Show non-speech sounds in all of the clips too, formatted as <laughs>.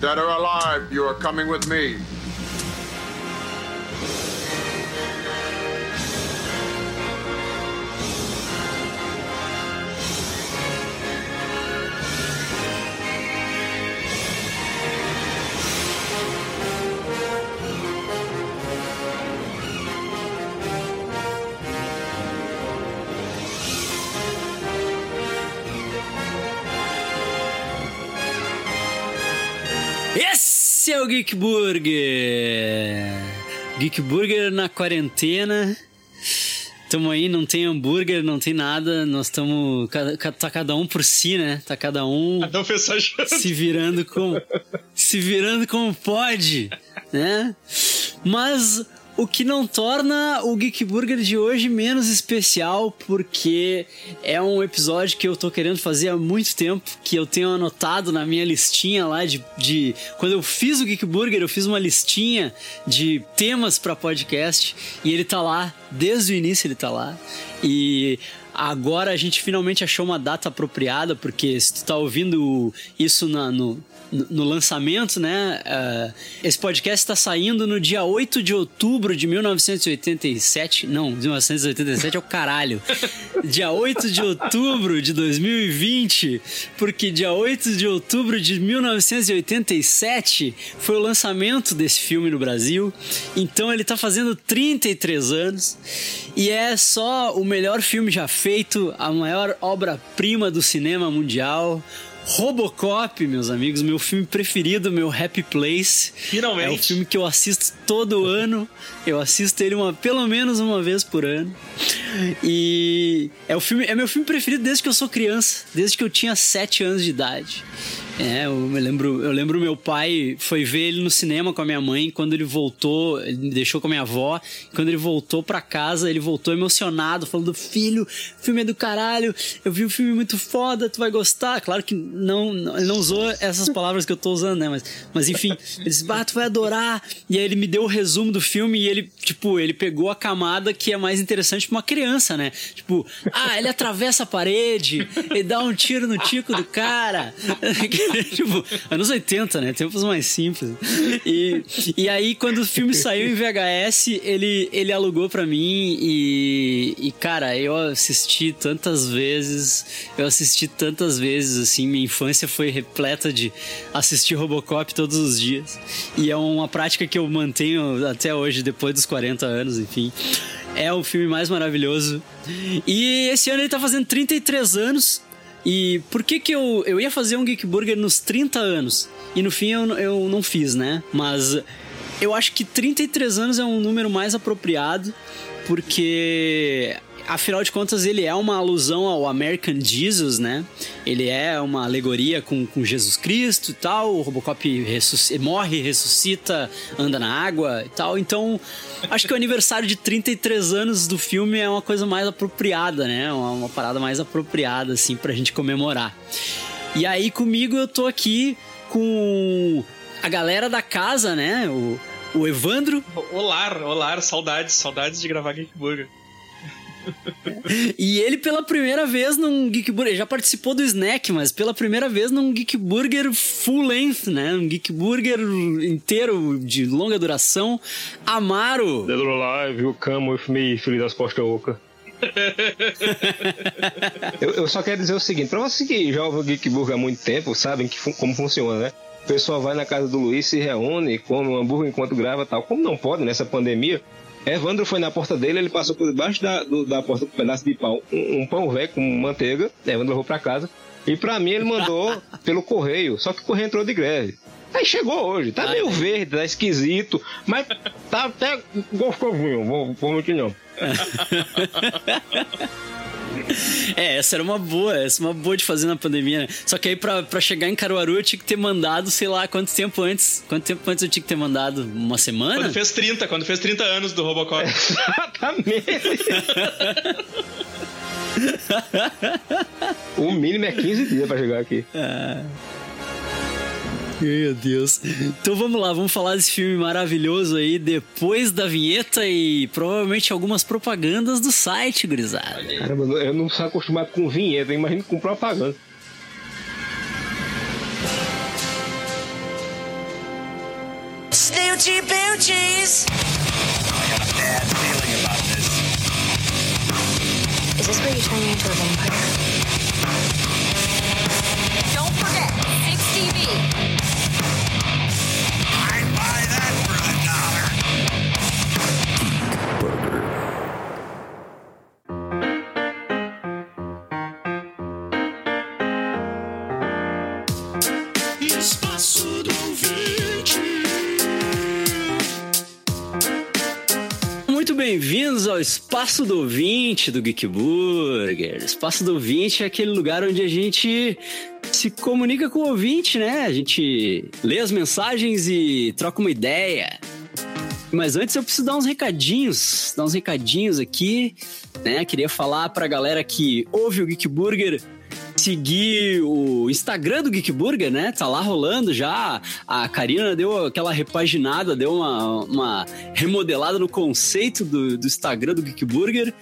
Dead or alive, you are coming with me. Esse é o Geek Burger. Geek Burger na quarentena. Tamo aí, não tem hambúrguer, não tem nada. Nós estamos. Tá cada um por si, né? Tá cada um Cada um fez se virando como. se virando como pode, né? Mas o que não torna o Geek Burger de hoje menos especial, porque é um episódio que eu tô querendo fazer há muito tempo, que eu tenho anotado na minha listinha lá de. de quando eu fiz o Geek Burger, eu fiz uma listinha de temas para podcast e ele tá lá, desde o início ele tá lá. E agora a gente finalmente achou uma data apropriada, porque se tu tá ouvindo isso na- no, no, lançamento, né? eh, esse podcast está saindo no dia 8 de outubro de 1987. Não, 1987 é o caralho. <laughs> dia 8 de outubro de 2020, porque dia 8 de outubro de 1987 foi o lançamento desse filme no Brasil. Então ele tá fazendo 33 anos e é só o melhor filme já feito, a maior obra-prima do cinema mundial. Robocop, meus amigos, meu filme preferido, meu Happy Place. Finalmente. É o filme que eu assisto todo <laughs> ano. Eu assisto ele uma, pelo menos uma vez por ano. E é o filme, é meu filme preferido desde que eu sou criança, desde que eu tinha 7 anos de idade. É, eu me lembro, eu lembro meu pai foi ver ele no cinema com a minha mãe, quando ele voltou, ele me deixou com a minha avó, quando ele voltou pra casa, ele voltou emocionado, falando: "Filho, o filme é do caralho. Eu vi um filme muito foda, tu vai gostar". Claro que não, ele não usou essas palavras que eu tô usando, né, mas mas enfim, ele disse: "Bah, tu vai adorar". E aí ele me deu o resumo do filme e ele, tipo, ele pegou a camada que é mais interessante pra uma criança, né? Tipo, ah, ele atravessa a parede, ele dá um tiro no tico do cara. <laughs> <laughs> tipo, anos 80, né? Tempos mais simples. E, e aí, quando o filme saiu em VHS, ele, ele alugou pra mim e, e, cara, eu assisti tantas vezes, eu assisti tantas vezes, assim, minha infância foi repleta de assistir Robocop todos os dias. E é uma prática que eu mantenho até hoje, depois dos 40 anos, enfim. É o filme mais maravilhoso. E esse ano ele tá fazendo 33 anos. E por que que eu, eu ia fazer um Geek Burger nos 30 anos? E no fim eu, eu não fiz, né? Mas eu acho que 33 anos é um número mais apropriado, porque afinal de contas ele é uma alusão ao American Jesus, né? Ele é uma alegoria com, com Jesus Cristo e tal. O Robocop ressusc- morre, ressuscita, anda na água e tal. Então, acho que o aniversário de 33 anos do filme é uma coisa mais apropriada, né? Uma, uma parada mais apropriada, assim, pra gente comemorar. E aí comigo eu tô aqui com a galera da casa, né? O, o Evandro Olá, olá, saudades, saudades de gravar Geek Burger. E ele pela primeira vez num Geek Burger, ele já participou do Snack, mas pela primeira vez num Geek Burger full length, né? Um Geek Burger inteiro de longa duração. Amaro. Dead or Alive, You Come With Me, Filho das Costas Oca. <laughs> eu, eu só quero dizer o seguinte, pra vocês que já ouvem o Geek Burger há muito tempo, sabem que como funciona, né? O pessoal vai na casa do Luiz, se reúne, come um hambúrguer enquanto grava e tal. Como não pode nessa pandemia, Evandro foi na porta dele, ele passou por debaixo da, do- da porta com um pedaço de pão, um, um pão velho com manteiga, Evandro levou pra casa. E pra mim ele mandou <laughs> pelo correio, só que o correio entrou de greve. Aí chegou hoje, tá meio verde, tá esquisito, mas tá até gostosinho, vou, vou mentir não. <laughs> É, essa era uma boa, essa é uma boa de fazer na pandemia, né? Só que aí pra, pra chegar em Caruaru eu tinha que ter mandado, sei lá, quanto tempo antes. Quanto tempo antes eu tinha que ter mandado? Uma semana? Quando fez 30, quando fez 30 anos do Robocop. Exatamente. <laughs> o mínimo é 15 dias pra chegar aqui. Meu Deus. Então vamos lá, vamos falar desse filme maravilhoso aí depois da vinheta e provavelmente algumas propagandas do site, gurizada. Caramba, eu não sou acostumado com vinheta, eu imagino com propaganda. about this. Is this where you turn me into a vampire? Don't forget, 6TV. I'd Espaço do Ouvinte do Geek Burger. Espaço do Ouvinte é aquele lugar onde a gente se comunica com o ouvinte, né? A gente lê as mensagens e troca uma ideia. Mas antes eu preciso dar uns recadinhos, dar uns recadinhos aqui, né? Queria falar pra galera que ouve o Geek Burger seguir o Instagram do Geek Burger, né? Tá lá rolando já. A Karina deu aquela repaginada, deu uma, uma remodelada no conceito do, do Instagram do Geek Burger.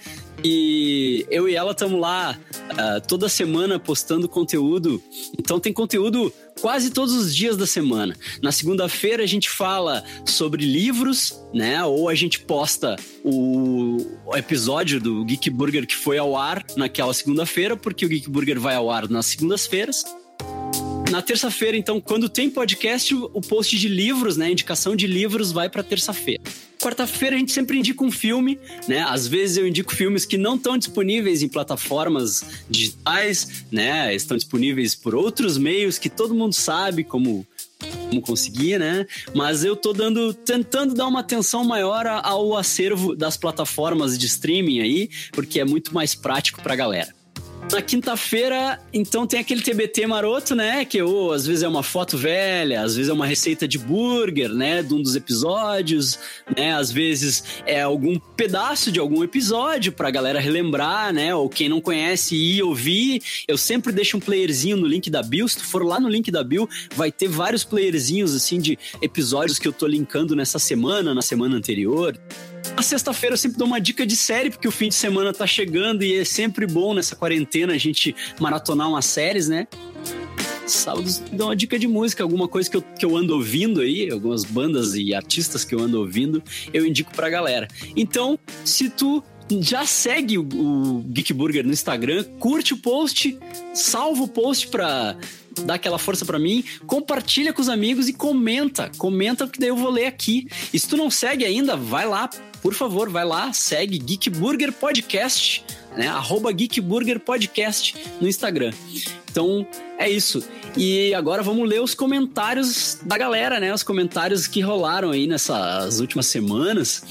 E eu e ela estamos lá ah, toda semana postando conteúdo. Então tem conteúdo quase todos os dias da semana. Na segunda-feira a gente fala sobre livros, né? Ou a gente posta o episódio do Geek Burger que foi ao ar naquela segunda-feira, porque o Geek Burger vai ao ar nas segundas-feiras. Na terça-feira, então, quando tem podcast, o post de livros, né? Indicação de livros vai para terça-feira. Quarta-feira a gente sempre indica um filme, né? Às vezes eu indico filmes que não estão disponíveis em plataformas digitais, né? Estão disponíveis por outros meios que todo mundo sabe como como conseguir, né? Mas eu tô dando, tentando dar uma atenção maior ao acervo das plataformas de streaming aí, porque é muito mais prático pra galera. Na quinta-feira, então tem aquele TBT maroto, né? Que ou, às vezes é uma foto velha, às vezes é uma receita de burger, né? De um dos episódios, né? Às vezes é algum pedaço de algum episódio pra galera relembrar, né? Ou quem não conhece ir ouvir. Eu sempre deixo um playerzinho no link da Bill. Se tu for lá no link da Bill, vai ter vários playerzinhos, assim, de episódios que eu tô linkando nessa semana, na semana anterior. Na sexta-feira eu sempre dou uma dica de série, porque o fim de semana tá chegando e é sempre bom nessa quarentena a gente maratonar umas séries, né? Sábados dou uma dica de música, alguma coisa que eu, que eu ando ouvindo aí, algumas bandas e artistas que eu ando ouvindo, eu indico pra galera. Então, se tu já segue o, o Geek Burger no Instagram, curte o post, salva o post pra dar aquela força pra mim, compartilha com os amigos e comenta, comenta porque daí eu vou ler aqui. E se tu não segue ainda, vai lá, por favor, vai lá, segue Geek Burger Podcast, né? Arroba Geek Burger Podcast no Instagram. Então, é isso. E agora vamos ler os comentários da galera, né? Os comentários que rolaram aí nessas últimas semanas.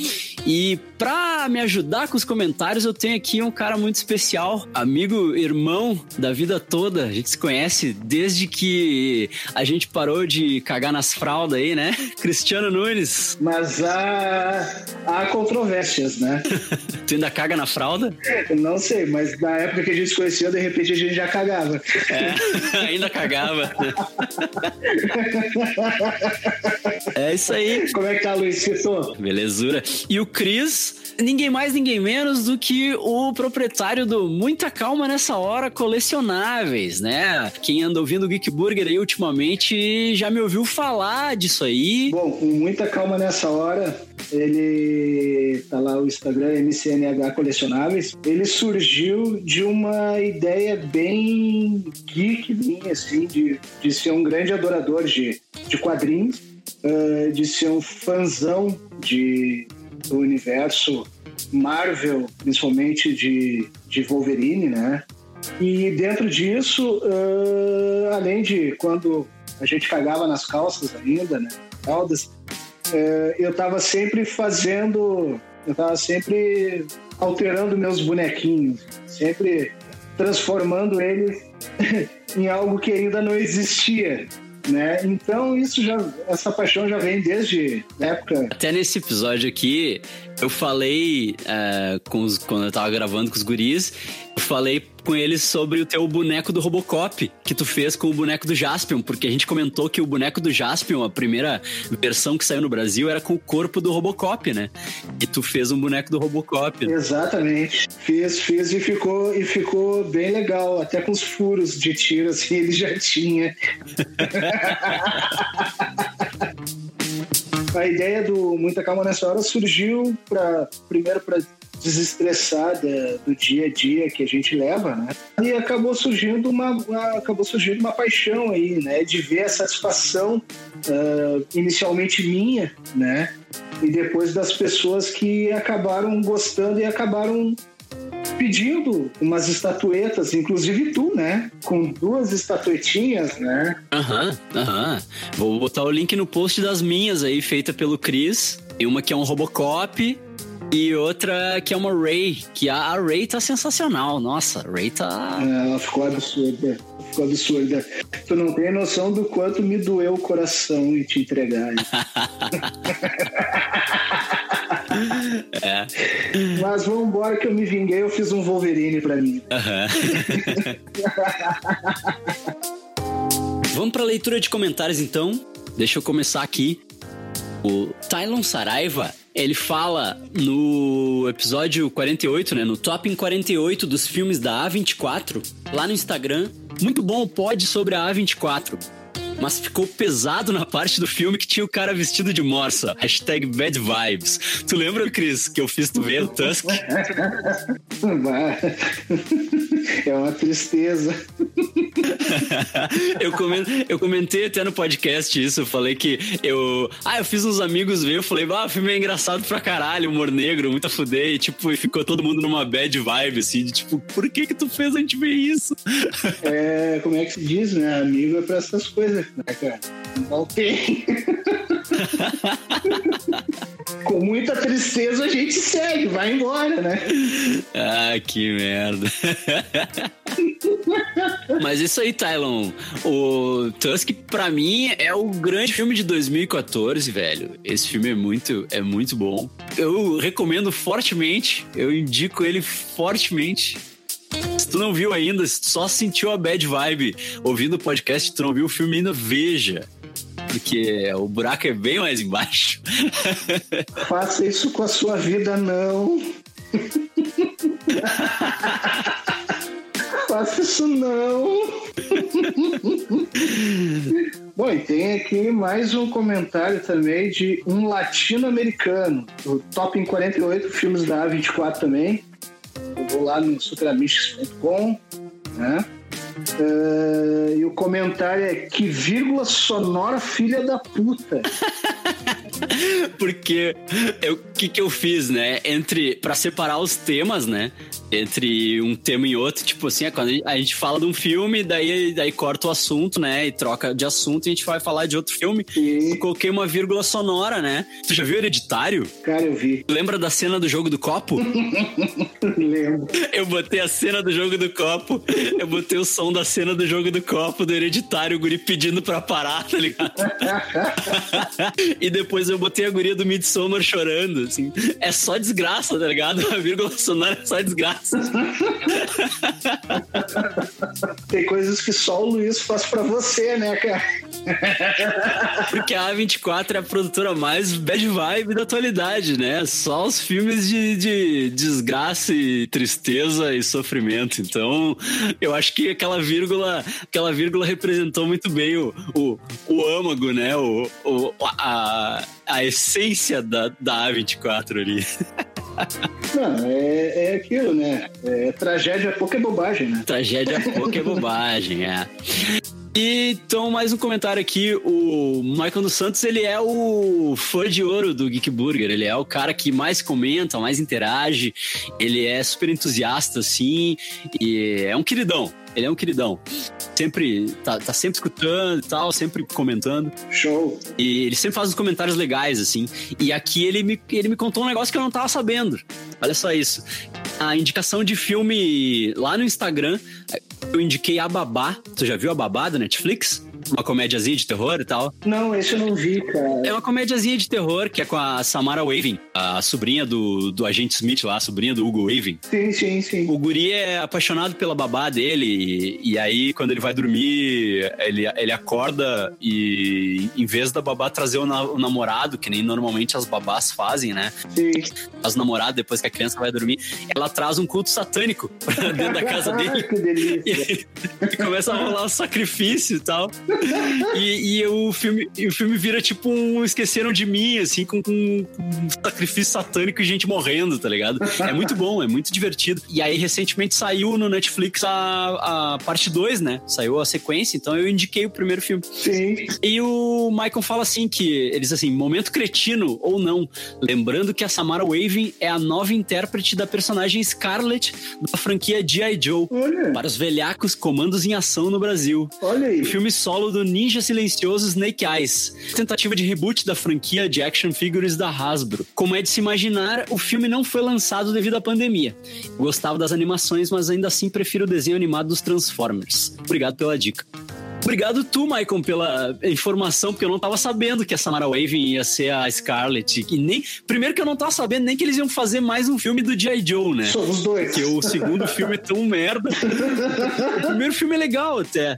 E pra me ajudar com os comentários, eu tenho aqui um cara muito especial, amigo, irmão da vida toda. A gente se conhece desde que a gente parou de cagar nas fraldas aí, né? <laughs> Cristiano Nunes. Mas há, há controvérsias, né? <laughs> Tu ainda caga na fralda? Não sei, mas na época que a gente se conheceu, de repente a gente já cagava. É, <laughs> ainda cagava. <laughs> É isso aí. Como é que tá, Luiz Fissou? Belezura. E o Cris, ninguém mais, ninguém menos do que o proprietário do Muita Calma Nessa Hora Colecionáveis, né? Quem anda ouvindo o Geek Burger aí ultimamente já me ouviu falar disso aí. Bom, com muita calma nessa hora, ele tá lá o Instagram MCNH Colecionáveis. Ele surgiu de uma ideia bem geek minha, assim, de, de ser um grande adorador de, de quadrinhos, eh, de ser um fãzão de, do universo Marvel, principalmente de, de Wolverine, né? E dentro disso, eh, além de quando a gente cagava nas calças ainda, né? Caldas, eh, eu tava sempre fazendo, eu tava sempre alterando meus bonequinhos, sempre transformando eles <laughs> em algo que ainda não existia, né? Então isso já, essa paixão já vem desde a época Até nesse episódio aqui, eu falei é, com os- quando eu tava gravando com os guris, eu falei com eles sobre o teu boneco do Robocop, que tu fez com o boneco do Jaspion, porque a gente comentou que o boneco do Jaspion, a primeira versão que saiu no Brasil, era com o corpo do Robocop, né? E tu fez um boneco do Robocop. Exatamente. Fiz, fiz e ficou, e ficou bem legal. Até com os furos de tiro, assim, ele já tinha. <laughs> A ideia do Muita Calma Nessa Hora surgiu para primeiro para desestressar do dia a dia que a gente leva, né? E acabou surgindo uma, uma- acabou surgindo uma paixão aí, né? De ver a satisfação ah, inicialmente minha, né? E depois das pessoas que acabaram gostando e acabaram pedindo umas estatuetas, inclusive tu, né? Com duas estatuetinhas, né? Aham, aham. Vou botar o link no post das minhas aí, feita pelo Chris. E uma que é um Robocop. E outra que é uma Ray, que a, a Ray tá sensacional. Nossa, a Ray tá. Ela ficou absurda. Ficou absurda. Tu não tem noção do quanto me doeu o coração em te entregar. <laughs> É. Mas vamos embora que eu me vinguei, eu fiz um Wolverine pra mim. Aham. <laughs> Vamos pra leitura de comentários então. Deixa eu começar aqui. O Tylon Saraiva, ele fala no episódio 48, né, no top em 48 dos filmes da A24, lá no Instagram. Muito bom o pod sobre a A24. Mas ficou pesado na parte do filme que tinha o cara vestido de morsa. Hashtag bad vibes. Tu lembra, Cris, que eu fiz tu ver o Tusk? <laughs> É uma tristeza. <laughs> eu, comen- eu comentei até no podcast isso, eu falei que eu. Ah, eu fiz uns amigos ver, eu falei, ah, o filme é engraçado pra caralho, humor negro, muito a fuder, e tipo, e ficou todo mundo numa bad vibe, assim, de tipo, por que que tu fez a gente ver isso? É, como é que se diz, né? Amigo é pra essas coisas, né, cara? Não tem. <laughs> Com muita tristeza a gente segue, vai embora, né? Ah, que merda. <laughs> Mas isso aí, Tylon. O Tusk, pra mim, é o grande filme de 2014, velho. Esse filme é muito, é muito bom. Eu recomendo fortemente, eu indico ele fortemente. Se tu não viu ainda, se tu só sentiu a bad vibe ouvindo o podcast, tu não viu o filme ainda, veja. Porque o buraco é bem mais embaixo. <laughs> Faça isso com a sua vida, não. Faça isso não. Bom, e tem aqui mais um comentário também de um latino-americano, o Top em 48 filmes da A24 também. Eu vou lá no superamixes.com, né? Eh, e o comentário é que vírgula sonora filha da puta. <laughs> Porque o que, que eu fiz, né? Entre. Pra separar os temas, né? Entre um tema e outro, tipo assim, é quando a gente fala de um filme, daí, daí corta o assunto, né? E troca de assunto e a gente vai falar de outro filme. E, Eu coloquei uma vírgula sonora, né? Tu já viu Hereditário? cara, eu vi. Lembra da cena do jogo do copo? <laughs> Lembro. Eu botei a cena do jogo do copo, eu botei o som da cena do jogo do copo do Hereditário, o guri pedindo pra parar, tá ligado? <laughs> e depois eu botei a guria do Midsommar chorando, assim. É só desgraça, tá ligado? A vírgula sonora é só desgraça. Tem coisas que só o Luiz faz pra você, né, cara? Porque a A24 é a produtora mais bad vibe da atualidade, né? Só os filmes de, de desgraça e tristeza e sofrimento. Então, eu acho que aquela vírgula, aquela vírgula representou muito bem o, o, o âmago, né? O, o, a, a essência da, da A24 ali. Não, é, é aquilo, né? É, tragédia pouco é bobagem, né? Tragédia pouco é bobagem, é. E, então, mais um comentário aqui. O Michael dos Santos, ele é o fã de ouro do Geek Burger. Ele é o cara que mais comenta, mais interage. Ele é super entusiasta, assim. E é um queridão. Ele é um queridão. Sempre, tá, tá sempre escutando e tal, sempre comentando. Show. E ele sempre faz uns comentários legais, assim. E aqui ele me, ele me contou um negócio que eu não tava sabendo. Olha só isso. A indicação de filme lá no Instagram, eu indiquei A Babá. Tu já viu A Babá da Netflix? Uma comédiazinha de terror e tal. Não, esse eu não vi, cara. É uma comédiazinha de terror que é com a Samara Weaving, a sobrinha do, do agente Smith lá, a sobrinha do Hugo Weaving. Sim, sim, sim. O guri é apaixonado pela babá dele e, e aí quando ele vai dormir, ele, ele acorda e em vez da babá trazer o, na- o namorado, que nem normalmente as babás fazem, né? sim. As namoradas, depois que a criança vai dormir, ela traz um culto satânico pra <laughs> dentro da casa <laughs> dele. que delícia. E, <laughs> e começa a rolar um sacrifício e tal. E, e o filme, e o filme vira tipo um Esqueceram de Mim, assim, com, com um sacrifício satânico e gente morrendo, tá ligado? É muito bom, é muito divertido. E aí, recentemente saiu no Netflix a, a parte 2, né? Saiu a sequência, então eu indiquei o primeiro filme. Sim. E o Michael fala assim que eles assim, momento cretino ou não, lembrando que a Samara Weaving é a nova intérprete da personagem Scarlett da franquia G.I. Joe. Olha. Para os velhacos comandos em ação no Brasil. Olha aí. O filme solo do Ninja Silencioso Snake Eyes. Tentativa de reboot da franquia de action figures da Hasbro. Como é de se imaginar, o filme não foi lançado devido à pandemia. Gostava das animações, mas ainda assim prefiro o desenho animado dos Transformers. Obrigado pela dica. Obrigado tu, Maicon, pela informação, porque eu não tava sabendo que a Samara Weaving ia ser a Scarlett. E nem, primeiro que eu não tava sabendo nem que eles iam fazer mais um filme do G.I. Joe, né? Somos dois. Porque o segundo filme é tão merda. <laughs> O primeiro filme é legal até.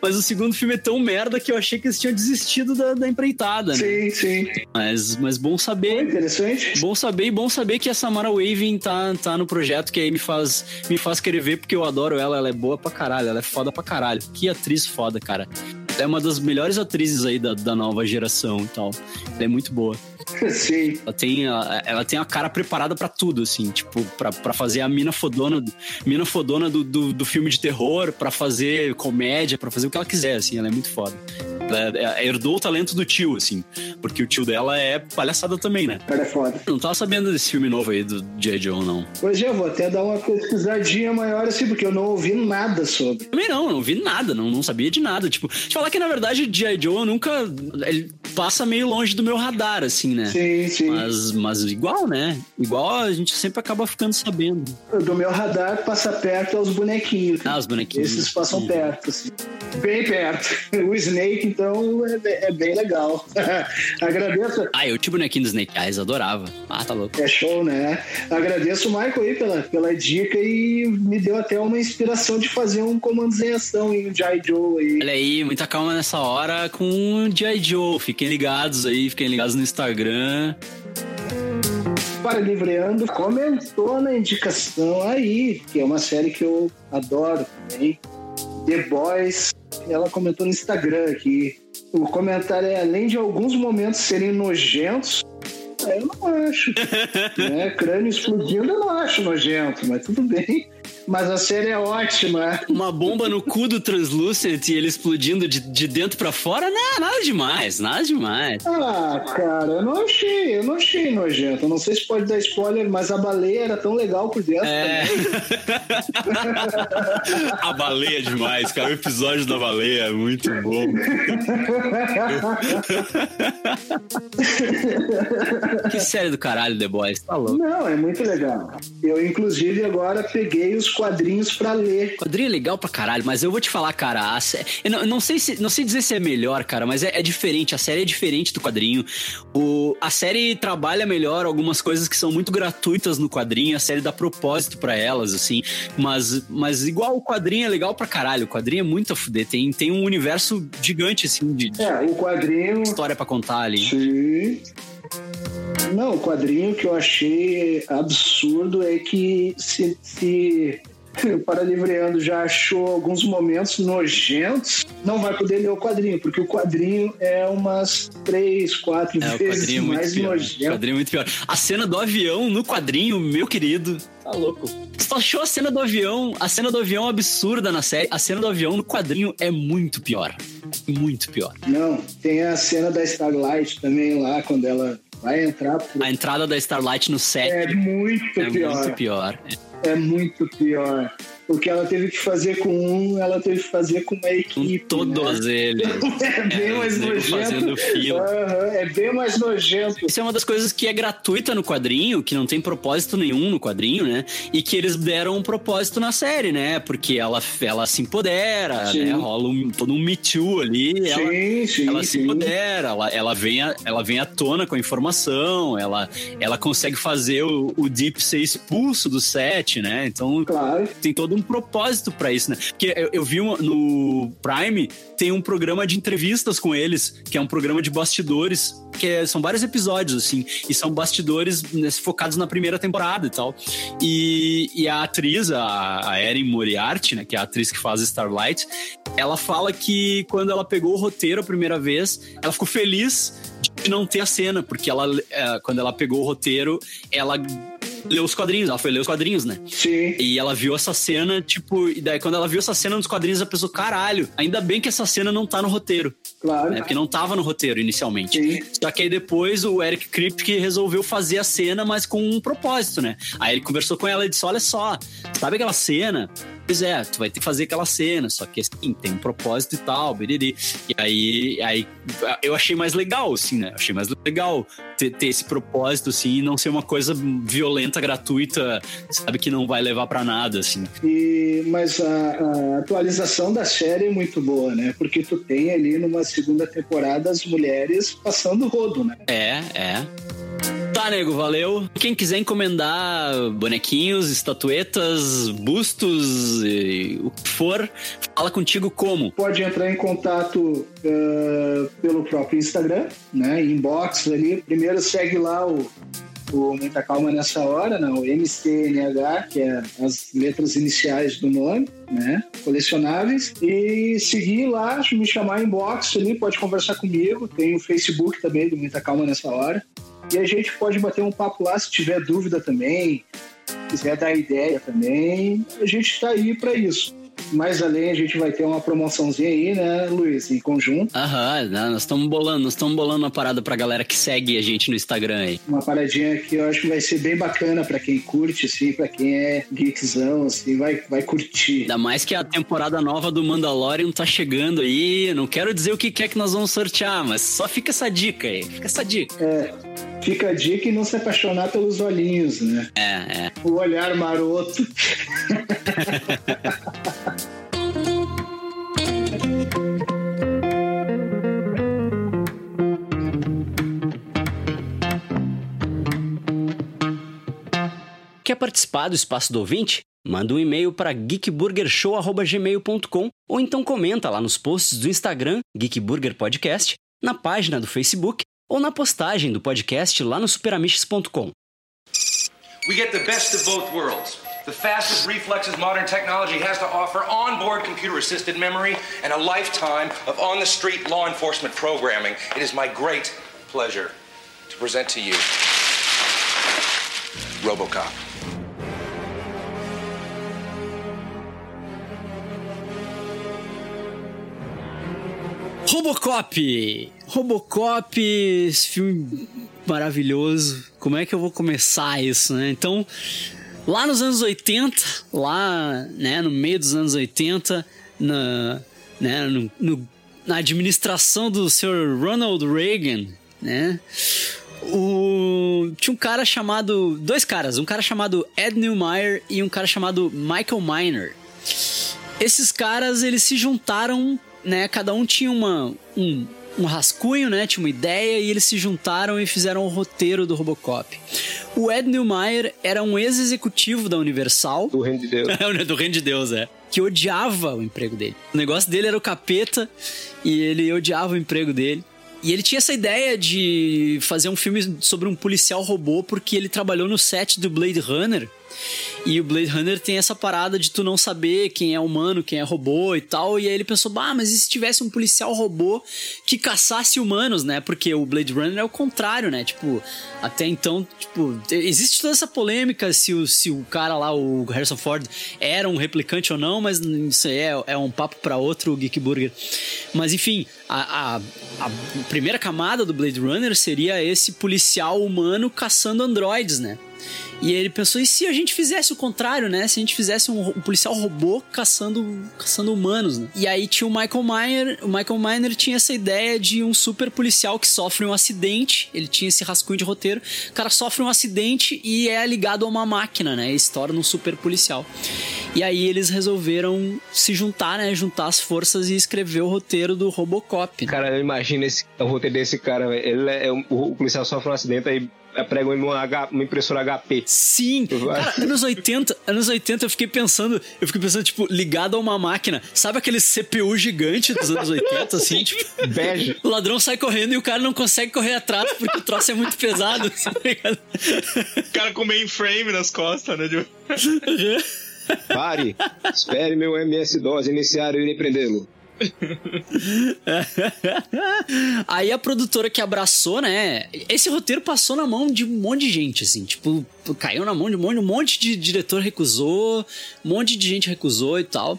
Mas o segundo filme é tão merda que eu achei que eles tinham desistido da, da empreitada, né? Sim, sim. Mas, mas bom Foi saber. interessante. Bom saber e bom saber que a Samara Weaving tá, tá no projeto, que aí me faz, me faz querer ver, porque eu adoro ela, ela é boa pra caralho, ela é foda pra caralho. Que atriz foda, cara. Ela é uma das melhores atrizes aí da, da nova geração e tal. Ela é muito boa. <laughs> Sim. Ela tem, a- ela tem a cara preparada pra tudo, assim, tipo, pra, pra fazer a mina fodona, mina fodona do, do, do filme de terror, pra fazer comédia, pra fazer o que ela quiser, assim, ela é muito foda. Ela, ela herdou o talento do tio, assim, porque o tio dela é palhaçada também, né? Cara é foda. Não tava sabendo desse filme novo aí do J. Joe, não. Hoje eu vou até dar uma pesquisadinha maior assim, porque eu não ouvi nada sobre. Também não, não vi nada, não, não sabia de nada. Tipo, te falar que na verdade o G.I. Joe nunca. Ele passa meio longe do meu radar, assim, né? Sim, sim. Mas, mas igual, né? Igual a gente sempre acaba ficando sabendo. Do meu radar passa perto aos bonequinhos. Ah, os bonequinhos. Esses passam Hum. perto, assim. Bem perto. <laughs> O Snake, então, é, é bem legal. <laughs> Agradeço. Ah, eu tinha bonequinho do Snake Eyes, adorava. Ah, tá louco. É show, né? Agradeço o Michael aí pela, pela dica e me deu até uma inspiração de fazer um comandos em ação em G.I. Joe aí. Olha aí, muita calma nessa hora com o G.I. Joe. Fiquem ligados aí, fiquem ligados no Instagram. Para Livreando comentou na indicação aí, que é uma série que eu adoro também, The Boys. Ela comentou no Instagram aqui. O comentário é: além de alguns momentos serem nojentos, eu não acho. <laughs> né? Crânio explodindo, eu não acho nojento, mas tudo bem. Mas a série é ótima. Uma bomba no cu do Translucent e ele explodindo de, de dentro pra fora, não, nada demais, nada demais. Ah, cara, eu não achei, eu não achei nojento. Eu não sei se pode dar spoiler, mas a baleia era tão legal por dentro É. também. <laughs> A baleia é demais, cara. O episódio da baleia é muito bom. <laughs> que série do caralho, The Boys. Tá louco. Não, é muito legal. Eu, inclusive, agora peguei os quadrinhos pra ler. Quadrinho é legal pra caralho, mas eu vou te falar, cara, a sé- eu não, eu não sei se, não sei dizer se é melhor, cara, mas é, é diferente. A série é diferente do quadrinho. O, a série trabalha melhor algumas coisas que são muito gratuitas no quadrinho. A série dá propósito pra elas, assim. Mas, mas igual o quadrinho é legal pra caralho. O quadrinho é muito a fuder. Tem, tem um universo gigante, assim, de, de É, o quadrinho. história pra contar ali. Sim. Não, o quadrinho que eu achei absurdo é que se, se o <laughs> Paralivreando já achou alguns momentos nojentos, não vai poder ler o quadrinho, porque o quadrinho é umas três, quatro É, o vezes é mais pior. O nojento. quadrinho é muito pior. A cena do avião no quadrinho, meu querido. Tá louco. Você achou a cena do avião, a cena do avião absurda na série. A cena do avião no quadrinho é muito pior. Muito pior. Não, tem a cena da Starlight também lá, quando ela vai entrar. pro- A entrada da Starlight no set É muito é pior. muito pior. É muito pior. O que ela teve que fazer com um, ela teve que fazer com uma equipe. todos né? eles. <laughs> É bem É, mais nojento. Aham, é bem mais nojento. Isso é uma das coisas que é gratuita no quadrinho, que não tem propósito nenhum no quadrinho, né? E que eles deram um propósito na série, né? Porque ela, ela se empodera, Sim. né? Rola um, todo um Me Too ali. ela, sim, sim, ela se sim. empodera, ela, ela, vem a, ela vem à tona com a informação, ela, ela consegue fazer o, o Deep ser expulso do set, né? Então Claro. tem todo um propósito pra isso, né? Porque eu, eu vi no Prime, tem um programa de entrevistas com eles, que é um programa de bastidores, que é- são vários episódios, assim, e são bastidores né, focados na primeira temporada e tal. E, e a atriz, a, a Erin Moriarty, né, que é a atriz que faz Starlight, ela fala que quando ela pegou o roteiro a primeira vez, ela ficou feliz de não ter a cena, porque ela, eh, quando ela pegou o roteiro, ela leu os quadrinhos, ela foi ler os quadrinhos, né? Sim. E ela viu essa cena, tipo, e daí quando ela viu essa cena nos quadrinhos, ela pensou, caralho, ainda bem que essa cena não tá no roteiro, Claro. né? Porque não tava no roteiro inicialmente. Sim. Só que aí depois o Eric Kripke resolveu fazer a cena, mas com um propósito, né? Aí ele conversou com ela e disse: Olha só, sabe aquela cena? Pois é, tu vai ter que fazer aquela cena, só que assim, tem um propósito e tal, biriri. E aí, aí eu achei mais legal, assim, né? Achei mais legal ter, ter esse propósito, assim, e não ser uma coisa violenta, gratuita, sabe, que não vai levar pra nada, assim. E, mas a, a atualização da série é muito boa, né? Porque tu tem ali numa segunda temporada as mulheres passando rodo, né? É, é. Tá, nego, valeu. Quem quiser encomendar bonequinhos, estatuetas, bustos, e o que for, fala contigo como? Pode entrar em contato eh, pelo próprio Instagram, né? Inbox ali. Primeiro segue lá o, o Muita Calma Nessa Hora, né? o MCNH, que é as letras iniciais do nome, né? Colecionáveis. E seguir lá, me chamar inbox ali, pode conversar comigo. Tem o Facebook também do Muita Calma Nessa Hora. E a gente pode bater um papo lá se tiver dúvida também, quiser dar ideia também, a gente está aí para isso. Mais além, a gente vai ter uma promoçãozinha aí, né, Luiz, em conjunto. Aham, né, nós estamos bolando, nós estamos bolando uma parada pra galera que segue a gente no Instagram aí. Uma paradinha que eu acho que vai ser bem bacana para quem curte, assim, para quem é geekzão, assim, vai, vai curtir. Ainda mais que a temporada nova do Mandalorian tá chegando aí. Não quero dizer o que que é que nós vamos sortear, mas só fica essa dica aí. Fica essa dica. É, fica a dica e não se apaixonar pelos olhinhos, né? É, é. O olhar maroto. <laughs> Quer participar do Espaço do Ouvinte? Manda um e-mail para geekburgershow.gmail.com ou então comenta lá nos posts do Instagram, Geek Burger Podcast, na página do Facebook ou na postagem do podcast lá no superamiches.com. We get the best of both worlds. The fastest reflexes modern technology has to offer, onboard computer assisted memory, and a lifetime of on the street law enforcement programming. It is my great pleasure to present to you Robocop. Robocop! Robocop, esse filme maravilhoso. Como é que eu vou começar isso, né? Então, lá nos anos 80, lá, né, no meio dos anos 80, na, né, no, no- na administração do Sr. Ronald Reagan, né? O, tinha um cara chamado. Dois caras, um cara chamado Ed Neumeyer e um cara chamado Michael Miner. Esses caras, eles se juntaram, né? Cada um tinha uma, um, um rascunho, né? Tinha uma ideia e eles se juntaram e fizeram o roteiro do Robocop. O Ed Neumeyer era um ex-executivo da Universal. Do reino de Deus. <laughs> É, do reino de Deus, é. Que odiava o emprego dele. O negócio dele era o capeta e ele odiava o emprego dele. E ele tinha essa ideia de fazer um filme sobre um policial robô porque ele trabalhou no set do Blade Runner. E o Blade Runner tem essa parada de tu não saber quem é humano, quem é robô e tal. E aí ele pensou, bah, mas e se tivesse um policial robô que caçasse humanos, né? Porque o Blade Runner é o contrário, né? Tipo, até então, tipo, existe toda essa polêmica se o, se o cara lá, o Harrison Ford, era um replicante ou não, mas isso aí é, é um papo pra outro Geek Burger. Mas enfim, a, a, a primeira camada do Blade Runner seria esse policial humano caçando androides, né? E ele pensou, e se a gente fizesse o contrário, né? Se a gente fizesse um, um policial robô caçando, caçando humanos, né? E aí tinha o Michael Miner, o Michael Miner tinha essa ideia de um super policial que sofre um acidente, ele tinha esse rascunho de roteiro, o cara sofre um acidente e é ligado a uma máquina, né? E se torna um super policial. E aí eles resolveram se juntar, né? Juntar as forças e escrever o roteiro do Robocop. né? Cara, eu imagino esse, o roteiro desse cara. Ele é, um- o policial sofre um acidente aí. Pregam ele numa, H- uma impressora HP. Sim, cara, anos 80, anos 80 eu fiquei pensando, eu fiquei pensando, tipo, ligado a uma máquina. Sabe aquele CPU gigante dos anos 80, assim, <laughs> tipo. Bege. O ladrão sai correndo e o cara não consegue correr atrás porque o troço é muito pesado. <laughs> assim? O cara com mainframe nas costas, né? Tipo, Pare. Espere meu MS-DOS iniciar e irei prendê-lo. Aí a produtora que abraçou, né? Esse roteiro passou na mão de um monte de gente, assim, tipo, caiu na mão de um monte, um monte de diretor recusou, um monte de gente recusou e tal.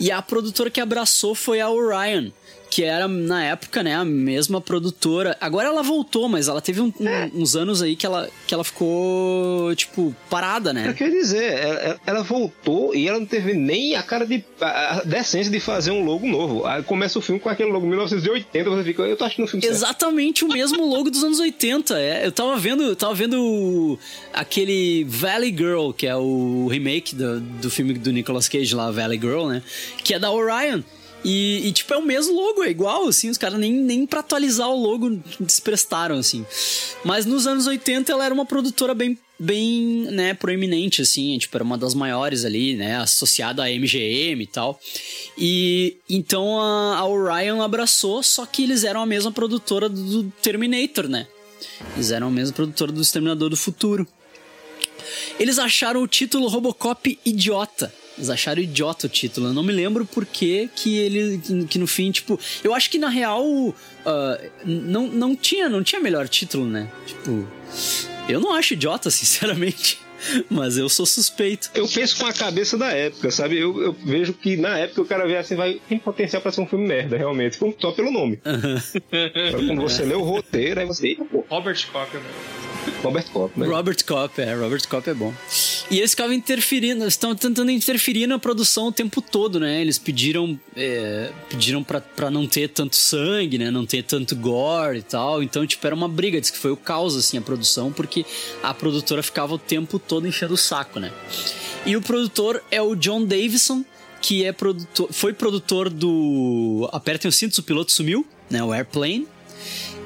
E a produtora que abraçou foi a Orion. Que era, na época, né, a mesma produtora. Agora ela voltou, mas ela teve um- um- uns anos aí que ela, que ela ficou, tipo, parada, Eu né? quero dizer, ela, ela voltou e ela não teve nem a cara de. a decência de fazer um logo novo. Aí começa o filme com aquele logo 1980, você fica, eu tô achando o filme certo. Exatamente o mesmo logo dos anos 80. É, eu tava vendo, eu tava vendo aquele Valley Girl, que é o remake do, do filme do Nicolas Cage lá, Valley Girl, né? Que é da Orion. E, e, tipo, é o mesmo logo, é igual, assim, os caras nem, nem pra atualizar o logo desprestaram, assim. Mas nos anos 80 ela era uma produtora bem, bem, né, proeminente, assim, tipo, era uma das maiores ali, né, associada à MGM e tal. E então a, a Orion abraçou, só que eles eram a mesma produtora do, Terminator, né? Eles eram a mesma produtora do Exterminador do Futuro. Eles acharam o título Robocop idiota. Eles acharam idiota o título. Eu não me lembro por que ele. Que no fim, tipo. Eu acho que na real. ah, não, não, tinha, não tinha melhor título, né? Tipo. Eu não acho idiota, <laughs> sinceramente. Mas eu sou suspeito. Eu penso com a cabeça da época, sabe? Eu, eu vejo que na época o cara vê assim, vai, tem potencial pra ser um filme merda, realmente. Só pelo nome. Agora, quando você lê o roteiro, aí você. Eita, pô, Robert Cocker, né? Robert Kopp, né? Robert Kopp, é, Robert Kopp é bom. E eles ficavam interferindo, estão tentando interferir na produção o tempo todo, né? Eles pediram, é, pediram pra, pra não ter tanto sangue, né? Não ter tanto gore e tal. Então, tipo, era uma briga, diz que foi o caos, assim, a produção, porque a produtora ficava o tempo todo enchendo o saco, né? E o produtor é o John Davison, que é produtor, foi produtor do Apertem os cintos, o piloto sumiu, né? O Airplane.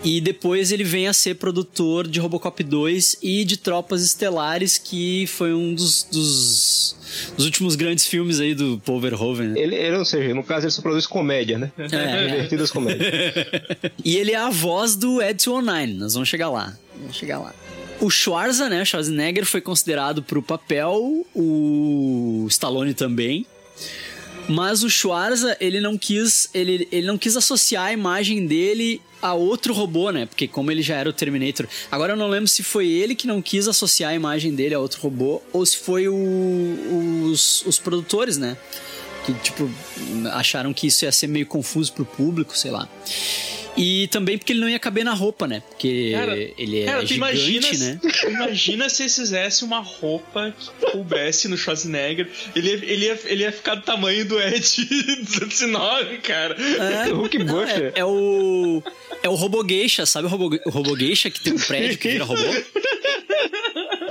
E depois ele vem a ser produtor de Robocop 2 e de Tropas Estelares, que foi um dos, dos, dos últimos grandes filmes aí do Paul Verhoeven. né? Ele, ele, ou seja, no caso ele só produz comédia, né? É. <laughs> Divertidas comédias. <laughs> E ele é a voz do Ed 209, nós vamos chegar lá. Vamos chegar lá. O Schwarza, né, Schwarzenegger, foi considerado pro papel, o Stallone também. Mas o Schwarza, ele não quis, ele, ele não quis associar a imagem dele a outro robô, né? Porque como ele já era o Terminator. Agora eu não lembro se foi ele que não quis associar a imagem dele a outro robô ou se foi o- os, os produtores, né? Que, tipo, acharam que isso ia ser meio confuso pro público, sei lá. E também porque ele não ia caber na roupa, né? Porque Cara, ele é Cara, tu gigante, imagina, né? tu imagina se eles fizessem uma roupa que coubesse no Schwarzenegger. Ele, ia- ele, ia, ele ia ficar do tamanho do Ed <laughs> 209, cara. É, <laughs> Hulk não, é, é o. É o Robogeisha, sabe o, Robo, o Robogeisha que tem um prédio que vira robô? <laughs>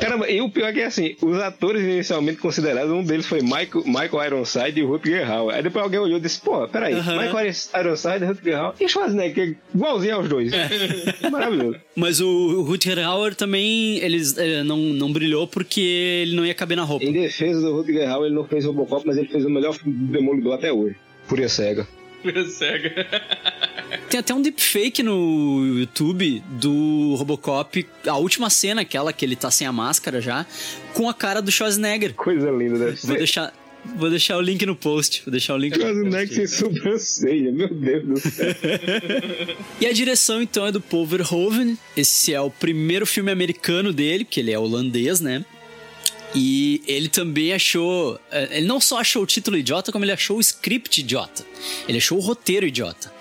Caramba, e o pior é que assim, os atores inicialmente considerados, um deles foi Michael, Michael Ironside e Rutger Hauer. Aí depois alguém olhou e disse, pô, peraí, Aham. Michael Ironside, Rutger Hauer e Schwarzenegger, igualzinho aos dois. <laughs> Maravilhoso. Mas o Rutger Hauer também eles, eh, não, não brilhou porque ele não ia caber na roupa. Em defesa do Rutger Hauer, ele não fez Robocop, mas ele fez o melhor filme do Demolidor até hoje. Fúria Cega. Cega. Tem até um deepfake no YouTube do Robocop, a última cena, aquela que ele tá sem a máscara já, com a cara do Schwarzenegger. Coisa linda, deve Vou ser. deixar, vou deixar o link no post. Vou deixar o link no Schwarzenegger sem post. sobrancelha, meu Deus do céu. E a direção então é do Paul Verhoeven. Esse é o primeiro filme americano dele, que ele é holandês, né? E ele também achou. eh, Ele não só achou o título idiota, como ele achou o script idiota. Ele achou o roteiro idiota.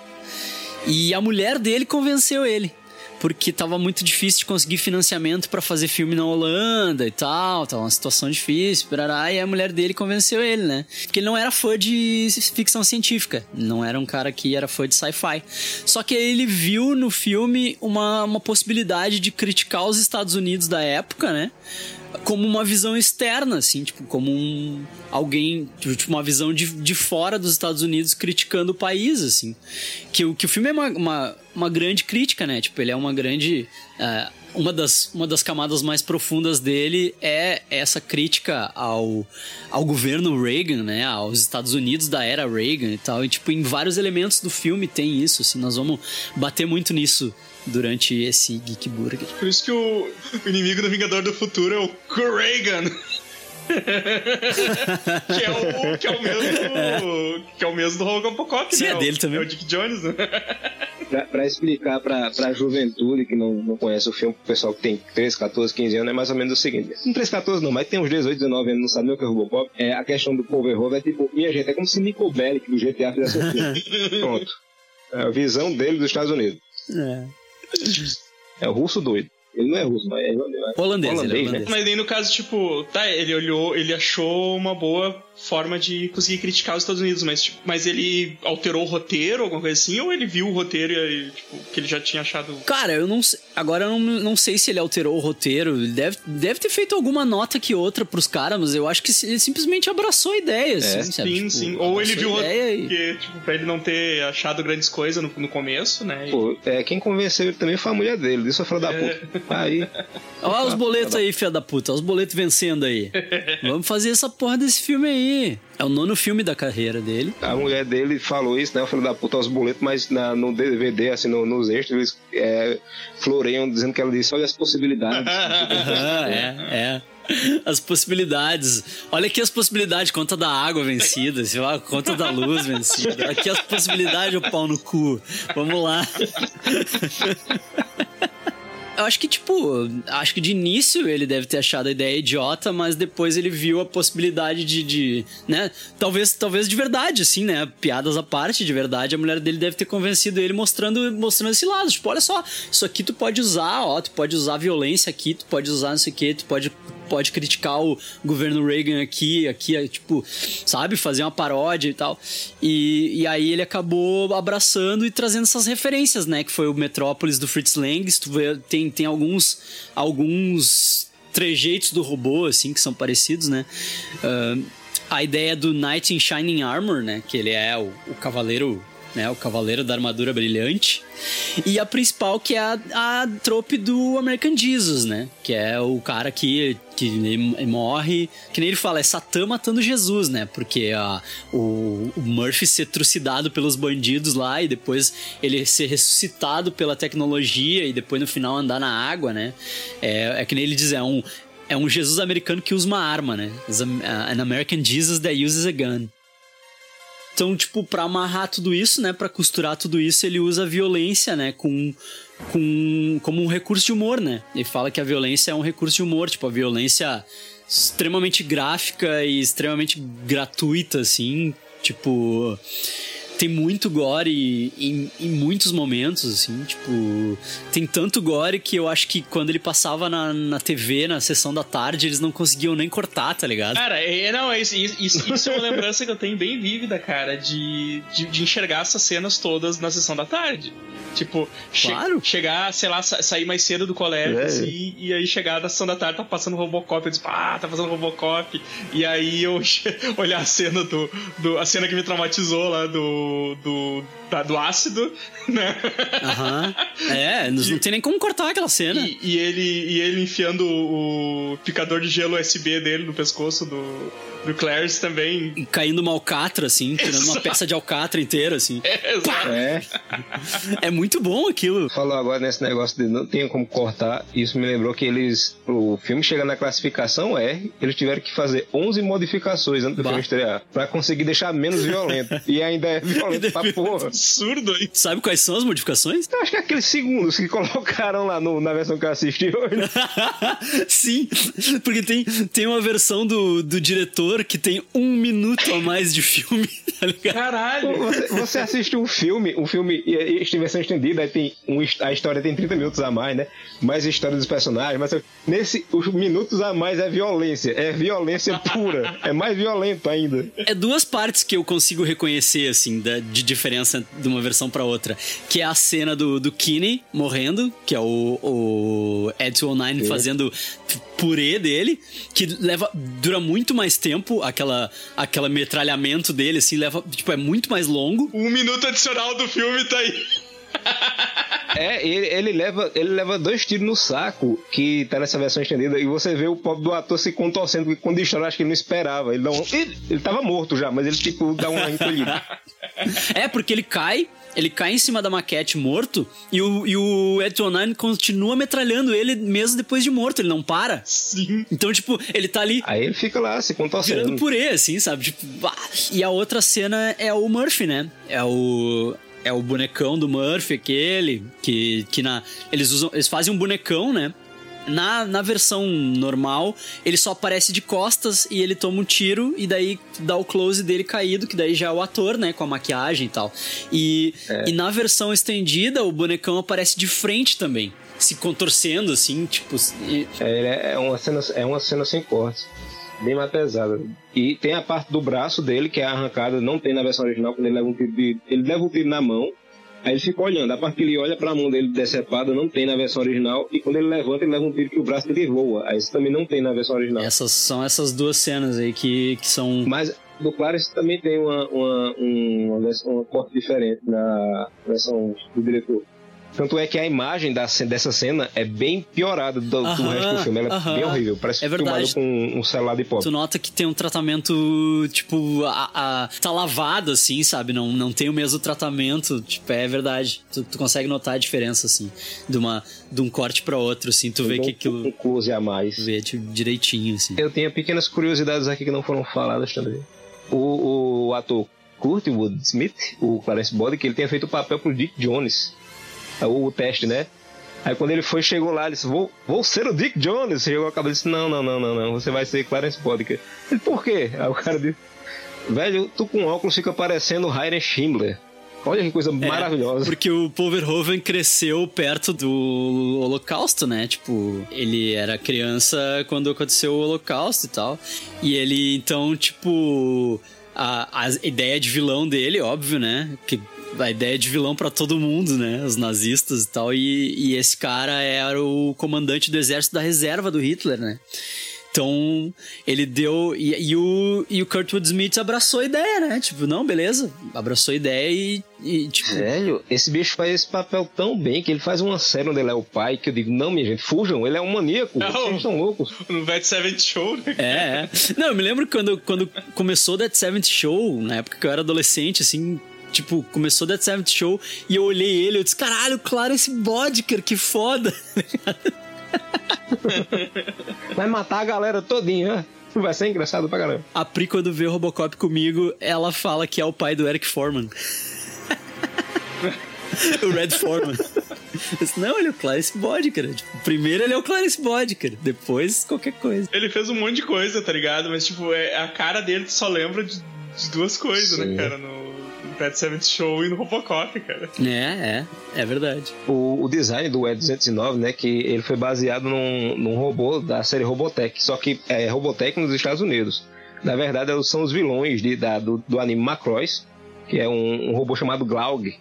E a mulher dele convenceu ele. Porque tava muito difícil de conseguir financiamento pra fazer filme na Holanda e tal, tava uma situação difícil, e a mulher dele convenceu ele, né? Porque ele não era fã de ficção científica, não era um cara que era fã de sci-fi. Só que ele viu no filme uma, uma possibilidade de criticar os Estados Unidos da época, né? Como uma visão externa, assim, tipo, como um alguém, tipo, uma visão de, de fora dos Estados Unidos criticando o país, assim. Que, o- que o filme é uma, uma, uma grande crítica, né? Tipo, ele é uma grande. eh, uma, das, uma das camadas mais profundas dele é essa crítica ao, ao governo Reagan, né? Aos Estados Unidos da era Reagan e tal. E, tipo, em vários elementos do filme tem isso, assim. Nós vamos bater muito nisso durante esse Geek Burger. Por isso que o, o inimigo do Vingador do Futuro é o Kurragan. <laughs> que, é o, que é o mesmo. Que é o mesmo do Robocop, Sim, né? é O- dele também. É o Dick Jones, né? Pra, pra explicar pra, pra juventude que não, não conhece o filme, pro pessoal que tem 13, 14, 15 anos, é mais ou menos o seguinte: não 13, 14 não, mas tem uns 18, 19 anos, não sabe nem o que é Robocop. É, a questão do Powerhover é tipo, minha gente, é como se Nico Bellic do GTA fizesse um filme. <laughs> Pronto. É a visão dele dos Estados Unidos. É. É o russo doido. Ele não é russo, mas é Holandês, ele é né? holandês. Mas daí no caso, tipo, tá, ele olhou, ele achou uma boa forma de conseguir criticar os Estados Unidos, mas, tipo, mas ele alterou o roteiro, alguma coisa assim, ou ele viu o roteiro e, tipo, que ele já tinha achado. Cara, eu não sei. Agora eu não, não sei se ele alterou o roteiro. Ele deve, deve ter feito alguma nota que outra pros caras, mas eu acho que ele simplesmente abraçou a ideia, assim, sabe? Sim, Tipo, sim. Ou ele viu o roteiro, e... porque, tipo, pra ele não ter achado grandes coisas no, no começo, né? E- Pô, é, quem convenceu ele também foi a mulher dele, isso é filho da puta. Aí, Olha os boletos aí, filha da puta. Olha os boletos vencendo aí. <laughs> Vamos fazer essa porra desse filme aí. É o nono filme da carreira dele. a mulher dele falou isso, né? O filho da puta aos boletos, mas na, no DVD, assim, no- nos extras, eles é, floreiam dizendo que ela disse: olha as possibilidades. <laughs> Aham, é, é. As possibilidades. Olha aqui as possibilidades, conta da água vencida, sei lá, conta da luz vencida. Aqui as possibilidades, o pau no cu. Vamos lá. Eu acho que, tipo, acho que de início ele deve ter achado a ideia idiota, mas depois ele viu a possibilidade de, de né? Talvez, talvez de verdade, assim, né? Piadas à parte, de verdade, a mulher dele deve ter convencido ele mostrando, mostrando esse lado. Tipo, olha só, isso aqui tu pode usar, ó, tu pode usar violência aqui, tu pode usar não sei o que, tu pode pode criticar o governo Reagan aqui, aqui, é, tipo, sabe, fazer uma paródia e tal. E, e aí ele acabou abraçando e trazendo essas referências, né? Que foi o Metrópolis do Fritz Lang. Tem, tem alguns, alguns trejeitos do robô, assim, que são parecidos, né? Ah, a ideia do Knight in Shining Armor, né? Que ele é o, o cavaleiro né, o cavaleiro da armadura brilhante. E a principal, que é a, a trope do American Jesus, né? Que é o cara que, que morre. Que nem ele fala, é Satã matando Jesus, né? Porque a, o, o Murphy ser trucidado pelos bandidos lá e depois ele ser ressuscitado pela tecnologia e depois no final andar na água, né? É, é que nem ele diz, é um, é um Jesus americano que usa uma arma, né? An American Jesus that uses a gun. Então, tipo, pra amarrar tudo isso, né, Pra costurar tudo isso, ele usa a violência, né, com, com como um recurso de humor, né? Ele fala que a violência é um recurso de humor, tipo, a violência extremamente gráfica e extremamente gratuita, assim, tipo, tem muito gore em, em muitos momentos, assim, tipo, tem tanto gore que eu acho que quando ele passava na, na TV, na sessão da tarde, eles não conseguiam nem cortar, tá ligado? Cara, é, não, é isso, isso, isso é uma lembrança que eu tenho bem vívida, cara, de, de, de enxergar essas cenas todas na sessão da tarde. Tipo, che- Claro. chegar, sei lá, sa- sair mais cedo do colégio, É. assim, e aí chegar na sessão da tarde, tá passando Robocop, eu disse, ah, tá passando Robocop. E aí eu <laughs> olhar a cena do, do. A cena que me traumatizou lá do. Do, da- do ácido, <laughs> né? Aham. É, não, tem nem como cortar aquela cena. E, e ele, e ele enfiando o picador de gelo USB dele no pescoço do, do Clarice também. E caindo uma alcatra, assim, tirando uma peça de alcatra inteira, assim. É, exato. É, <laughs> É muito bom aquilo. falou agora nesse negócio de não tinha como cortar. Isso me lembrou que eles, o filme chega na classificação R, eles tiveram que fazer 11 modificações antes do Bah. filme estrear, pra conseguir deixar menos violento. <laughs> e ainda é violento pra porra. Absurdo, hein? Sabe quais são as modificações? Eu acho que é aqueles segundos que <laughs> colocaram lá no- na versão que eu assisti hoje. Sim, porque tem, tem uma versão do, do diretor ator que tem um minuto a mais de filme, <laughs> tá ligado? Caralho! Você, assiste um filme, um filme, em versão estendida, aí tem um, a história tem 30 minutos a mais, né? Mais a história dos personagens, mas nesse, os minutos a mais é violência, é violência <laughs> pura, é mais violento ainda. É duas partes que eu consigo reconhecer, assim, da, de diferença de uma versão pra outra. Que é a cena do, do Kinney morrendo, que é o, o Ed 209 fazendo purê dele, que leva dura muito mais tempo, aquela, aquela metralhamento dele, assim, leva, tipo, é muito mais longo. Um minuto adicional do filme tá aí. <laughs> É, ele, ele leva, ele leva dois tiros no saco, que tá nessa versão estendida, e você vê o pobre do ator se contorcendo, porque quando estoura, acho que ele não esperava. Ele, dá um, ele, ele tava morto já, mas ele, tipo, dá uma <laughs> encolhida. É, porque ele cai, ele cai em cima da maquete morto, e o, e o Ed 209 continua metralhando ele mesmo depois de morto, ele não para. Sim. Então, tipo, ele tá ali Aí ele fica lá, se virando contorcendo. purê, assim, sabe? Tipo, bah. E a outra cena é o Murphy, né? É o. É o bonecão do Murphy, aquele, que, que na. Eles usam. Eles fazem um bonecão, né? Na, na versão normal, ele só aparece de costas e ele toma um tiro, e daí dá o close dele caído, que daí já é o ator, né? Com a maquiagem e tal. E, e na versão estendida, o bonecão aparece de frente também. Se contorcendo, assim, tipo. e- É, ele é uma cena, é uma cena sem cortes. Bem mais pesada. E tem a parte do braço dele, que é arrancada, não tem na versão original, quando ele leva um tiro de, Ele leva um tiro na mão, aí ele fica olhando. A parte que ele olha pra mão dele decepada, não tem na versão original. E quando ele levanta, ele leva um tiro que o braço dele voa. Aí isso também não tem na versão original. essas são essas duas cenas aí que, que são. Mas do Clarence também tem uma, uma, um- uma, versão, uma corte diferente na versão do diretor. Tanto é que a imagem da, dessa cena é bem piorada do, do resto do filme. Ela é bem horrível. Parece É filmado com um celular de pop. Tu nota que tem um tratamento, tipo, a, a- tá lavado, assim, sabe? Não, não tem o mesmo tratamento. Tipo, é verdade. Tu, tu consegue notar a diferença, assim, de, uma, de um corte pra outro, assim. Tu vê Então, que aquilo Um close a mais. vê tipo, direitinho, assim. Eu tenho pequenas curiosidades aqui que não foram faladas também. O, o ator Kurtwood Smith, o Clarence Body, que ele tinha feito o papel pro Dick Jones. É O teste, né? Aí quando ele foi, chegou lá, ele disse, vou, vou ser o Dick Jones. Chegou a cabeça e disse, não, não, não, não, não, você vai ser Clarence Body. Ele, por quê? Aí o cara disse, velho, tu com óculos fica parecendo o Heinrich Himmler. Olha que coisa É, maravilhosa. Porque o Paul Verhoeven cresceu perto do Holocausto, né? Tipo, ele era criança quando aconteceu o Holocausto e tal. E ele, então, tipo. A, a ideia de vilão dele, óbvio, né? Que a ideia de vilão pra todo mundo, né? Os nazistas e tal. E, e esse cara era o comandante do exército da reserva do Hitler, né? Então, ele deu. E, e o, e o Kurtwood Smith abraçou a ideia, né? Tipo, não, beleza. Abraçou a ideia e, e tipo. Velho, esse bicho faz esse papel tão bem que ele faz uma série onde ele é o pai que eu digo, não, minha gente, fujam, ele é um maníaco, Não. vocês são loucos. No Vet Seventh Show, né? É, é. Não, eu me lembro quando, quando começou o Dead Seventh Show, na época que eu era adolescente, assim, tipo, começou o Dead Seventh Show e eu olhei ele e eu disse, caralho, Clarence Bodker, que foda. <laughs> Vai matar a galera todinha, né? Vai ser engraçado pra caramba. A Pri, quando vê o Robocop comigo, ela fala que é o pai do Eric Foreman. <laughs> o Red Foreman. Eu disse, Não, ele é o Clarence Bodker. Tipo, primeiro ele é o Clarence Bodker, depois qualquer coisa. Ele fez um monte de coisa, tá ligado? Mas, tipo, é, a cara dele só lembra de, de duas coisas, Sim. né, cara? No Pet Seventh Show e no Robocop, cara. É, é, é verdade. O, o design do E209, né, que ele foi baseado num, num robô da série Robotech, só que é Robotech nos Estados Unidos. Na verdade, são os vilões de, da, do, do anime Macross, que é um, um robô chamado Glaug.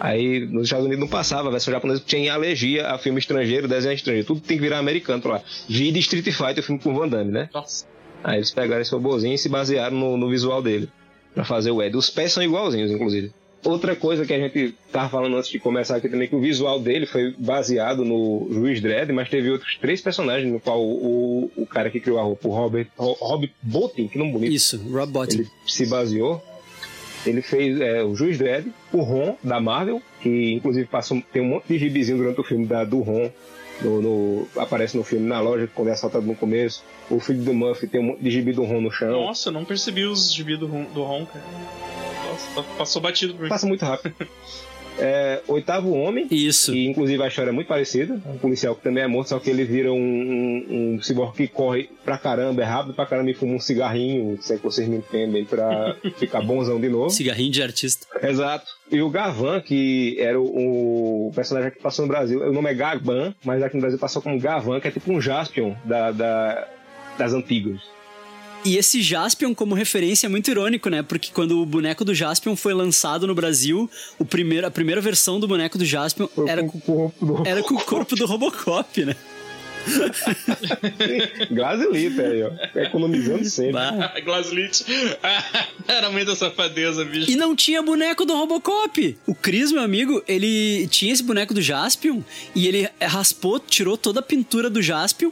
Aí nos Estados Unidos não passava, a versão japonesa tinha alergia a filme estrangeiro, desenho estrangeiro, tudo tem que virar americano pra lá. Vira Street Fighter, o filme com Van Damme, né? Nossa. Aí eles pegaram esse robôzinho e se basearam no, no visual dele. Pra fazer o Ed. Os pés são igualzinhos, inclusive. Outra coisa que a gente tava falando antes de começar aqui também, que o visual dele foi baseado no Juiz Dredd, mas teve outros três personagens, no qual o, o cara que criou a roupa, o Robert, Ro- Robert Bottin, que não bonito, Isso, Rob Bottin. ele se baseou. Ele fez é, o Juiz Dredd, o Ron, da Marvel, que inclusive passa, um- tem um monte de gibizinho durante o filme da, do Ron. No, no- aparece no filme na loja, quando é assaltado no começo. O filho do Murphy tem um de gibi do Ron no chão. Nossa, eu não percebi os gibi do, Ron- do Ron, cara. Nossa, tá- passou batido por. Passa muito rápido. <laughs> é, Oitavo Homem. Isso. E inclusive a história é muito parecida. Um policial que também é morto, só que ele vira um, um, um ciborgue que corre pra caramba, é rápido pra caramba e fuma um cigarrinho, se é que vocês me entendem, pra <laughs> ficar bonzão de novo. Cigarrinho de artista. Exato. E o Gavan, que era o, o personagem que passou no Brasil, o nome é Gavan, mas aqui no Brasil passou como Gavan, que é tipo um Jaspion da, da- das antigas. E esse Jaspion, como referência, é muito irônico, né? Porque quando o boneco do Jaspion foi lançado no Brasil, o primeiro, a primeira versão do boneco do Jaspion era com, o corpo do era com o corpo do Robocop, né? <laughs> Glasilita aí, ó. Economizando sempre. Bah. <laughs> Glaslit. <laughs> Era muita safadeza, bicho. E não tinha boneco do Robocop. O Chris, meu amigo, ele tinha esse boneco do Jaspion e ele raspou, tirou toda a pintura do Jaspion.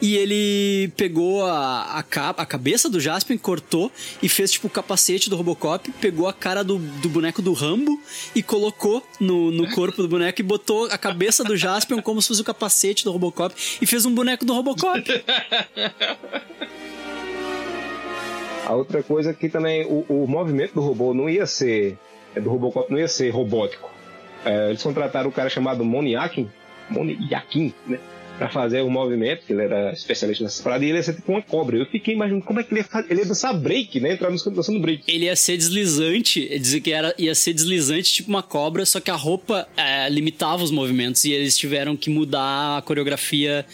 E ele pegou a, a, a cabeça do Jaspion, cortou e fez tipo o capacete do Robocop, pegou a cara do, do boneco do Rambo e colocou no, no corpo do boneco e botou a cabeça do Jaspion como se fosse o capacete do Robocop e fez um boneco do Robocop. A outra coisa é que também o, o movimento do robô não ia ser. é, Do Robocop não ia ser robótico. É, eles contrataram o cara chamado Moniakin, Moniakin, né? Pra fazer o movimento, que ele era especialista nessas paradas, e ele ia ser tipo uma cobra. Eu fiquei imaginando como é que ele ia fazer. Ele ia dançar break, né? Entrar cantos dançando break. Ele ia ser deslizante, ele dizia que era, ia ser deslizante tipo uma cobra, só que a roupa é, limitava os movimentos e eles tiveram que mudar a coreografia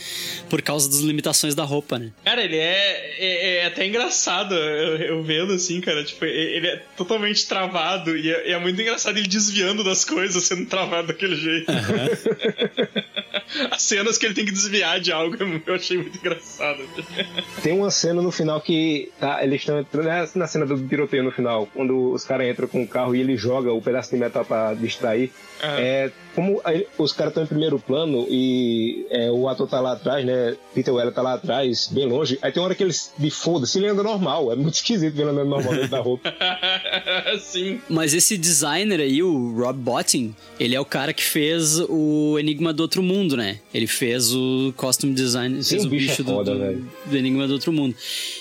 por causa das limitações da roupa, né? Cara, ele é, é, é até engraçado eu, eu vendo assim, cara. Tipo, ele é totalmente travado e é, é muito engraçado ele desviando das coisas, sendo travado daquele jeito. <laughs> <laughs> As cenas que ele tem que desviar de algo eu achei muito engraçado. <laughs> Tem uma cena no final que tá, eles estão né, na cena do tiroteio no final, quando os caras entram com o carro e ele joga o pedaço de metal pra distrair. É, como aí os caras estão em primeiro plano e é, o ator tá lá atrás, né? Peter Weller tá lá atrás, bem longe. Aí tem uma hora que eles de foda-se, ele anda normal. É muito esquisito ver ele andando normal dentro da roupa. <laughs> Sim. Mas esse designer aí, o Rob Bottin, ele é o cara que fez o Enigma do Outro Mundo, né? Ele fez o costume design, fez o o bicho é do, foda, do- do Enigma do Outro Mundo.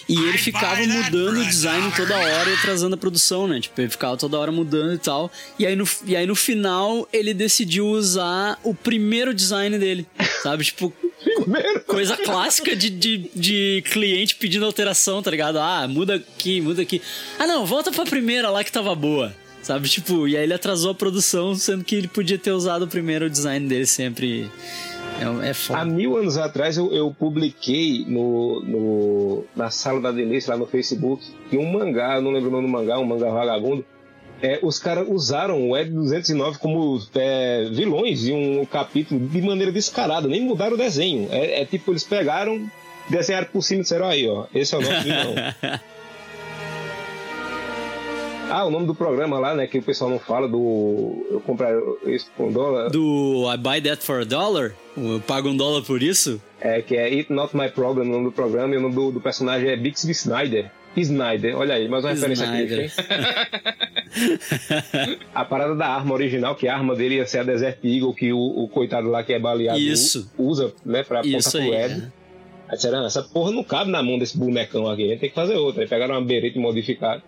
E ele ficava mudando o design toda hora e atrasando a produção, né? Tipo, ele ficava toda hora mudando e tal. E aí no, e aí no final ele decidiu usar o primeiro design dele, sabe? Tipo, <laughs> Primeiro. coisa clássica de, de, de cliente pedindo alteração, tá ligado? Ah, muda aqui, muda aqui. Ah, não, volta pra primeira lá que tava boa. Sabe, tipo, e aí ele atrasou a produção, sendo que ele podia ter usado o primeiro design dele sempre. É, é Há foda. mil anos atrás eu, eu publiquei no, no- na sala da Denise lá no Facebook que um mangá, eu não lembro o nome do mangá, um mangá vagabundo. É, os caras usaram o Ed 209 como é, vilões em um capítulo de maneira descarada, nem mudaram o desenho. É, é tipo, eles pegaram, desenharam por cima e disseram: aí, ó, esse é o nosso vilão. <laughs> ah, o nome do programa lá, né, que o pessoal não fala, do. Eu comprar isso por um dólar. Do I Buy That for a Dollar? Eu pago um dólar por isso? É, que é It Not My Problem, o nome do programa, e o nome do, do personagem é Bixby Snyder. Snyder, olha aí, mais uma referência aqui. Snyder. hein? <laughs> a parada da arma original, que a arma dele ia ser a Desert Eagle, que o, o coitado lá que é baleado Isso. usa, né, pra apontar pro. Ed. é. Aí disseram, "Ah, essa porra não cabe na mão desse bonecão aqui, a gente tem que fazer outra. Aí pegaram uma bereta e modificaram.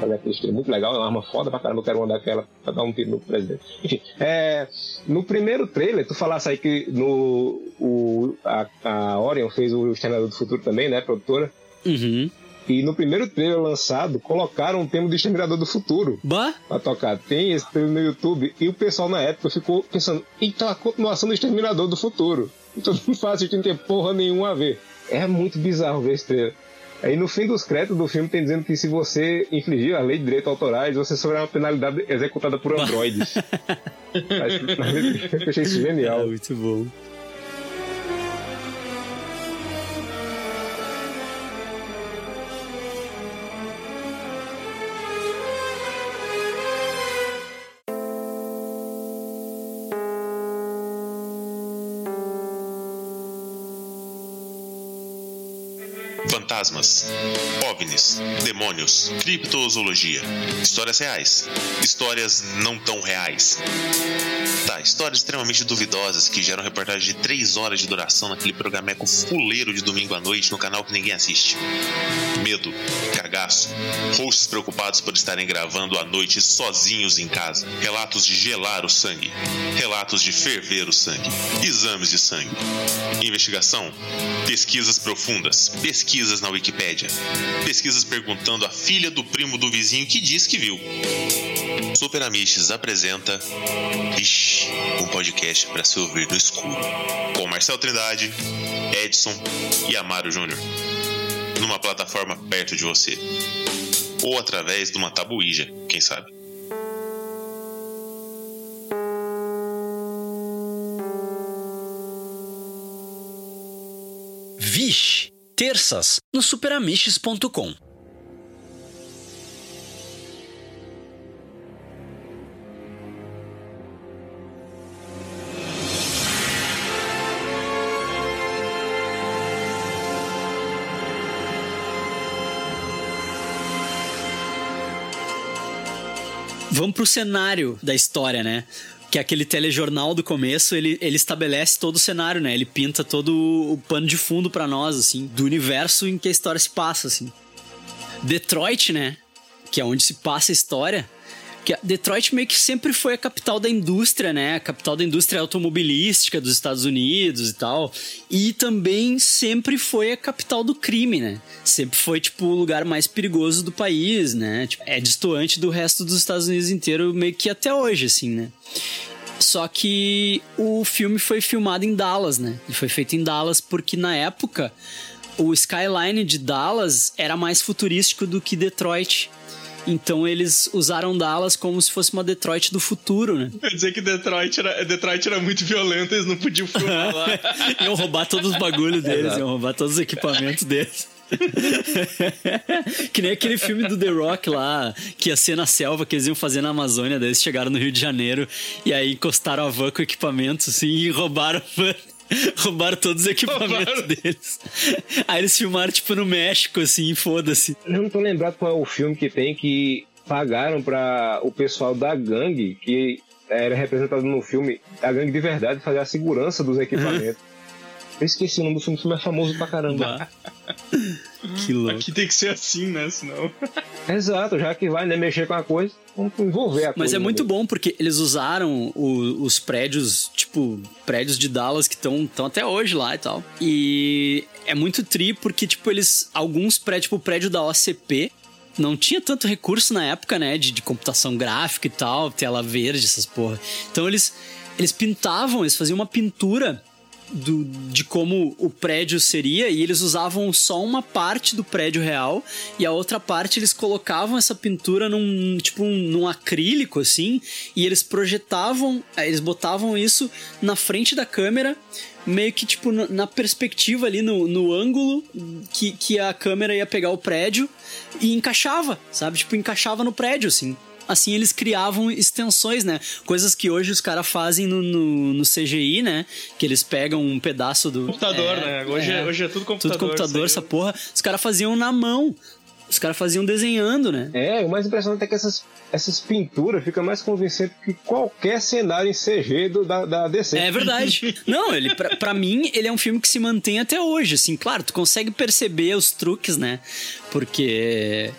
Fazer aquele estilo muito legal, é uma arma foda pra caramba, eu quero mandar aquela pra dar um tiro no presidente. Enfim, é, no primeiro trailer, tu falasse aí que no, o, a, a Orion fez o Exterminador do Futuro também, né, produtora? Uhum. E no primeiro trailer lançado, colocaram o tema do Exterminador do Futuro Bah? pra tocar. Tem esse trailer no YouTube e o pessoal na época ficou pensando, então a continuação do Exterminador do Futuro. Então <laughs> não faz sentido, tem porra nenhuma a ver. É muito bizarro ver esse trailer. Aí no fim dos créditos do filme tem dizendo que se você infligir a lei de direitos autorais, você sofrerá uma penalidade executada por androides. <laughs> <laughs> Achei isso É genial. muito bom. Fantasmas, OVNIs, demônios, criptozoologia, histórias reais, histórias não tão reais. Tá, histórias extremamente duvidosas que geram reportagem de 3 horas de duração naquele programeco fuleiro de domingo à noite no canal que ninguém assiste. Medo, cagaço, hosts preocupados por estarem gravando à noite sozinhos em casa, relatos de gelar o sangue, relatos de ferver o sangue, exames de sangue, investigação, pesquisas profundas, pesquisas na Wikipédia, pesquisas perguntando à filha do primo do vizinho que diz que viu. Super Amishes apresenta Vixe, um podcast para se ouvir no escuro, com Marcel Trindade, Edson e Amaro Júnior, numa plataforma perto de você, ou através de uma tabuíja, quem sabe. Vixe, terças no superamiches.com. Vamos pro cenário da história, né? Que é aquele telejornal do começo, ele, ele estabelece todo o cenário, né? Ele pinta todo o pano de fundo para nós, assim, do universo em que a história se passa, assim. Detroit, né? Que é onde se passa a história. Que Detroit meio que sempre foi a capital da indústria, né? A capital da indústria automobilística dos Estados Unidos e tal. E também sempre foi a capital do crime, né? Sempre foi, tipo, o lugar mais perigoso do país, né? Tipo, é distoante do resto dos Estados Unidos inteiro, meio que até hoje, assim, né? Só que o filme foi filmado em Dallas, né? E foi feito em Dallas porque na época o skyline de Dallas era mais futurístico do que Detroit. Então eles usaram Dallas como se fosse uma Detroit do futuro, né? Quer dizer que Detroit era, Detroit era muito violento, eles não podiam filmar lá. <laughs> iam roubar todos os bagulhos deles, iam roubar todos os equipamentos deles. <laughs> que nem aquele filme do The Rock lá, que ia ser na selva, que eles iam fazer na Amazônia, daí eles chegaram no Rio de Janeiro e aí encostaram a van com equipamentos assim e roubaram a van. Roubaram todos os equipamentos roubaram. deles. Aí eles filmaram, tipo, no México, assim, foda-se. Eu não tô lembrado qual é o filme que tem que pagaram para o pessoal da gangue, que era representado no filme, a gangue de verdade, fazer a segurança dos equipamentos. <laughs> Eu esqueci o nome do filme, o filme é famoso pra caramba. Que louco. Aqui tem que ser assim, né? Senão. <laughs> Exato, já que vai né, mexer com a coisa, vamos envolver a Mas coisa. Mas é muito bom porque eles usaram o, os prédios, tipo, prédios de Dallas que estão até hoje lá e tal. E é muito tri porque, tipo, eles. Alguns prédios, tipo, o prédio da OCP, não tinha tanto recurso na época, né? De, de computação gráfica e tal, tela verde, essas porra. Então eles. Eles pintavam, eles faziam uma pintura do, de como o prédio seria e eles usavam só uma parte do prédio real e a outra parte eles colocavam essa pintura num tipo um, num acrílico assim e eles projetavam eles botavam isso na frente da câmera meio que tipo na perspectiva ali no, no ângulo que, que a câmera ia pegar o prédio e encaixava sabe? Tipo encaixava no prédio assim assim eles criavam extensões, né? Coisas que hoje os caras fazem no, no, no, CGI, né? Que eles pegam um pedaço do. Computador, é, né? Hoje é, hoje é tudo computador. Tudo computador, essa porra. Os caras faziam na mão. Os caras faziam desenhando, né? É, o mais impressionante é que essas, essas pinturas ficam mais convincentes que qualquer cenário em CG do, da, da DC. É verdade. <laughs> Não, ele, pra, pra mim, ele é um filme que se mantém até hoje, assim. Claro, tu consegue perceber os truques, né? Porque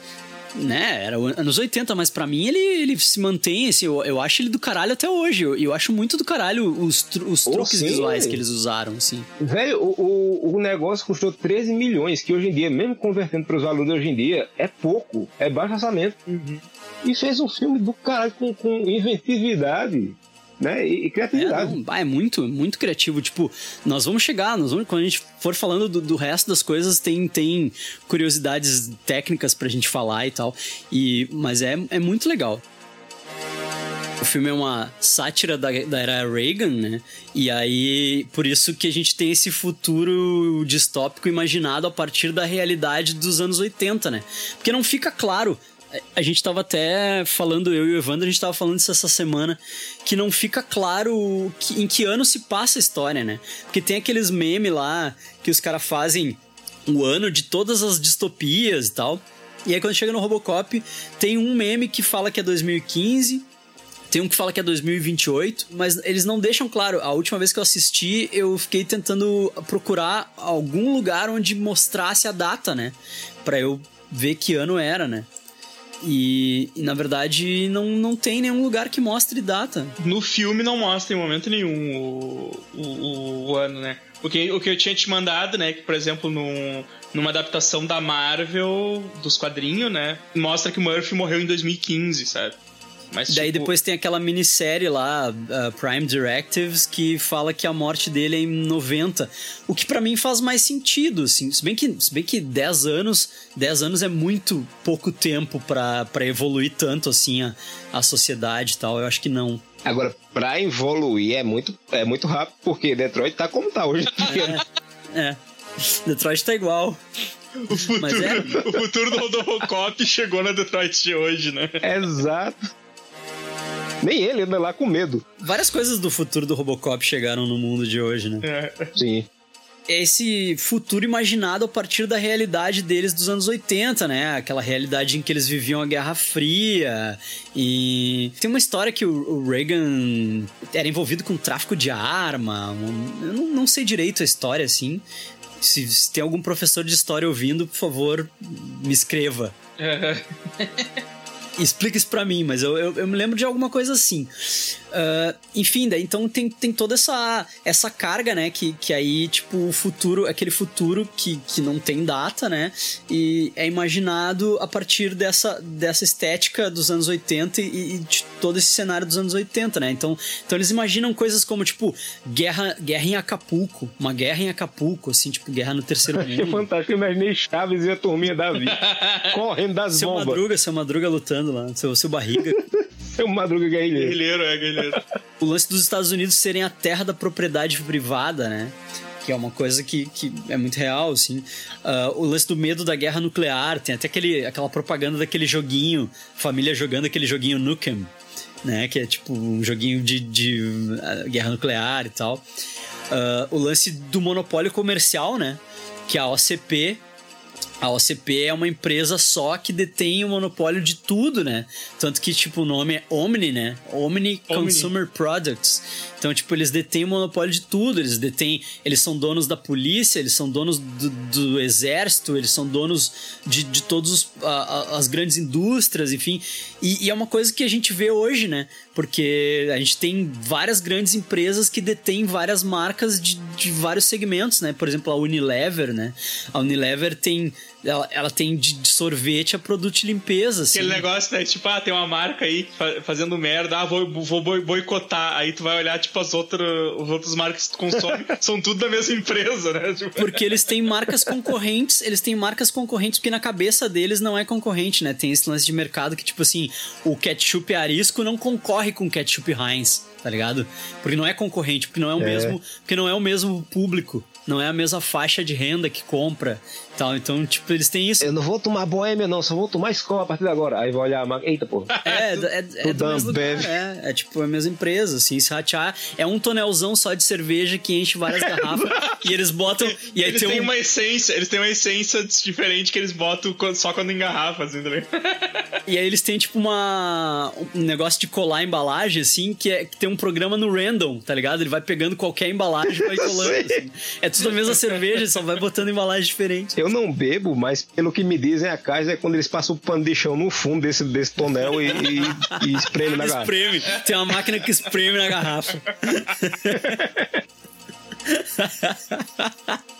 né, era anos 80, mas para mim ele, ele se mantém, assim, eu, eu acho ele do caralho até hoje. Eu, eu acho muito do caralho os, os truques oh, visuais que eles usaram, assim. Velho, o, o, o negócio custou 13 milhões, que hoje em dia, mesmo convertendo para os valores de hoje em dia, é pouco, é baixo orçamento. Uhum. E fez um filme do caralho com, com inventividade né? E, e criatividade. É, não, é, muito, muito criativo. Tipo, nós vamos chegar, nós vamos, quando a gente for falando do, do, resto das coisas, tem, tem curiosidades técnicas pra gente falar e tal. E, mas é, é muito legal. O filme é uma sátira da, da era Reagan, né? E aí, por isso que a gente tem esse futuro distópico imaginado a partir da realidade dos anos 80, né? Porque não fica claro a gente tava até falando, eu e o Evandro, a gente tava falando isso essa semana, que não fica claro que, em que ano se passa a história, né? Porque tem aqueles memes lá que os caras fazem o ano de todas as distopias e tal. E aí quando chega no Robocop, tem um meme que fala que é 2015, tem um que fala que é 2028, mas eles não deixam claro. A última vez que eu assisti, eu fiquei tentando procurar algum lugar onde mostrasse a data, né? Pra eu ver que ano era, né? E, e, na verdade não, não tem nenhum lugar que mostre data. No filme não mostra em momento nenhum o, o, o ano, né? O que, o que eu tinha te mandado, né? Que, por exemplo, num, numa adaptação da Marvel, dos quadrinhos, né? Mostra que o Murphy morreu em 2015, sabe? Mas, Daí tipo... depois tem aquela minissérie lá, uh, Prime Directives, que fala que a morte dele é em 90. O que para mim faz mais sentido, assim. Se bem que, se bem que 10 anos, 10 anos é muito pouco tempo para evoluir tanto assim a, a sociedade e tal. Eu acho que não. Agora, pra evoluir é muito, é muito rápido, porque Detroit tá como tá hoje. é, é. Detroit tá igual. <laughs> O futuro, é... o futuro do Robocop chegou na Detroit de hoje, né? Exato. Nem ele anda lá com medo. Várias coisas do futuro do Robocop chegaram no mundo de hoje, né? É. Sim esse futuro imaginado a partir da realidade deles dos anos 80, né? Aquela realidade em que eles viviam a Guerra Fria. E tem uma história que o Reagan era envolvido com tráfico de arma. Eu não, não sei direito a história, assim. Se, se, tem algum professor de história ouvindo, por favor, me escreva. <laughs> explica isso pra mim, mas eu, eu, eu, me lembro de alguma coisa assim. Uh, enfim, daí então tem, tem toda essa, essa carga, né? Que, que aí, tipo, o futuro, aquele futuro que, que não tem data, né? E é imaginado a partir dessa, dessa estética dos anos 80 e, e de todo esse cenário dos anos 80, né? Então, então eles imaginam coisas como, tipo, guerra, guerra em Acapulco, uma guerra em Acapulco, assim, tipo, guerra no terceiro <laughs> mundo. Que fantástico, eu imaginei Chaves e a turminha da vida <laughs> correndo das seu bombas. Madruga, seu Madruga lutando lá, seu, seu barriga. <laughs> seu Madruga guerrilheiro. Guerrilheiro, é, guerrilheiro. <laughs> o lance dos Estados Unidos serem a terra da propriedade privada, né? que é uma coisa que, que é muito real, assim. Uh, o lance do medo da guerra nuclear, tem até aquele, aquela propaganda daquele joguinho, família jogando aquele joguinho Nukem, né? Que é tipo um joguinho de, de uh, guerra nuclear e tal. Uh, o lance do monopólio comercial, né? Que a OCP a OCP é uma empresa só que detém o monopólio de tudo, né? Tanto que, tipo, o nome é Omni, né? Omni, Omni. Consumer Products. Então, tipo, eles detêm o monopólio de tudo. Eles detêm. Eles são donos da polícia, eles são donos do, do exército, eles são donos de, de todas as grandes indústrias, enfim. E, e, é uma coisa que a gente vê hoje, né? Porque a gente tem várias grandes empresas que detêm várias marcas de, de vários segmentos, né? Por exemplo, a Unilever, né? A Unilever tem ela, ela tem de, de, sorvete a produto de limpeza, assim. Aquele negócio, né? Tipo, ah, tem uma marca aí fazendo merda, ah, vou, vou boicotar. Aí tu vai olhar, tipo, as outras, os outros marcas que tu consome <laughs> são tudo da mesma empresa, né? Tipo... Porque eles têm marcas concorrentes, eles têm marcas concorrentes porque na cabeça deles não é concorrente, né? Tem esse lance de mercado que, tipo assim, o ketchup arisco não concorre com o ketchup Heinz, tá ligado? Porque não é concorrente, porque não é o é. mesmo, porque não é o mesmo público não é a mesma faixa de renda que compra tal. Então, tipo, eles têm isso. Eu não vou tomar boêmia, não, só vou tomar escola a partir de agora. Aí vai olhar a marca. Eita, pô. É, <laughs> é, é, é do mesmo lugar, é, é tipo a mesma empresa, assim. Se ratear, é um tonelzão só de cerveja que enche várias garrafas <laughs> e eles botam. E aí eles tem têm um... uma essência, eles têm uma essência diferente que eles botam só quando engarrafa, assim, também. E aí eles têm, tipo, uma. um negócio de colar embalagem, assim, que, é, que tem um programa no random, tá ligado? Ele vai pegando qualquer embalagem e vai <laughs> colando. Assim. É tudo a mesma cerveja, só vai botando embalagem diferente. Eu não bebo, mas pelo que me dizem, a casa é quando eles passam o pano de chão no fundo desse, desse tonel e, e, e espreme na garrafa. Espreme. Tem uma máquina que espreme na garrafa. <laughs>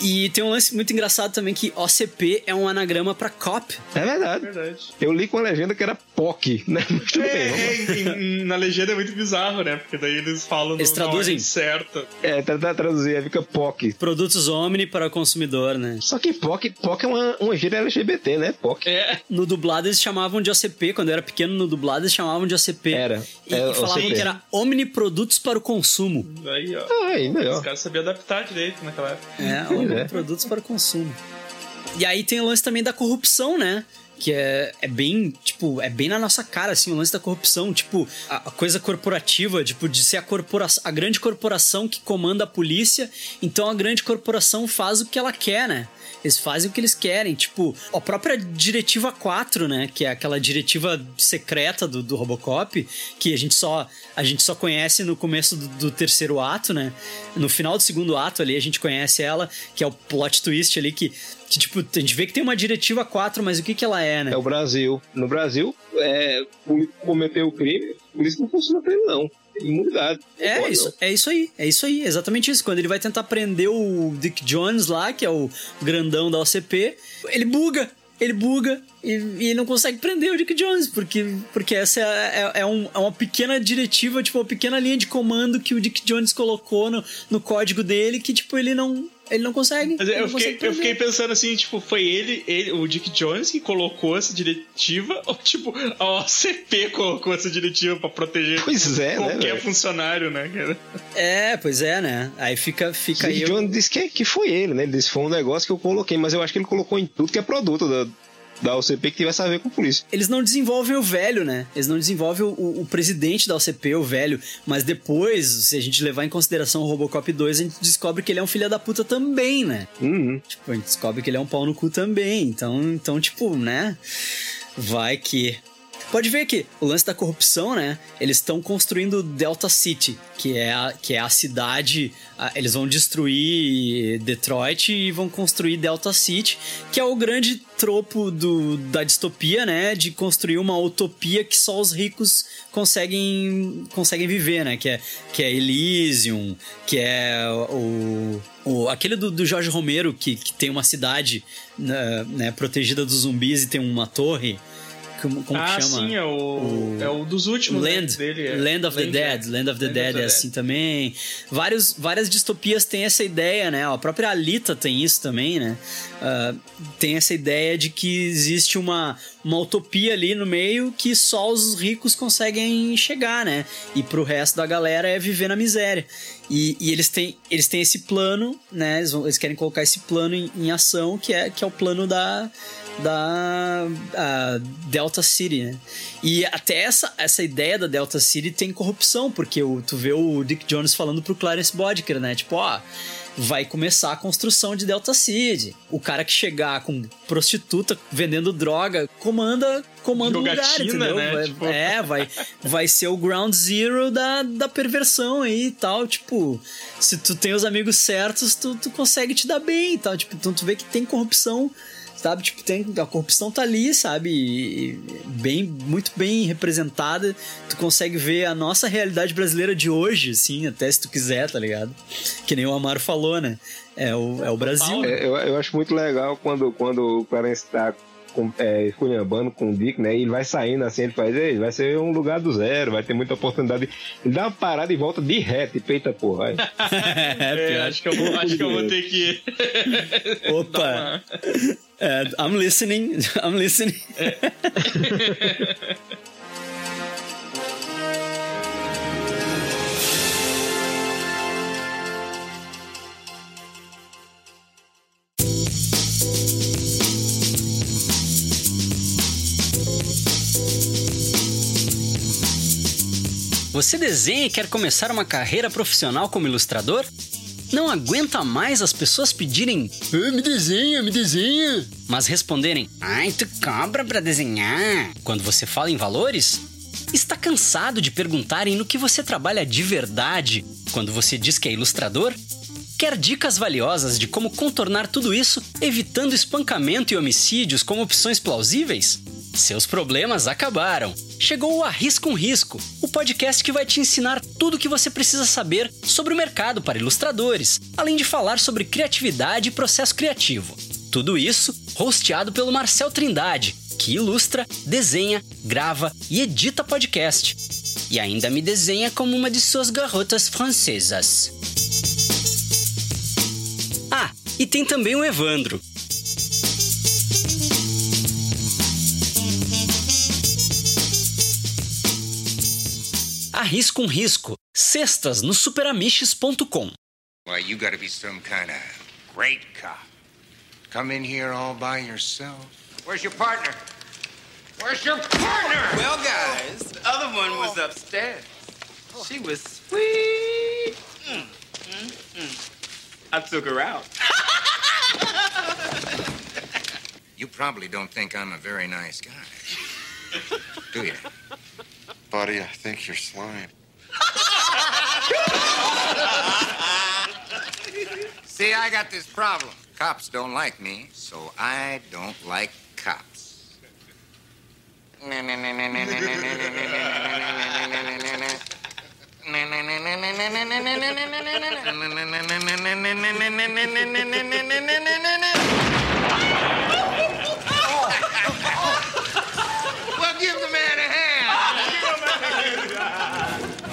E tem um lance muito engraçado também que OCP é um anagrama pra COP. É verdade. É verdade. Eu li com a legenda que era POC, né? <laughs> Mas tudo é, bem. É, na legenda é muito bizarro, né? Porque daí eles falam eles traduzem certo. É, tentar traduzir, aí fica POC. Produtos Omni para o consumidor, né? Só que POC, POC é uma, uma gíria LGBT, né? POC. É. No dublado eles chamavam de OCP. Quando eu era pequeno, no dublado eles chamavam de OCP. Era. E, é, e falavam OCP. que era Omni Produtos para o Consumo. Aí, ó. Aí, melhor. Os caras sabiam adaptar direito naquela época. É, Omni é. Produtos para o Consumo. E aí tem o lance também da corrupção, né? que é, é bem, tipo, é bem na nossa cara, assim, o lance da corrupção, tipo, a, a coisa corporativa, tipo, de ser a corporação, a grande corporação que comanda a polícia, então a grande corporação faz o que ela quer, né? Eles fazem o que eles querem. Tipo, a própria Diretiva 4, né? Que é aquela diretiva secreta do, do Robocop, que a gente só, a gente só conhece no começo do, do terceiro ato, né? No final do segundo ato ali a gente conhece ela, que é o plot twist ali que que, tipo, a gente vê que tem uma diretiva 4, mas o que que ela é, né? É o Brasil. No Brasil, é, cometeu o crime, por isso não funciona pra ele, não. Imunidade. É Pode, isso, não. é isso aí, é isso aí, exatamente isso. Quando ele vai tentar prender o Dick Jones lá, que é o grandão da OCP, ele buga, ele buga e, e não consegue prender o Dick Jones, porque, porque essa é, é, é um- é uma pequena diretiva, tipo, uma pequena linha de comando que o Dick Jones colocou no, no código dele, que, tipo, ele não, ele não consegue. Mas ele eu não fiquei, consegue eu fiquei pensando assim, tipo, foi ele, ele, o Dick Jones que colocou essa diretiva, <laughs> ou tipo, a OCP colocou essa diretiva pra proteger Pois é, né, qualquer velho? funcionário, né, cara? É, pois é, né? Aí fica, fica aí. Dick Jones disse que, que foi ele, né? Ele disse que foi um negócio que eu coloquei, mas eu acho que ele colocou em tudo que é produto da, da OCP que tivesse a ver com polícia. Eles não desenvolvem o velho, né? Eles não desenvolvem o, o- presidente da OCP, o velho. Mas depois, se a gente levar em consideração o Robocop 2, a gente descobre que ele é um filho da puta também, né? Uhum. Tipo, a gente descobre que ele é um pau no cu também. Então, então tipo, né? Vai que. Pode ver que o lance da corrupção, né? Eles estão construindo Delta City, que é a, que é a cidade. eles vão destruir Detroit e vão construir Delta City, que é o grande tropo do, da distopia, né? De construir uma utopia que só os ricos conseguem, conseguem viver, né? Que é, que é Elysium, que é o. o aquele do, do Jorge Romero, que, que tem uma cidade né, né, protegida dos zumbis e tem uma torre. Como, como ah, que chama? sim, é o, O- é o dos últimos né, Land, dele. É. Land of the Land, Dead, é. Land of the Land Dead of é the assim também. Vários, várias distopias têm essa ideia, né? A própria Alita tem isso também, né? Ah, tem essa ideia de que existe uma, uma utopia ali no meio que só os ricos conseguem chegar, né? E pro resto da galera é viver na miséria. E, e eles, têm, eles têm esse plano, né? Eles, vão- eles querem colocar esse plano em, em ação, que é, que é o plano da, da Delta City, né? E até essa, essa ideia da Delta City tem corrupção, porque o, tu vê o Dick Jones falando pro Clarence Bodker, né? Tipo, ó, vai começar a construção de Delta City. O cara que chegar com prostituta vendendo droga comanda, comanda o lugar, entendeu? né? Vai- Tipo- É, vai, vai ser o ground zero da, da perversão aí e tal. Tipo, se tu tem os amigos certos, tu, tu consegue te dar bem e tal. Tipo, então tu vê que tem corrupção, sabe? Tipo, tem, a corrupção tá ali, sabe? E- e bem, muito bem representada. Tu consegue ver a nossa realidade brasileira de hoje, assim, até se tu quiser, tá ligado? Que nem o Amaro falou, né? É o, é o Brasil. né? É, eu, eu acho muito legal quando, quando o Clarence tá com, é, esculhambando com o Dick, né? E ele vai saindo assim, ele faz, Ei, vai ser um lugar do zero, vai ter muita oportunidade. Ele dá uma parada e volta de reto e peita, porra. Vai. <laughs> É, É, acho que, eu vou, acho que eu vou ter que. <laughs> Opa! É, I'm listening, <laughs> I'm listening. Você desenha e quer começar uma carreira profissional como ilustrador? Não aguenta mais as pessoas pedirem "Ah, me desenha, me desenha, mas responderem ai, tu cobra pra desenhar quando você fala em valores? Está cansado de perguntarem no que você trabalha de verdade quando você diz que é ilustrador? Quer dicas valiosas de como contornar tudo isso, evitando espancamento e homicídios como opções plausíveis? Seus problemas acabaram. Chegou o Arrisca um Risco, o podcast que vai te ensinar tudo o que você precisa saber sobre o mercado para ilustradores, além de falar sobre criatividade e processo criativo. Tudo isso hosteado pelo Marcel Trindade, que ilustra, desenha, grava e edita podcast. E ainda me desenha como uma de suas garotas francesas. Ah, e tem também o Evandro. Arrisca um risco. Sextas no superamiches.com. Why, you gotta be some kind of great cop. Come in here all by yourself. Where's your partner? Where's your partner? Well, guys, the other one was upstairs. She was sweet. Mm, mm, mm. I took her out. <laughs> You probably don't think I'm a very nice guy. Do you? Buddy, I think you're slime. See, I got this problem. Cops don't like me, so I don't like cops. well, give the man a hand. <laughs>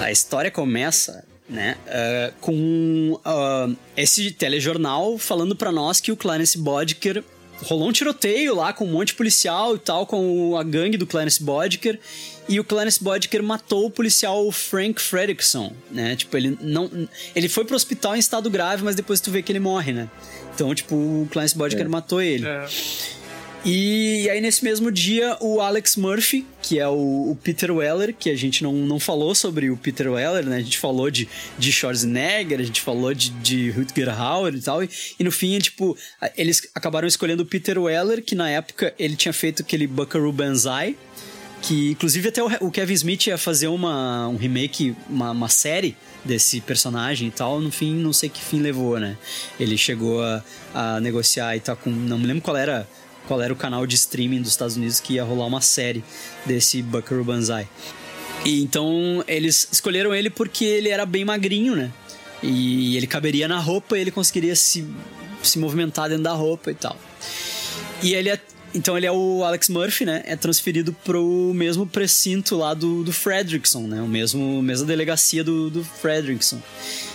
A história começa, né, uh, com uh, esse telejornal falando pra nós que o Clarence Bodker rolou um tiroteio lá com um monte de policial e tal, com a gangue do Clarence Bodker. E o Clarence Bodker matou o policial Frank Fredrickson, né? Tipo, ele não. Ele foi pro hospital em estado grave, mas depois tu vê que ele morre, né? Então, tipo, o Clarence Bodker É. matou ele. É. E aí, nesse mesmo dia, o Alex Murphy, que é o, o Peter Weller, que a gente não, não falou sobre o Peter Weller, né? A gente falou de, de Schwarzenegger, a gente falou de, de Rutger Hauer e tal. E, e no fim, tipo, eles acabaram escolhendo o Peter Weller, que na época ele tinha feito aquele Buckaroo Banzai, que inclusive até o, Kevin Smith ia fazer uma, um remake, uma, uma série desse personagem e tal, no fim, não sei que fim levou, né? Ele chegou a, a negociar e tá com. Não me lembro qual era, qual era o canal de streaming dos Estados Unidos que ia rolar uma série desse Buckaroo Banzai. E então eles escolheram ele porque ele era bem magrinho, né? E ele caberia na roupa e ele conseguiria se, se movimentar dentro da roupa e tal. E ele é. Então ele é o Alex Murphy, né? É transferido pro mesmo precinto lá do, do Fredrickson, né? O mesmo mesma delegacia do, do Fredrickson.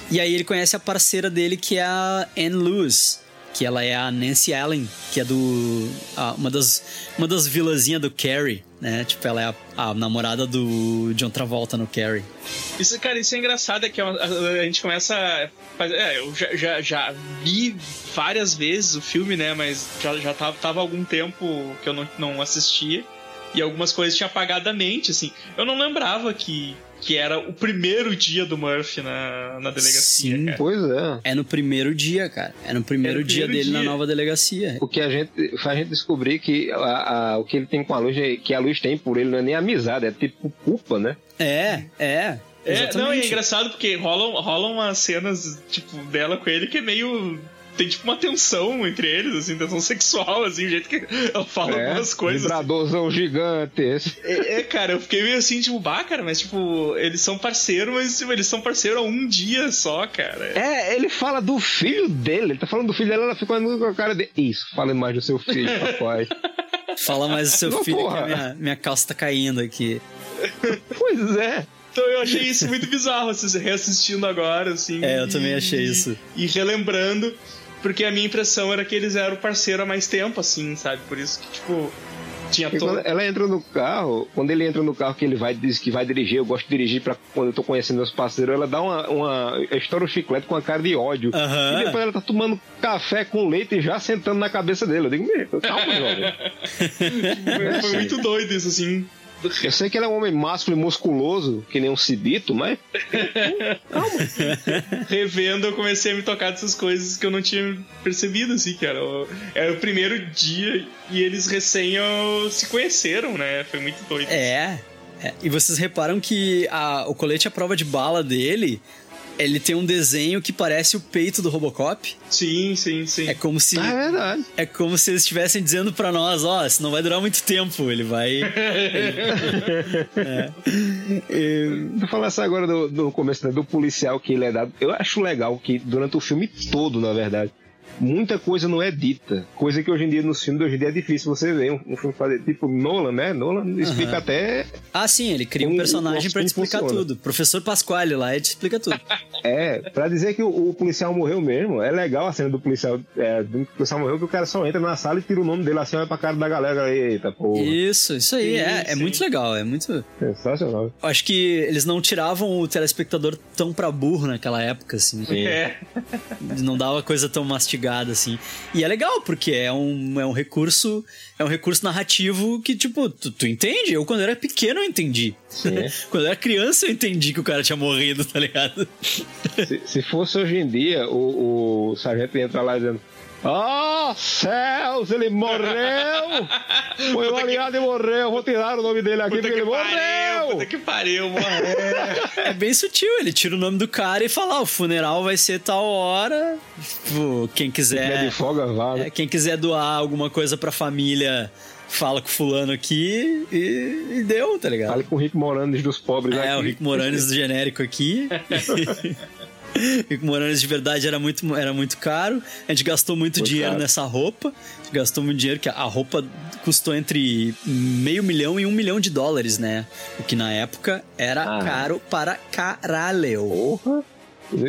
E aí ele conhece a parceira dele que é a Anne Lewis, que ela é a Nancy Allen, que é do a- uma das uma das vilazinhas do Carrie, né? Tipo ela é a, a namorada do John Travolta no Carrie. Isso, cara, isso é engraçado, é que a, a- a gente começa. a fazer- É, eu já, já, já vi várias vezes o filme, né? Mas já, já tava, tava algum tempo que eu não, não assistia. E algumas coisas tinha apagado da mente, assim. Eu não lembrava que, que era o primeiro dia do Murphy na, na delegacia. Sim, cara. Pois é. É no primeiro dia, cara. É no primeiro, É no dia primeiro dele na dia. nova delegacia. O que a gente faz a gente descobrir que a, a- o que ele tem com a luz, é- que a luz tem por ele não é nem amizade, é tipo culpa, né? É, é. É, exatamente. não, e é engraçado porque rolam, rolam umas cenas, tipo, dela com ele que é meio. Tem tipo uma tensão entre eles, assim, tensão sexual, assim, o jeito que ela fala é, algumas coisas. assim. Vibradorzão gigante esse. É, é, cara, eu fiquei meio assim, tipo, bah, cara, mas tipo, eles são parceiros, mas tipo, eles são parceiros há um dia só, cara. É, ele fala do filho dele, ele tá falando do filho dele, ela fica com a cara dele. Isso, fala mais do seu filho, <laughs> papai. Fala mais do seu Não, filho que porra. a minha, minha calça tá caindo aqui. pois é. Então eu achei isso muito bizarro, assim, reassistindo agora, assim. É, eu também achei isso. E relembrando, porque a minha impressão era que eles eram parceiro há mais tempo, assim, sabe? Por isso que, tipo, tinha todo. ela entra no carro, quando ele entra no carro que ele vai diz que vai dirigir, eu gosto de dirigir para quando eu tô conhecendo meus parceiros, ela dá uma, uma estoura o chiclete com a cara de ódio. Aham. E depois ela tá tomando café com leite e já sentando na cabeça dele. Eu digo, meu, calma, jovem. <laughs> Foi, foi muito doido isso, assim. Eu sei que ele é um homem másculo e musculoso, que nem um cibito, mas <laughs> Revendo, eu comecei a me tocar dessas coisas que eu não tinha percebido, assim, que era o, era o primeiro dia e eles recém se conheceram, né? Foi muito doido. É. é. E vocês reparam que a- o colete à prova de bala dele, ele tem um desenho que parece o peito do Robocop. Sim, sim, sim. É como se. Ah, é verdade. É como se eles estivessem dizendo pra nós, ó, isso não vai durar muito tempo, ele vai. <laughs> é. E- Vou falar assim agora do, do começo, né, do policial que ele é dado. Eu acho legal que durante o filme todo, na verdade, muita coisa não é dita. Coisa que hoje em dia, nos filmes de hoje em dia, é difícil você ver. Um, um filme fazer, tipo Nolan, né? Nolan explica Aham. até. Ah, sim, ele cria um Como- personagem pra te como explicar funciona. tudo. Professor Pasquale lá, ele te explica tudo. <laughs> É, pra dizer que o, o policial morreu mesmo, é legal a cena do policial, é, do policial morreu que o cara só entra na sala e tira o nome dele assim, olha pra cara da galera, eita, pô. Isso, isso aí, é, é muito legal, é muito... Sensacional. Acho que eles não tiravam o telespectador tão pra burro naquela época, assim. Sim. É. Não dava coisa tão mastigada, assim. E é legal, porque é um, é um recurso... É um recurso narrativo que, tipo, tu, tu entende? Eu, quando era pequeno, eu entendi. <laughs> Quando eu era criança, eu entendi que o cara tinha morrido, tá ligado? Se, se fosse hoje em dia, o, o sargento ia entrar lá dizendo. Ah, céus, ele morreu! Foi o aliado e morreu. Vou tirar o nome dele aqui Puta porque que ele pariu, morreu! puta que pariu, morreu. É bem sutil, ele tira o nome do cara e fala: "Ah, o funeral vai ser tal hora. Tipo, quem Quer quiser. de folga, vá. né? é, quem quiser doar alguma coisa pra família, fala com fulano aqui e, e deu, tá ligado? Fale com o Rick Moranes dos pobres É, aqui. o Rick Moranes <laughs> do genérico aqui. <laughs> <laughs> Moranes de verdade era muito, era muito caro. A gente gastou muito, Muito dinheiro caro. nessa roupa. A gente gastou muito dinheiro, que a roupa custou entre meio milhão e um milhão de dólares, né? O que na época era Ah. caro para caralho. Porra!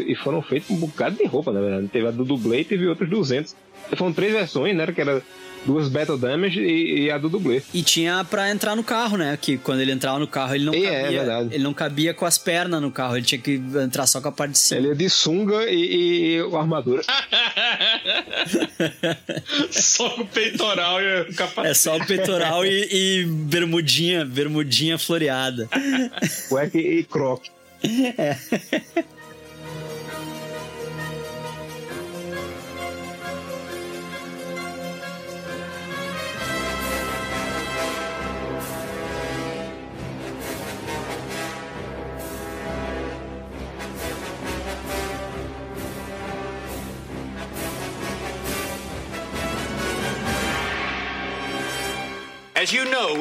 E foram feitos um bocado de roupa, na verdade. Teve a do dublê e teve outros 200. Foram três versões, né? Que era duas Battle Damage e, e a do dublê. E tinha pra entrar no carro, né? Que quando ele entrava no carro, ele não E é, cabia. verdade. ele não cabia com as pernas no carro, ele tinha que entrar só com a parte de cima. Ele é de sunga e, e a armadura. <laughs> Só com o peitoral e o capacete. É só o peitoral e, e bermudinha, bermudinha floreada. Cueca e, e croque. É.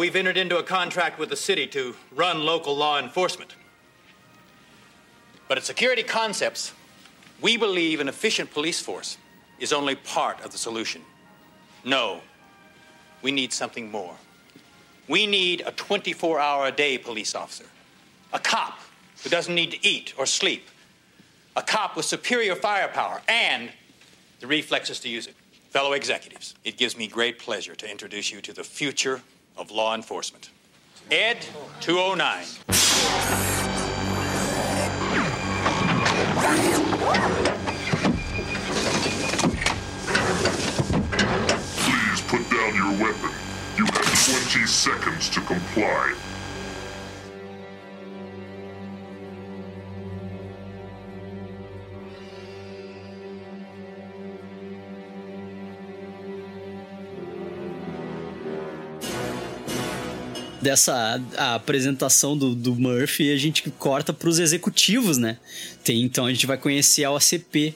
we've entered into a contract with the city to run local law enforcement. But at Security Concepts, we believe an efficient police force is only part of the solution. No, we need something more. We need a 24 hour a day police officer, a cop who doesn't need to eat or sleep, a cop with superior firepower and the reflexes to use it. Fellow executives, it gives me great pleasure to introduce you to the future of law enforcement. Ed 209. Please put down your weapon. You have 20 seconds to comply. Dessa a apresentação do, do Murphy, a gente corta pros executivos, né? Tem, então a gente vai conhecer a OCP,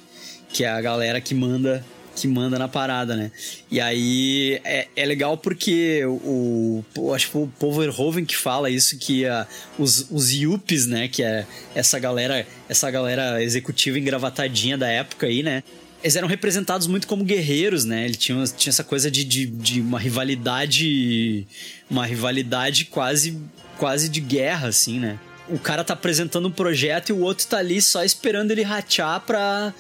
que é a galera que manda que manda na parada, né? E aí é, é legal porque o, o acho que o Paul Verhoeven que fala isso que a, os, os Yuppies, né, que é essa galera, essa galera executiva engravatadinha da época aí, né? Eles eram representados muito como guerreiros, né? Ele tinha, tinha essa coisa de, de, de uma rivalidade. Uma rivalidade quase, quase de guerra, assim, né? O cara tá apresentando um projeto e o outro tá ali só esperando ele ratear pra.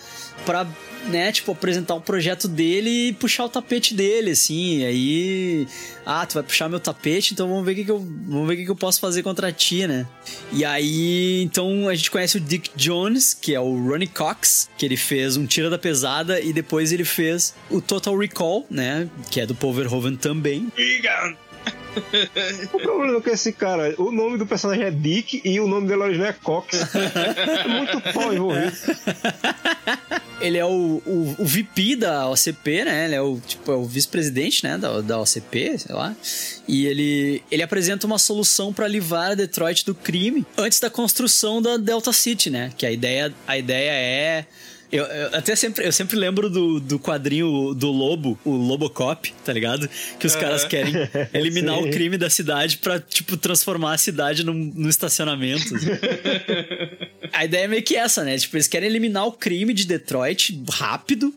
pra né, tipo, apresentar um projeto dele e puxar o tapete dele, assim. E aí. Ah, tu vai puxar meu tapete, então vamos ver o que, que eu. Vamos ver o que, que eu posso fazer contra ti, né? E aí, então a gente conhece o Dick Jones, que é o Ronnie Cox, que ele fez um Tira da Pesada e depois ele fez o Total Recall, né? Que é do Paul Verhoeven também. O problema é que esse cara, o nome do personagem é Dick e o nome dele original é Cox. É muito pau envolvido. Ele é o, o, o VP da OCP, né? Ele é o, tipo, é o vice-presidente, né? Da, da OCP, sei lá. E ele, ele apresenta uma solução para livrar Detroit do crime antes da construção da Delta City, né? Que a ideia, a ideia é... Eu, eu até sempre, eu sempre lembro do, do quadrinho do Lobo, o Lobocop, tá ligado? Que os caras querem eliminar <laughs> o crime da cidade pra, tipo, transformar a cidade num, num estacionamento. assim. <laughs> A ideia é meio que essa, né? Tipo, eles querem eliminar o crime de Detroit rápido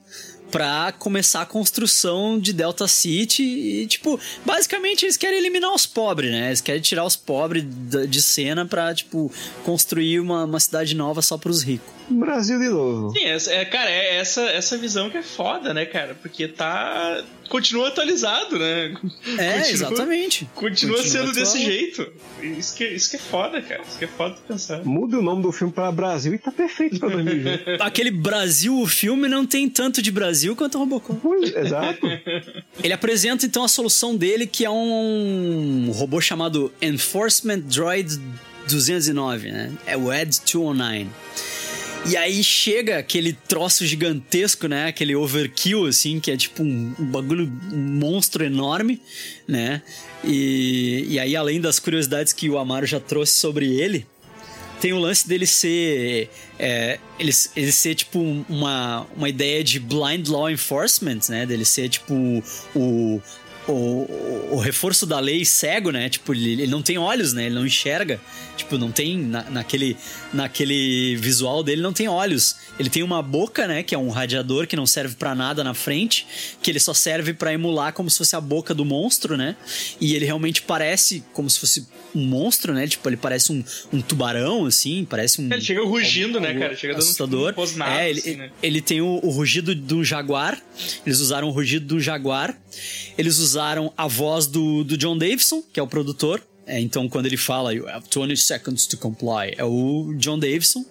pra começar a construção de Delta City e, tipo, basicamente eles querem eliminar os pobres, né? Eles querem tirar os pobres de cena pra, tipo, construir uma, uma cidade nova só pros ricos. Brasil de novo. Sim, essa, é, cara, é essa, essa visão que é foda, né, cara? Porque tá. Continua atualizado, né? É, Continua- exatamente. Continua, Continua sendo desse atual. jeito. Isso que, isso que é foda, cara. Isso que é foda de pensar. Muda o nome do filme pra Brasil e tá perfeito pra 2020. <laughs> Aquele Brasil, o filme, não tem tanto de Brasil quanto o Robocop. Exato. <laughs> Ele apresenta então a solução dele, que é um robô chamado Enforcement Droid 209, né? É o ED 209. E aí chega aquele troço gigantesco, né? Aquele overkill, assim, que é tipo um, um bagulho, um monstro enorme, né? E, e aí, além das curiosidades que o Amaro já trouxe sobre ele, tem o lance dele ser. É, ele, ele ser tipo uma, uma ideia de blind law enforcement, né? Dele ser tipo o. O, o reforço da lei cego, né? Tipo, ele, ele não tem olhos, né? Ele não enxerga. Tipo, não tem. Na, naquele, naquele visual dele, não tem olhos. Ele tem uma boca, né? Que é um radiador que não serve pra nada na frente. Que ele só serve pra emular como se fosse a boca do monstro, né? E ele realmente parece como se fosse um monstro, né? Tipo, ele parece um, um tubarão, assim. Parece um. Ele chega rugindo, né, algo cara? Chega dando assustador. tipo, um é, ele, assim, né? ele tem o, o rugido do jaguar. Eles usaram o rugido do jaguar. Eles usaram a voz do, do John Davidson, que é o produtor. É, então, quando ele fala, you have 20 seconds to comply, é o John Davidson.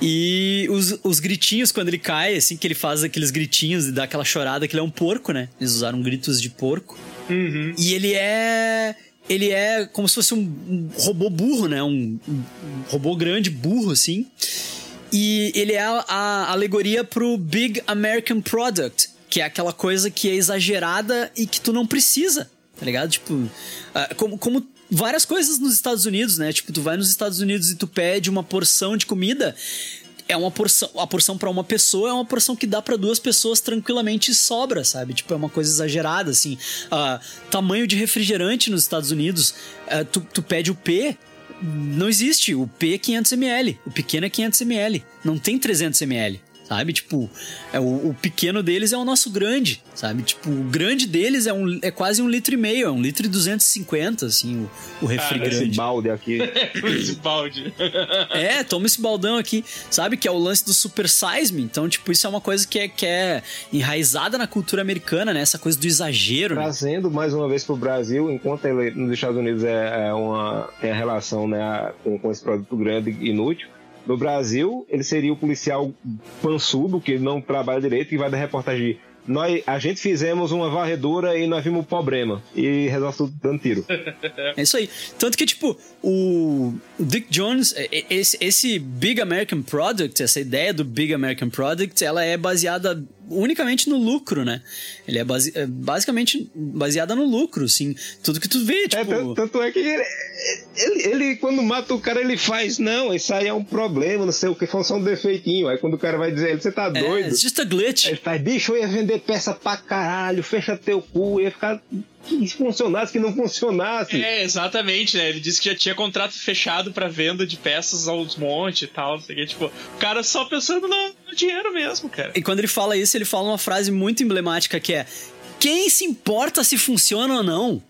E os, os gritinhos, quando ele cai, assim, que ele faz aqueles gritinhos e dá aquela chorada, que ele é um porco, né? Eles usaram gritos de porco. E ele é. Ele é como se fosse um, um robô burro, né? Um, um robô grande, burro, assim. E ele é a, a alegoria pro Big American Product, que é aquela coisa que é exagerada e que tu não precisa, tá ligado? Tipo, ah, como, como várias coisas nos Estados Unidos, né? Tipo, tu vai nos Estados Unidos e tu pede uma porção de comida, é uma porção, a porção para uma pessoa é uma porção que dá para duas pessoas tranquilamente e sobra, sabe? Tipo, é uma coisa exagerada, assim. Ah, tamanho de refrigerante nos Estados Unidos, ah, tu, tu pede o P, não existe. O P é 500ml, o pequeno é 500ml, não tem 300ml. Sabe? Tipo, é, o, o pequeno deles é o nosso grande, sabe? Tipo, o grande deles é, um, é quase um litro e meio, é um litro e 250, assim, o, o refri Esse grande. balde aqui. <laughs> Esse balde. É, toma esse baldão aqui, sabe? Que é o lance do super size me. Então, tipo, isso é uma coisa que é, que é enraizada na cultura americana, né? Essa coisa do exagero. né? Trazendo mais uma vez pro Brasil, enquanto ele nos Estados Unidos é, é uma, tem a relação né, com, com esse produto grande e inútil. No Brasil, ele seria o policial pançudo, que não trabalha direito, que vai dar reportagem. Nós, a gente fizemos uma varredura e nós vimos o problema. E resolve tudo dando tiro. <laughs> É isso aí. Tanto que, tipo, o Dick Jones, é- é- esse Big American Product, essa ideia do Big American Product, ela é baseada unicamente no lucro, né? Ele é, base, é basicamente baseada no lucro, assim. Tudo que tu vê, tipo... É, tanto, tanto é que ele, ele, ele, quando mata o cara, ele faz, não, isso aí é um problema, não sei o que, foi só um defeitinho. Aí quando o cara vai dizer, você tá doido? it's just a glitch. Ele faz, bicho, eu ia vender peça pra caralho, fecha teu cu, ia ficar. Que funcionasse, que não funcionasse. É, exatamente, né? Ele disse que já tinha contrato fechado pra venda de peças aos montes e tal, não sei o que. Tipo, o cara só pensando no, no dinheiro mesmo, cara. E quando ele fala isso, ele fala uma frase muito emblemática que é: Quem se importa se funciona ou não?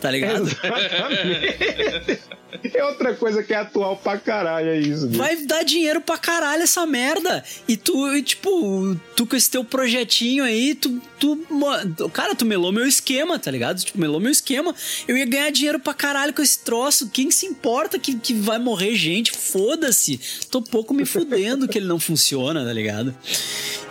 Tá ligado? <laughs> Exatamente. É outra coisa que é atual pra caralho, é isso. bicho. Vai dar dinheiro pra caralho essa merda. E tu, e, tipo, tu com esse teu projetinho aí, tu, tu. Cara, tu melou meu esquema, tá ligado? Tipo, melou meu esquema. Eu ia ganhar dinheiro pra caralho com esse troço. Quem se importa que, que vai morrer gente? Foda-se. Tô pouco me fudendo que ele não funciona, tá ligado?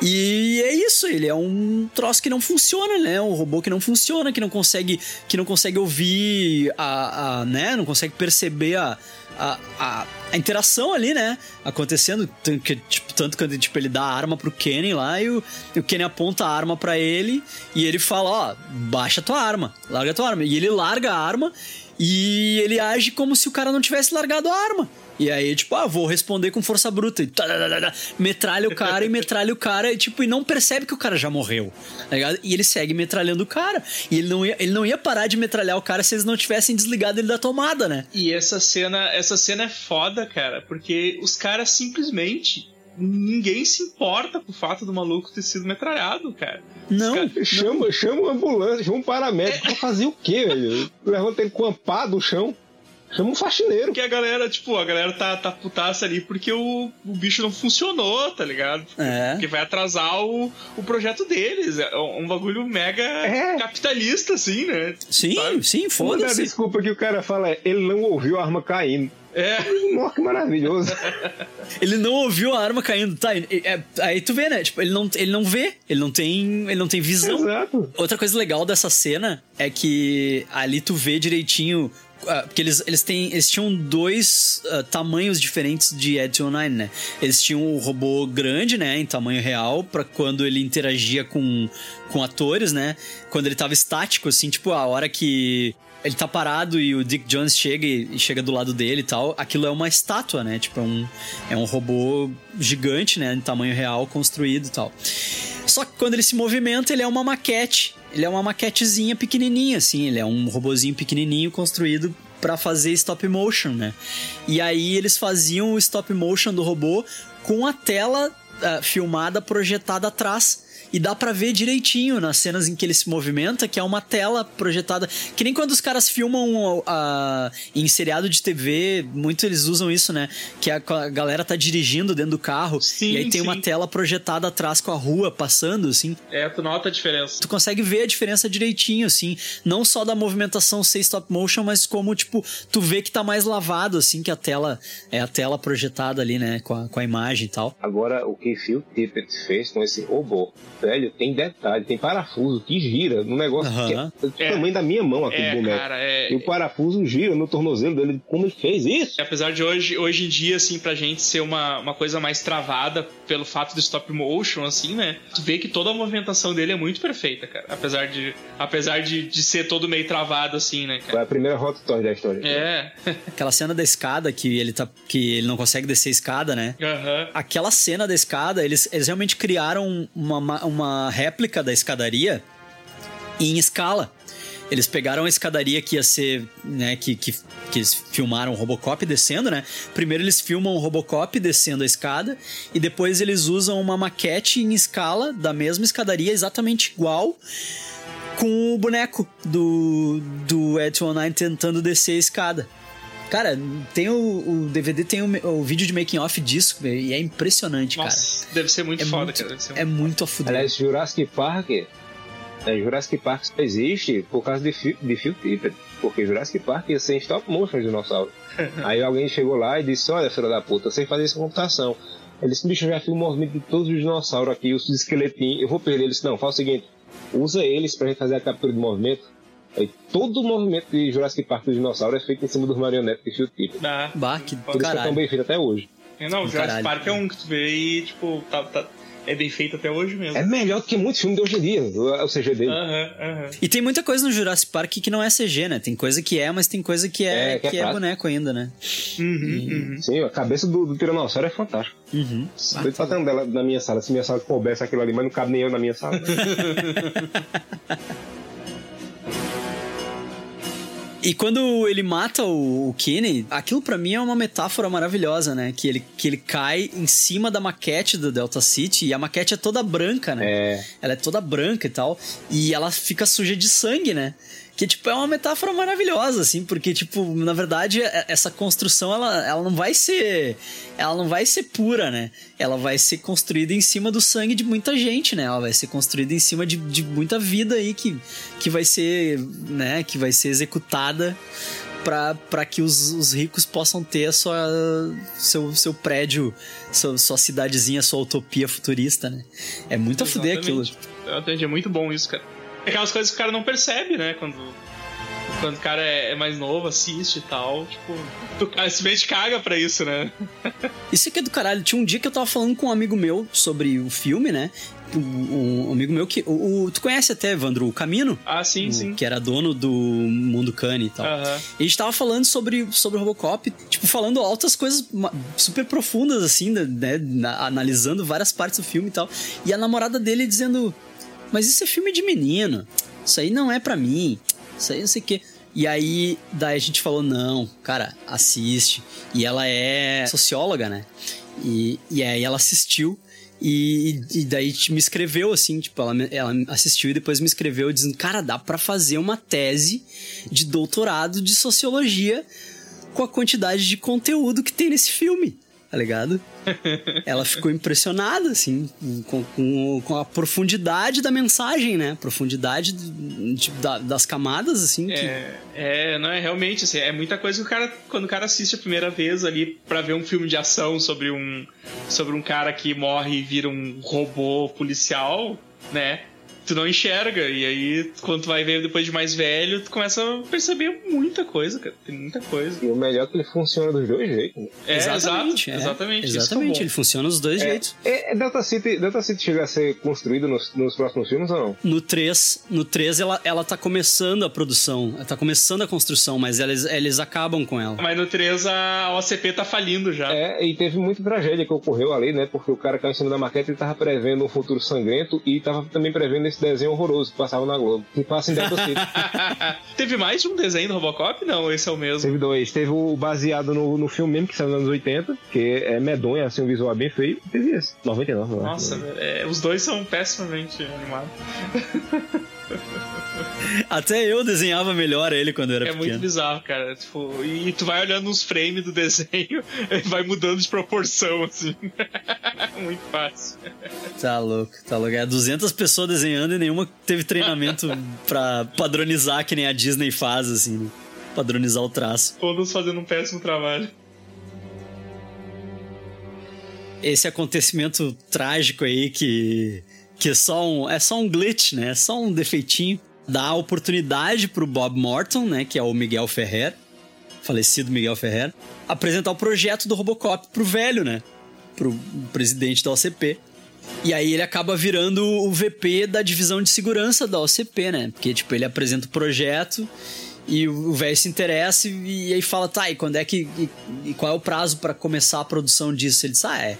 E é isso, ele é um troço que não funciona, né? Um robô que não funciona, que não consegue, que não consegue ouvir a, a né? Não consegue perceber a, a, a, a interação ali, né? Acontecendo, que, tipo, tanto que tipo, ele dá a arma pro Kenny lá e o, o Kenny aponta a arma pra ele e ele fala, ó, baixa tua arma, larga tua arma. E ele larga a arma e ele age como se o cara não tivesse largado a arma. E aí, tipo, ah, vou responder com força bruta. E tadadadada, metralha o cara e metralha o cara, e, tipo, e não percebe que o cara já morreu. Tá ligado? E ele segue metralhando o cara. E ele não, ia, ele não ia parar de metralhar o cara se eles não tivessem desligado ele da tomada, né? E essa cena, essa cena é foda, cara, porque os caras simplesmente ninguém se importa com o fato do maluco ter sido metralhado, cara. Não. Cara, chama, chama uma ambulância, chama um paramédico é. pra fazer o quê, velho? Levanta ele com a pá do chão. Chama um faxineiro. Porque a galera, tipo, a galera tá, tá putaça ali porque o, o bicho não funcionou, tá ligado? É. Porque vai atrasar o, o projeto deles. É um bagulho mega é. capitalista, assim, né? Sim, sabe? sim, foda-se. A desculpa que o cara fala é ele não ouviu a arma caindo. É. Nossa, que maravilhoso. <laughs> ele não ouviu a arma caindo, tá? É, aí tu vê, né? Tipo, ele não, ele não vê, ele não tem, ele não tem visão. Exato. Outra coisa legal dessa cena é que ali tu vê direitinho porque eles, eles, têm, eles tinham dois uh, tamanhos diferentes de Ed 9, né? Eles tinham o robô grande, né, em tamanho real, para quando ele interagia com, com atores, né? Quando ele tava estático, assim, tipo, a hora que ele tá parado e o Dick Jones chega e chega do lado dele e tal, aquilo é uma estátua, né? Tipo, é um, é um robô gigante, né, em tamanho real, construído e tal. Só que quando ele se movimenta, ele é uma maquete ele é uma maquetezinha pequenininha, assim. Ele é um robozinho pequenininho construído para fazer stop motion, né? E aí eles faziam o stop motion do robô com a tela uh, filmada projetada atrás e dá para ver direitinho nas cenas em que ele se movimenta, que é uma tela projetada. Que nem quando os caras filmam uh, em seriado de TV, muito eles usam isso, né? Que a, a galera tá dirigindo dentro do carro sim, e aí tem sim. uma tela projetada atrás com a rua passando, assim. É, tu nota a diferença. Tu consegue ver a diferença direitinho, assim. Não só da movimentação ser stop motion, mas como, tipo, tu vê que tá mais lavado, assim, que a tela é a tela projetada ali, né? Com a, com a imagem e tal. Agora, o que Phil Tippett fez com esse robô velho, tem detalhe, tem parafuso que gira no negócio Aham. que é do tamanho da minha mão aquele É, boneco. cara, é- E o parafuso gira no tornozelo dele. Como ele fez isso? Apesar de hoje, hoje em dia, assim, pra gente ser uma, uma coisa mais travada pelo fato do stop motion, assim, né? Tu vê que toda a movimentação dele é muito perfeita, cara. Apesar de, apesar de, de ser todo meio travado, assim, né, Foi cara? a primeira Hot Toy da história. É. Aquela cena da escada que ele tá. que ele não consegue descer a escada, né? Aham. Aquela cena da escada, eles, eles realmente criaram uma, uma- réplica da escadaria em escala. Eles pegaram a escadaria que ia ser, né, que, que, que eles filmaram o Robocop descendo, né? Primeiro eles filmam o Robocop descendo a escada e depois eles usam uma maquete em escala da mesma escadaria, exatamente igual, com o boneco do, do Ed 9 tentando descer a escada. Cara, tem o, o DVD, tem o, o vídeo de making off disso, velho, e é impressionante, Nossa, deve ser muito É foda, muito- cara. Deve ser cara. É muito a fuder. Aliás, Jurassic Park. É, Jurassic Park só existe por causa de, Phil- de Phil Tippett. Porque Jurassic Park ia ser em stop motion dinossauro. <laughs> Aí alguém chegou lá e disse: Olha, filho da puta, você faz isso com computação. Ele disse: Bicho, eu já fiz o movimento de todos os dinossauros aqui, os esqueletinhos. Eu vou perder. Ele disse: Não, faz o seguinte: usa eles pra gente fazer a captura de movimento. Aí todo o movimento de Jurassic Park do dinossauro é feito em cima dos marionetes de Phil Tippett. Ah, Bah, que do Por isso que é tão bem feito até hoje. Não, o Jurassic caralho. Park é um que tu vê e, tipo, tá, tá- é bem feito até hoje mesmo. É melhor do que muitos filmes de hoje em dia, o o CG dele. Aham, aham. E tem muita coisa no Jurassic Park que não é CG, né? Tem coisa que é, mas tem coisa que é, É, que é que é prático. boneco ainda, né? Uhum, uhum. Sim, a cabeça do, do Tiranossauro é fantástica. Uhum. Doido pra ter um dela na minha sala. Se minha sala coubesse aquilo ali, mas não cabe nem eu na minha sala. <laughs> E quando ele mata o, o Kenny, aquilo pra mim é uma metáfora maravilhosa, né? Que ele, que ele cai em cima da maquete do Delta City e a maquete é toda branca, né? É. Ela é toda branca e tal. E ela fica suja de sangue, né? Que, tipo, é uma metáfora maravilhosa, assim, porque, tipo, na verdade, é- essa construção, ela, ela não vai ser... Ela não vai ser pura, né? Ela vai ser construída em cima do sangue de muita gente, né? Ela vai ser construída em cima de, de muita vida aí que, que vai ser, né? Que vai ser executada para que os, os ricos possam ter sua, seu, seu prédio, sua, sua cidadezinha, sua utopia futurista, né? É muito a fuder aquilo. Exatamente. Exatamente, é muito bom isso, cara. É Aquelas coisas que o cara não percebe, né? Quando, quando o cara é, é mais novo, assiste e tal. Tipo, tu simplesmente caga pra isso, né? <laughs> Isso aqui é do caralho. Tinha um dia que eu tava falando com um amigo meu sobre o filme, né? Um, amigo meu que. O, o- tu conhece até, Evandro, o Camino? Ah, sim, O- sim. Que era dono do Mundo Cane e tal. Aham. E a gente tava falando sobre, sobre o Robocop, tipo, falando altas coisas super profundas, assim, né? na- analisando várias partes do filme e tal. E a namorada dele dizendo: Mas isso é filme de menino. Isso aí não é pra mim. Isso aí não sei o quê. E aí, daí a gente falou: Não, cara, assiste. E ela é socióloga, né? E, e aí ela assistiu. E, e daí me escreveu assim, tipo, ela, ela assistiu e depois me escreveu dizendo: Cara, dá pra fazer uma tese de doutorado de sociologia com a quantidade de conteúdo que tem nesse filme, tá ligado? <laughs> ela ficou impressionada, assim, com, com, com, a profundidade da mensagem, né? Profundidade tipo, da, das camadas, assim. É, que... é, não é realmente, assim, é muita coisa que o cara, quando o cara assiste a primeira vez ali para ver um filme de ação sobre um, sobre um cara que morre e vira um robô policial, né? Tu não enxerga. E aí, quando tu vai ver depois de mais velho, tu começa a perceber muita coisa, cara. Tem muita coisa. E o melhor é que ele funciona dos dois jeitos. Né? É, exatamente. É, exatamente. Exatamente, ele funciona dos dois é, jeitos. É, é, Delta, City, Delta City chega a ser construído nos, nos, próximos filmes ou não? No 3, no 3 ela, ela tá começando a produção, ela tá começando a construção, mas eles, eles acabam com ela. Mas no 3 a OCP tá falindo já. É, e teve muita tragédia que ocorreu ali, né? Porque o cara caiu em cima da maquete, ele tava prevendo um futuro sangrento e tava também prevendo esse desenho horroroso passava na Globo. Que passa em City. <laughs> Teve mais de um desenho do Robocop? Não, esse é o mesmo. Teve dois. Teve o baseado no, no filme mesmo, que saiu nos anos 80, que é medonho, assim, um visual bem feio. Teve esse. 99, Nossa, é, os dois são pessimamente animados. <laughs> <laughs> Até eu desenhava melhor ele quando eu era é pequeno. É muito bizarro, cara. Tipo, e tu vai olhando uns frames do desenho, <laughs> vai mudando de proporção, assim. <laughs> muito fácil. Tá louco, tá louco. É 200 pessoas desenhando e nenhuma teve treinamento pra padronizar que nem a Disney faz, assim, né? Padronizar o traço. Todos fazendo um péssimo trabalho. Esse acontecimento trágico aí que que é só um, é só um glitch, né? É só um defeitinho. Dá a oportunidade pro Bob Morton, né? Que é o Miguel Ferrer, falecido Miguel Ferrer, apresentar o projeto do Robocop pro velho, né? Pro presidente da OCP. E aí ele acaba virando o VP da divisão de segurança da OCP, né? Porque, tipo, ele apresenta o projeto e o velho se interessa e, e, aí fala, tá, e quando é que. E, e qual é o prazo para começar a produção disso? Ele diz, ah, é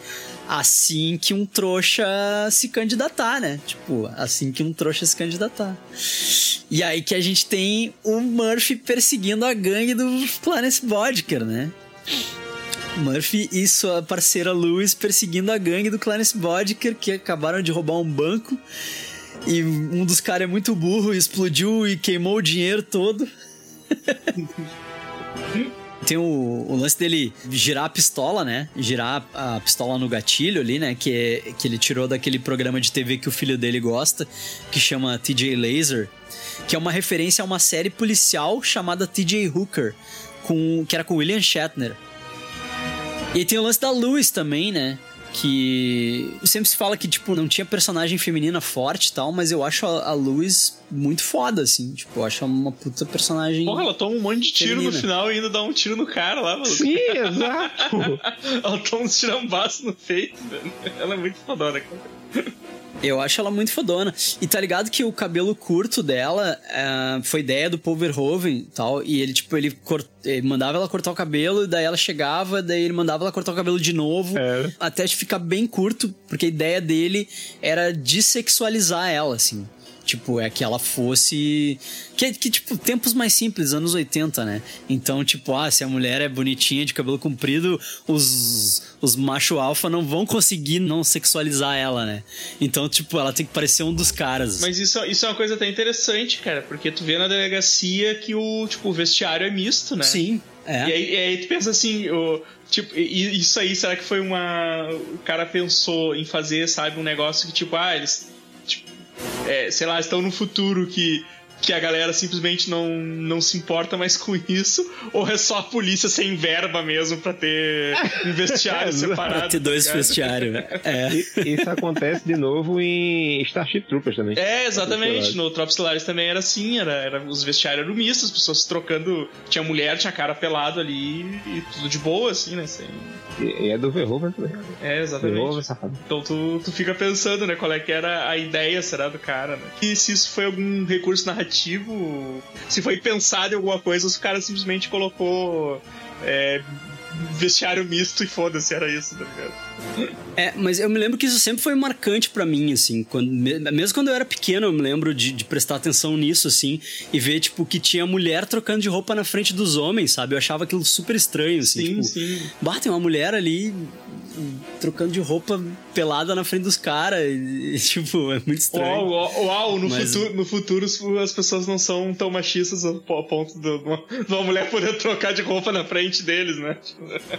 assim que um trouxa se candidatar, né? Tipo, assim que um trouxa se candidatar. E aí que a gente tem o Murphy perseguindo a gangue do Clarence Bodker, né? Murphy e sua parceira Lewis perseguindo a gangue do Clarence Bodker, que acabaram de roubar um banco. E um dos caras é muito burro, explodiu e queimou o dinheiro todo. <laughs> tem o, o, lance dele girar a pistola, né? Girar a pistola no gatilho ali, né? Que, é, que ele tirou daquele programa de TV que o filho dele gosta, que chama TJ Laser, que é uma referência a uma série policial chamada TJ Hooker, com, que era com William Shatner. E tem o lance da Lewis também, né? Que sempre se fala que, tipo, não tinha personagem feminina forte e tal, mas eu acho a, a Luz muito foda, assim. Tipo, eu acho uma puta personagem. Porra, ela toma um monte de tiro feminina. no final e ainda dá um tiro no cara lá, mano. Sim, exato. <laughs> ela toma uns tirambaços no peito, velho. Ela é muito fodona, cara. Eu acho ela muito fodona. E tá ligado que o cabelo curto dela uh, foi ideia do Paul Verhoeven e tal. E ele, tipo, ele, cort... ele mandava ela cortar o cabelo, e daí ela chegava, daí ele mandava ela cortar o cabelo de novo. É. Até ficar bem curto, porque a ideia dele era dessexualizar ela, assim. Tipo, é que ela fosse. Que, que, tipo, tempos mais simples, anos 80, né? Então, tipo, ah, se a mulher é bonitinha de cabelo comprido, os, os macho alfa não vão conseguir não sexualizar ela, né? Então, tipo, ela tem que parecer um dos caras. Mas isso, isso é uma coisa até interessante, cara, porque tu vê na delegacia que o, tipo, o vestiário é misto, né? Sim. É. E, aí, e aí tu pensa assim, o, tipo, isso aí, será que foi uma. O cara pensou em fazer, sabe, um negócio que, tipo, ah, eles é, sei lá, estão no futuro que que a galera simplesmente não, não se importa mais com isso, ou é só a polícia sem verba mesmo pra ter um vestiário <laughs> separado. Pra ter dois tá vestiários. <laughs> É. Isso acontece de novo em Starship Troopers também. É, exatamente. No Tropas Stellaris também era assim, era, era, os vestiários eram mistos, as pessoas trocando. Tinha mulher, tinha cara pelado ali e tudo de boa, assim, né? Sem... E, é do Verhoeven também. É, exatamente. Verhoeven, então tu, tu fica pensando, né, qual é que era a ideia, será, do cara, né? E se isso foi algum recurso narrativo narrativo, se foi pensado em alguma coisa, os caras simplesmente colocou é, vestiário misto e foda-se, era isso, tá ligado? É, mas eu me lembro que isso sempre foi marcante para mim, assim. Quando, mesmo quando eu era pequeno, eu me lembro de, de, prestar atenção nisso, assim, e ver, tipo, que tinha mulher trocando de roupa na frente dos homens, sabe? Eu achava aquilo super estranho, assim. Sim, tipo, sim. Bah, tem uma mulher ali trocando de roupa pelada na frente dos caras. Tipo, é muito estranho. Uau, uau, uau, no, Mas- futuro, no futuro as pessoas não são tão machistas a po- a ponto de uma, de uma mulher poder trocar de roupa na frente deles, né?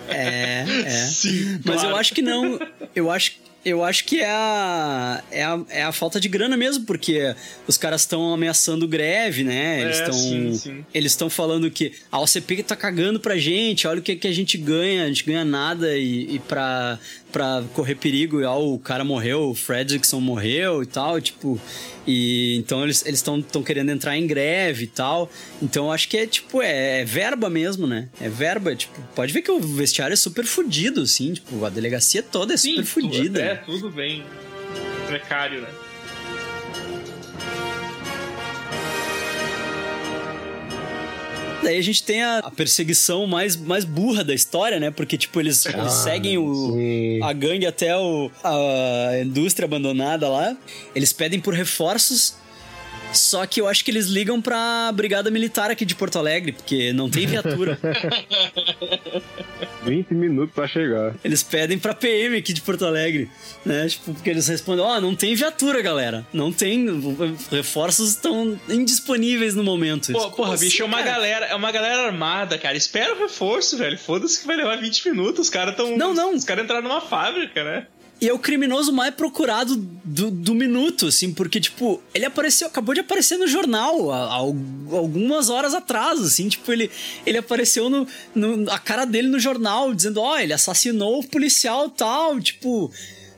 É, é. <laughs> Sim, Mas claro. eu acho que não. Eu acho, eu acho que é a, é, a, é a falta de grana mesmo, porque os caras estão ameaçando greve, né? Eles É, estão. Eles estão falando que a OCP tá cagando pra gente, olha o que, que a gente ganha, a gente ganha nada e, e pra, pra correr perigo, ó, o cara morreu, o Fredrickson morreu e tal, tipo. E então eles estão tão querendo entrar em greve e tal. Então eu acho que é tipo, é, é verba mesmo, né? É verba, tipo, pode ver que o vestiário é super fudido, assim, tipo, a delegacia toda é super fudida. É, né? tudo bem precário, né? Daí a gente tem a, a perseguição mais, mais burra da história, né? Porque, tipo, eles, eles seguem o, a gangue até o, a indústria abandonada lá. Eles pedem por reforços. Só que eu acho que eles ligam pra Brigada Militar aqui de Porto Alegre, porque não tem viatura. <laughs> 20 minutos pra chegar. Eles pedem pra PM aqui de Porto Alegre, né? Tipo, porque eles respondem: Ó, não tem viatura, galera. Não tem. Reforços estão indisponíveis no momento. Pô, porra, assim, bicho, é uma cara? galera, é uma galera armada, cara. Espera o reforço, velho. Foda-se que vai levar 20 minutos. Os caras tão. Não, não. Os caras entraram numa fábrica, né? E é o criminoso mais procurado do, do minuto, assim, porque, tipo, ele apareceu, acabou de aparecer no jornal algumas horas atrás, assim, tipo, ele, ele apareceu no, no a cara dele no jornal, dizendo, ó, ele assassinou o policial tal, tipo,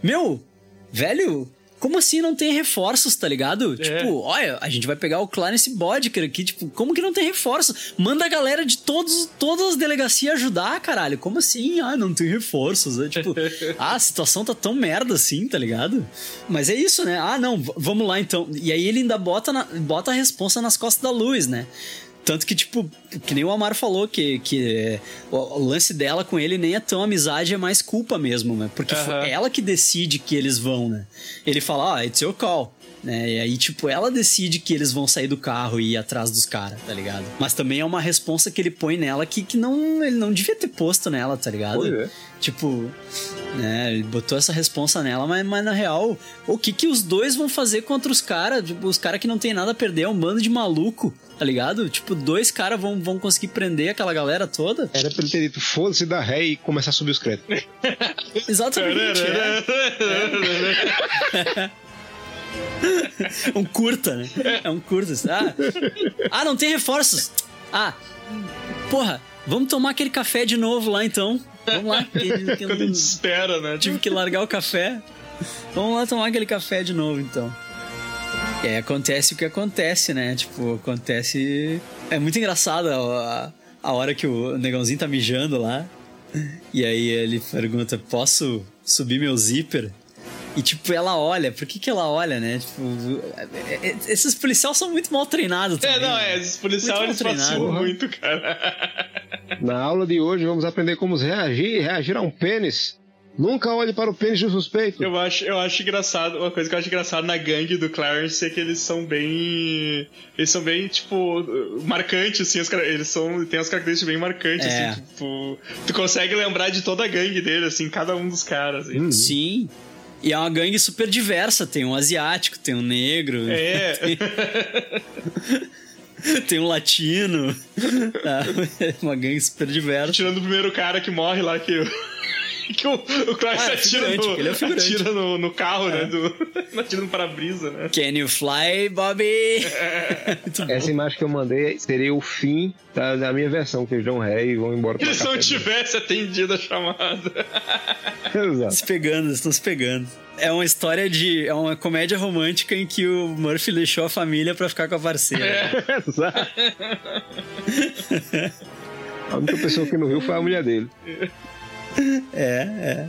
meu, velho, como assim não tem reforços, tá ligado? Tipo, olha, a gente vai pegar o Clarence Bodker aqui, tipo, como que não tem reforços? Manda a galera de todos, todas as delegacias ajudar, caralho. Como assim? Ah, não tem reforços. É, tipo, <laughs> ah, a situação tá tão merda assim, tá ligado? Mas é isso, né? Ah, não, vamos lá então. E aí ele ainda bota, na- bota a responsa nas costas da luz, né? Tanto que, tipo, que nem o Amar falou, que, que o, lance dela com ele nem é tão amizade, é mais culpa mesmo, né? Porque foi Aham. ela que decide que eles vão, né? Ele fala, ah, it's your call. Né? E aí, tipo, ela decide que eles vão sair do carro e ir atrás dos caras, tá ligado? Mas também é uma responsa que ele põe nela que, que não, ele não devia ter posto nela, tá ligado? Pois é. Tipo, né, ele botou essa responsa nela, mas, mas na real, o que que os dois vão fazer contra os caras? Tipo, os caras que não tem nada a perder, é um bando de maluco, tá ligado? Tipo, dois caras vão, vão conseguir prender aquela galera toda? Era pra ele ter dito, foda-se da ré e começar a subir os créditos. <laughs> Exatamente. é. <laughs> <laughs> um curta, né? É um curta. Ah, ah, não tem reforços. Ah, porra, vamos tomar aquele café de novo lá então. Vamos lá. que- que Quando a gente espera, né? Tive que largar o café. Vamos lá tomar aquele café de novo, então. E aí acontece o que acontece, né? Tipo, acontece. É muito engraçado a, a hora que o negãozinho tá mijando lá. E aí ele pergunta: Posso subir meu zíper? E tipo, ela olha, por que, que ela olha, né? Tipo, é- é- esses policiais são muito mal treinados É, também. não, né? é, esses policiais eles treinado. muito, cara. Na aula de hoje vamos aprender como reagir, reagir a um pênis. Nunca olhe para o pênis do suspeito. Eu acho, eu acho engraçado, uma coisa que eu acho engraçado na gangue do Clarence é que eles são bem. Eles são bem, tipo, marcantes, assim, os eles são. Tem as características bem marcantes, É. assim, tipo. Tu consegue lembrar de toda a gangue dele, assim, cada um dos caras. Assim. Sim. E é uma gangue super diversa. Tem um asiático, tem um negro. É. Tem, <laughs> tem um latino. Tá? <laughs> É uma gangue super diversa. Tirando o primeiro cara que morre lá, que, <laughs> que o, o Clarence Ah, é atira, no, ele é atira no, no carro, É. né? Do, <laughs> atira no para-brisa, né? Can you fly, Bobby? <laughs> Bom. Essa imagem que eu mandei seria o fim da, da minha versão, que eles dão ré e vão embora eles não tivesse atendido a chamada. Exato. Se pegando, eles estão se pegando. É uma história de. É uma comédia romântica em que o Murphy deixou a família pra ficar com a parceira. É. Exato. A única pessoa que não riu foi a mulher dele. <laughs> É, é.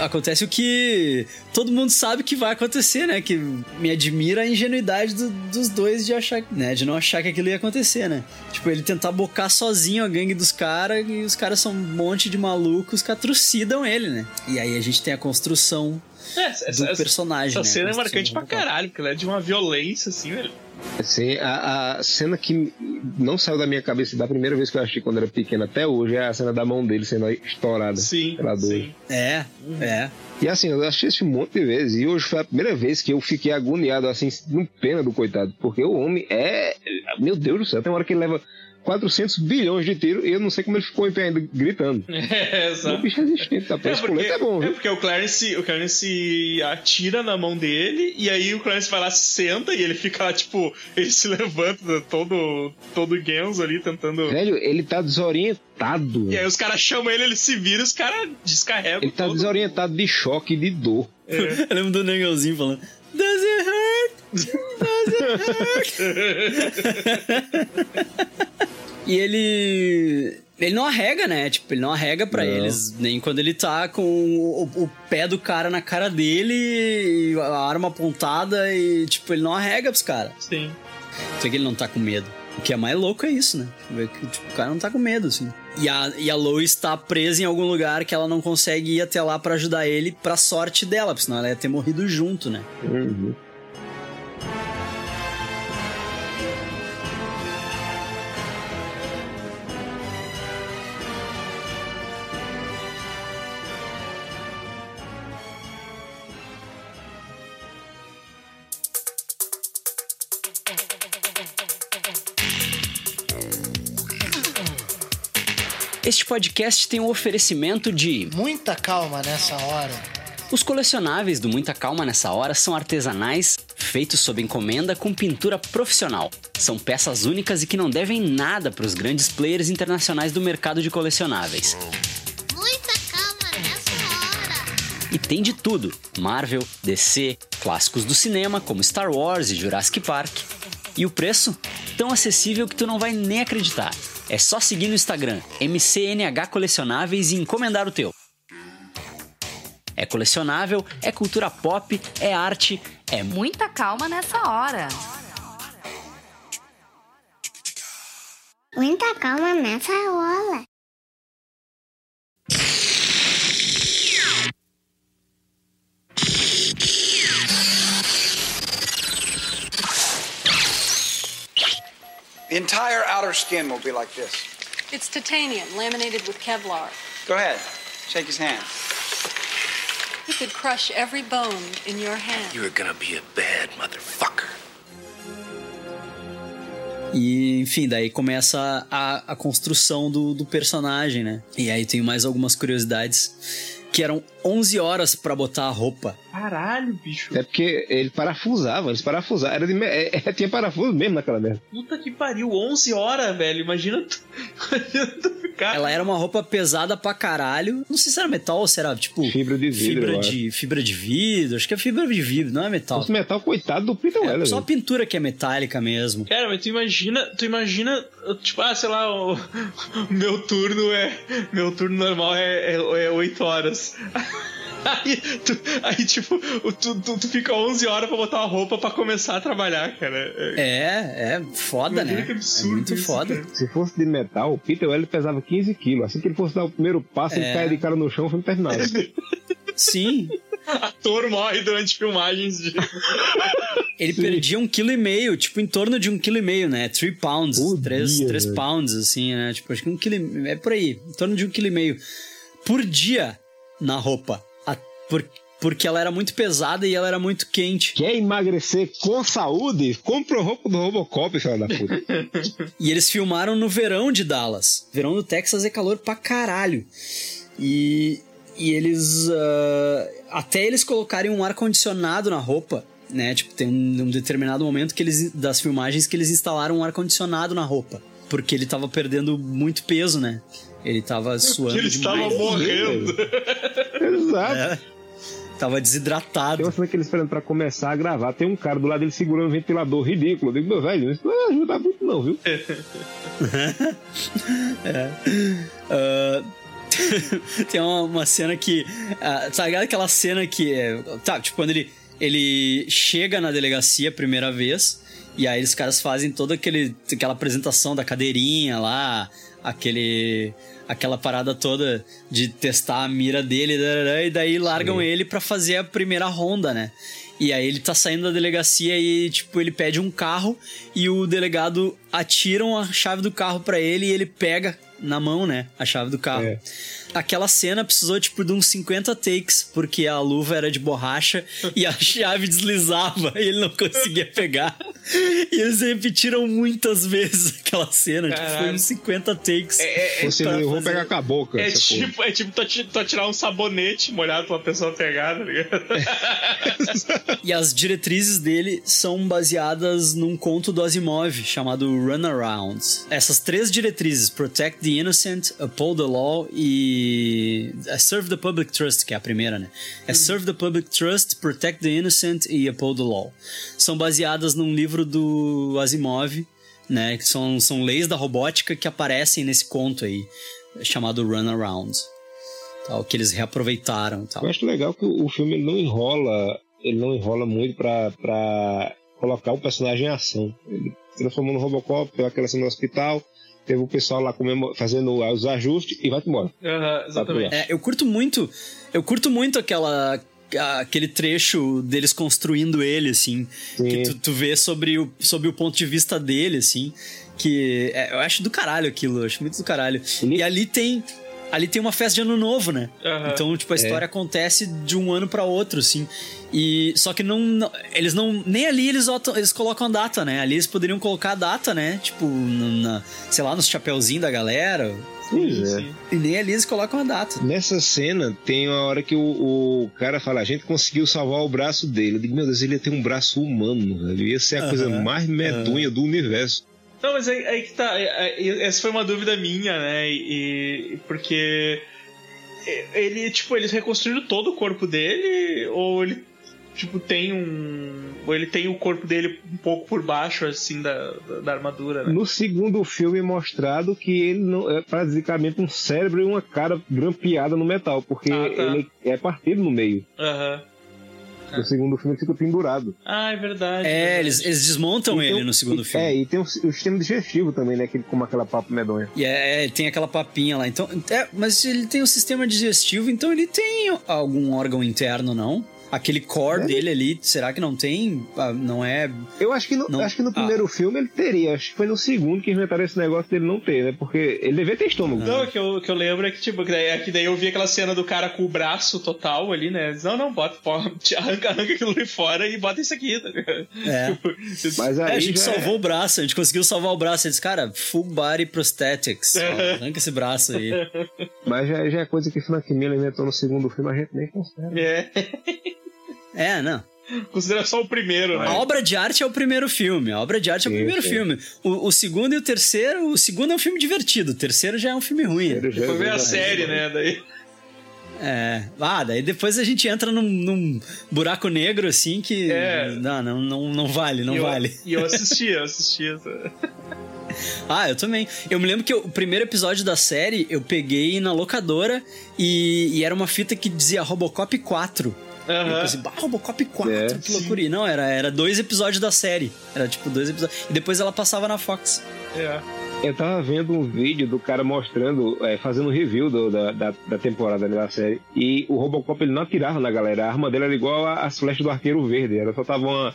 Acontece o que todo mundo sabe que vai acontecer, né? Que me admira a ingenuidade do- dos dois de achar, né? De não achar que aquilo ia acontecer, né? Tipo, ele tentar bocar sozinho a gangue dos caras e os caras são um monte de malucos que trucidam ele, né? E aí a gente tem a construção É, essa, do essa- personagem, Essa né? cena é marcante pra caralho, porque ela é de uma violência, assim, velho. Assim, a, a cena que não saiu da minha cabeça da primeira vez que eu achei quando era pequeno até hoje é a cena da mão dele sendo estourada Sim, pela dor. sim. É, é. E assim, eu achei esse um monte de vezes. E hoje foi a primeira vez que eu fiquei agoniado, assim, no pena do coitado. Porque o homem é. Meu Deus do céu, tem uma hora que ele leva 400 bilhões de tiros e eu não sei como ele ficou em pé ainda gritando. <laughs> É, O exato. bicho é resistente, tá? É porque, é bom, é viu? porque o Clarence, o Clarence atira na mão dele e aí o Clarence vai lá, se senta e ele fica lá, tipo, ele se levanta todo, todo Genzo ali tentando. Velho, ele tá desorientado. E aí os caras chamam ele, ele se vira e os caras descarregam. Ele tá desorientado de choque e de dor. <laughs> Eu lembro do Negelzinho falando. Does it hurt? Does it hurt? e ele. Ele não arrega, né? Tipo, ele não arrega pra Não. eles. Nem quando ele tá com o, o pé do cara na cara dele, e a arma apontada e, tipo, ele não arrega pros caras. Sim. Só que ele não tá com medo. O que é mais louco é isso, né? Ver que, tipo, o cara não tá com medo, assim. E a, e a Lois tá presa em algum lugar que ela não consegue ir até lá pra ajudar ele, pra sorte dela, porque senão ela ia ter morrido junto, né? Uhum. Este podcast tem um oferecimento de. Muita calma nessa hora. Os colecionáveis do Muita Calma nessa hora são artesanais, feitos sob encomenda com pintura profissional. São peças únicas e que não devem nada para os grandes players internacionais do mercado de colecionáveis. Muita calma nessa hora. E tem de tudo: Marvel, DC, clássicos do cinema como Star Wars e Jurassic Park. E o preço? Tão acessível que tu não vai nem acreditar. É só seguir no Instagram MCNH Colecionáveis e encomendar o teu. É colecionável, é cultura pop, é arte, é Muita calma nessa hora. Muita calma nessa hora. The entire outer skin will be like this. It's titanium laminated with Kevlar. Go ahead. Shake his hand. He could crush every bone in your hand. You're gonna be a bad motherfucker. E, enfim, daí começa a, a construção do, do personagem, né? E aí tem mais algumas curiosidades. Que eram 11 horas pra botar a roupa. Caralho, bicho. É porque ele parafusava, eles parafusavam. Era de, é, é, tinha parafuso mesmo naquela merda. Puta que pariu, 11 horas, velho. Imagina tu, <laughs> imagina tu ficar. Ela era uma roupa pesada pra caralho. Não sei se era metal ou se era tipo. Fibra de vidro, Fibra de, fibra de vidro. Acho que é fibra de vidro, não é metal. Esse metal, coitado do Peter É Weller. só a pintura que é metálica mesmo. Cara, mas tu imagina, tu imagina, tipo, ah, sei lá, o, <laughs> o meu turno é. Meu turno normal é, é, é 8 horas. Aí, tu, aí tipo, tu, tu, tu fica 11 horas pra botar uma roupa pra começar a trabalhar, cara. É- É, é foda, Imagina né? que absurdo é muito isso, foda. cara. Se fosse de metal, o Peter Weller pesava 15 quilos. Assim que ele fosse dar o primeiro passo, ele É. caia de cara no chão, foi terminado. Sim. Ator morre durante filmagens de. Ele perdia um quilo e meio, tipo, em torno de um quilo e meio, né? Three pounds, três, dia, três pounds, assim, né? Tipo, acho que um quilo e... É por aí, em torno de um quilo e meio. Por dia na roupa. A- por- porque ela era muito pesada e ela era muito quente. Quer emagrecer com saúde? Compra o roupa do Robocop, filho da puta. E eles filmaram no verão de Dallas. Verão do Texas é calor pra caralho. E, e eles. ah, até eles colocarem um ar-condicionado na roupa, né? Tipo, tem um, um determinado momento que eles, das filmagens que eles instalaram um ar-condicionado na roupa. Porque ele tava perdendo muito peso, né? Ele tava suando Ele estava demais. morrendo. <laughs> Exato. É. Tava desidratado. Tem uma cena que eles esperando pra começar a gravar. Tem um cara do lado dele segurando um ventilador ridículo. Eu digo, meu velho, isso não ajuda muito, não, viu? <laughs> É. Ah, <laughs> tem uma, uma cena que. ah, tá ligado aquela cena que. é, Tá, tipo, quando ele, ele chega na delegacia a primeira vez. E aí os caras fazem toda aquele, aquela apresentação da cadeirinha lá, aquele aquela parada toda de testar a mira dele e daí largam Sim. ele pra fazer a primeira ronda, né? E aí ele tá saindo da delegacia e tipo ele pede um carro e o delegado atiram a chave do carro pra ele e ele pega na mão, né, a chave do carro. É. Aquela cena precisou, tipo, de uns 50 takes, porque a luva era de borracha e a <laughs> chave deslizava e ele não conseguia pegar. E eles repetiram muitas vezes aquela cena, tipo, foi Caralho. uns 50 takes. É, é, Você pra eu vou fazer. pegar com a boca. É essa porra. tipo, é tipo tu, ati- tu atirar um sabonete molhado pra uma pessoa pegar, tá ligado? <laughs> E as diretrizes dele são baseadas num conto do Asimov chamado Runaround. Essas três diretrizes, Protect the Innocent, Uphold the Law e Serve the Public Trust, que é a primeira, né? É Serve the Public Trust, Protect the Innocent e Uphold the Law. São baseadas num livro do Asimov, né? Que são, são leis da robótica que aparecem nesse conto aí, chamado Runaround. Tal, que eles reaproveitaram tal. Eu acho legal que o filme não enrola, ele não enrola muito pra, pra colocar o personagem em ação. Ele transformou no Robocop, aquela cena no hospital, teve o pessoal lá fazendo os ajustes e vai embora. Aham, exatamente. É, eu curto muito. Eu curto muito aquela. Aquele trecho deles construindo ele, assim. Que tu, tu vê sobre o, sobre o ponto de vista dele, assim. Que é, eu acho do caralho aquilo, eu acho muito do caralho. E ali tem. Ali tem uma festa de ano novo, né? Aham. Então, tipo, a É. história acontece de um ano pra outro, assim. E só que não, não- eles não nem ali eles, eles colocam a data, né? Ali eles poderiam colocar a data, né? Tipo, na, sei lá, nos chapeuzinhos da galera. Pois é. E nem ali eles colocam a data. Nessa cena, tem uma hora que o, o cara fala: a gente conseguiu salvar o braço dele. Eu digo, meu Deus, ele ia ter um braço humano, velho. Ia ser a coisa mais medonha do universo. Não, mas aí, aí que tá. é- é- Essa foi uma dúvida minha, né? E, porque ele, tipo, eles reconstruíram todo o corpo dele, ou ele, tipo, tem um. Ou ele tem o corpo dele um pouco por baixo, assim, da, da, da armadura, né? No segundo filme é mostrado que ele não é basicamente um cérebro e uma cara grampeada no metal, porque Ah, tá. ele é partido no meio. Aham. No segundo filme ele fica pendurado. Ah, é verdade. É, eles, eles desmontam E tem ele no segundo e- filme. É, e tem o, o sistema digestivo também, né? Que, como aquela papo medonha. E é, é, tem aquela papinha lá. Então, é, mas ele tem um sistema digestivo, então ele tem algum órgão interno, não? Aquele core dele ali, será que não tem? Ah, Não é. Eu acho que no, Não. acho que no Ah. primeiro filme ele teria. Acho que foi no segundo que inventaram esse negócio dele não ter, né? Porque ele devia ter estômago. Não, o que eu, que eu lembro é que, tipo, que daí, é que daí eu vi aquela cena do cara com o braço total ali, né? Não, não, bota, pô, <laughs> arranca, arranca aquilo ali fora e bota isso aqui, tá <laughs> ligado? É. Mas É, aí a gente já é- salvou o braço, a gente conseguiu salvar o braço. Eles, cara, full body prosthetics. Ó, arranca esse braço aí. <laughs> Mas já, já é coisa que Frank Miller inventou no segundo filme, a gente nem considera. É. É, não. Considera só o primeiro, né? A obra de arte é o primeiro filme. A obra de arte é o Sim, primeiro sim. filme. O, o segundo e o terceiro. O segundo é um filme divertido. O terceiro já é um filme ruim. Depois vem a série, né? Daí. É. Ah, daí depois a gente entra num, num buraco negro assim que. É. Não, não, não, não vale, não e eu, vale. E eu assisti, eu assisti. <laughs> Ah, eu também. Eu me lembro que o primeiro episódio da série eu peguei na locadora e, e era uma fita que dizia Robocop 4. E Eu pensei, bah, Robocop 4, É, que loucura. E não, era, era dois episódios da série. Era tipo dois episódios. E depois ela passava na Fox. É. Eu tava vendo um vídeo do cara mostrando, é, fazendo um review do- da, da, da temporada ali da série. E o Robocop ele não atirava na galera. A arma dele era igual a- as flechas do arqueiro verde. Era só tava uma,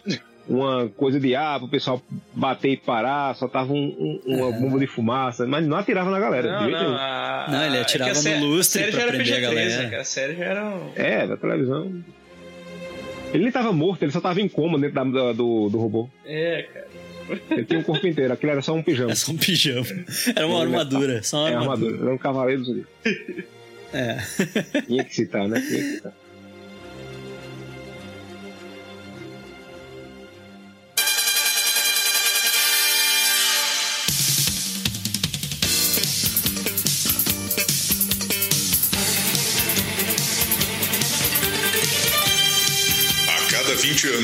uma coisa de ar pro pessoal bater e parar. Só tava um- um- uma bomba de fumaça. Mas não atirava na galera. Não, não. A, Não, ele a- atirava é no lustre a série pra já era prender a PG-13, galera. né, cara? A série já era. um- É, da televisão. Ele nem tava morto, ele só tava em coma dentro da- da- do, do robô. É, cara. Ele tinha um corpo inteiro, aquilo era só um pijama. É só um pijama. Era uma armadura. Só uma É armadura. armadura, era um cavaleiro do. É. Tinha que citar, né? Tinha que citar.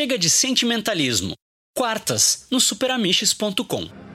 Chega de sentimentalismo. Quartas no superamiches.com.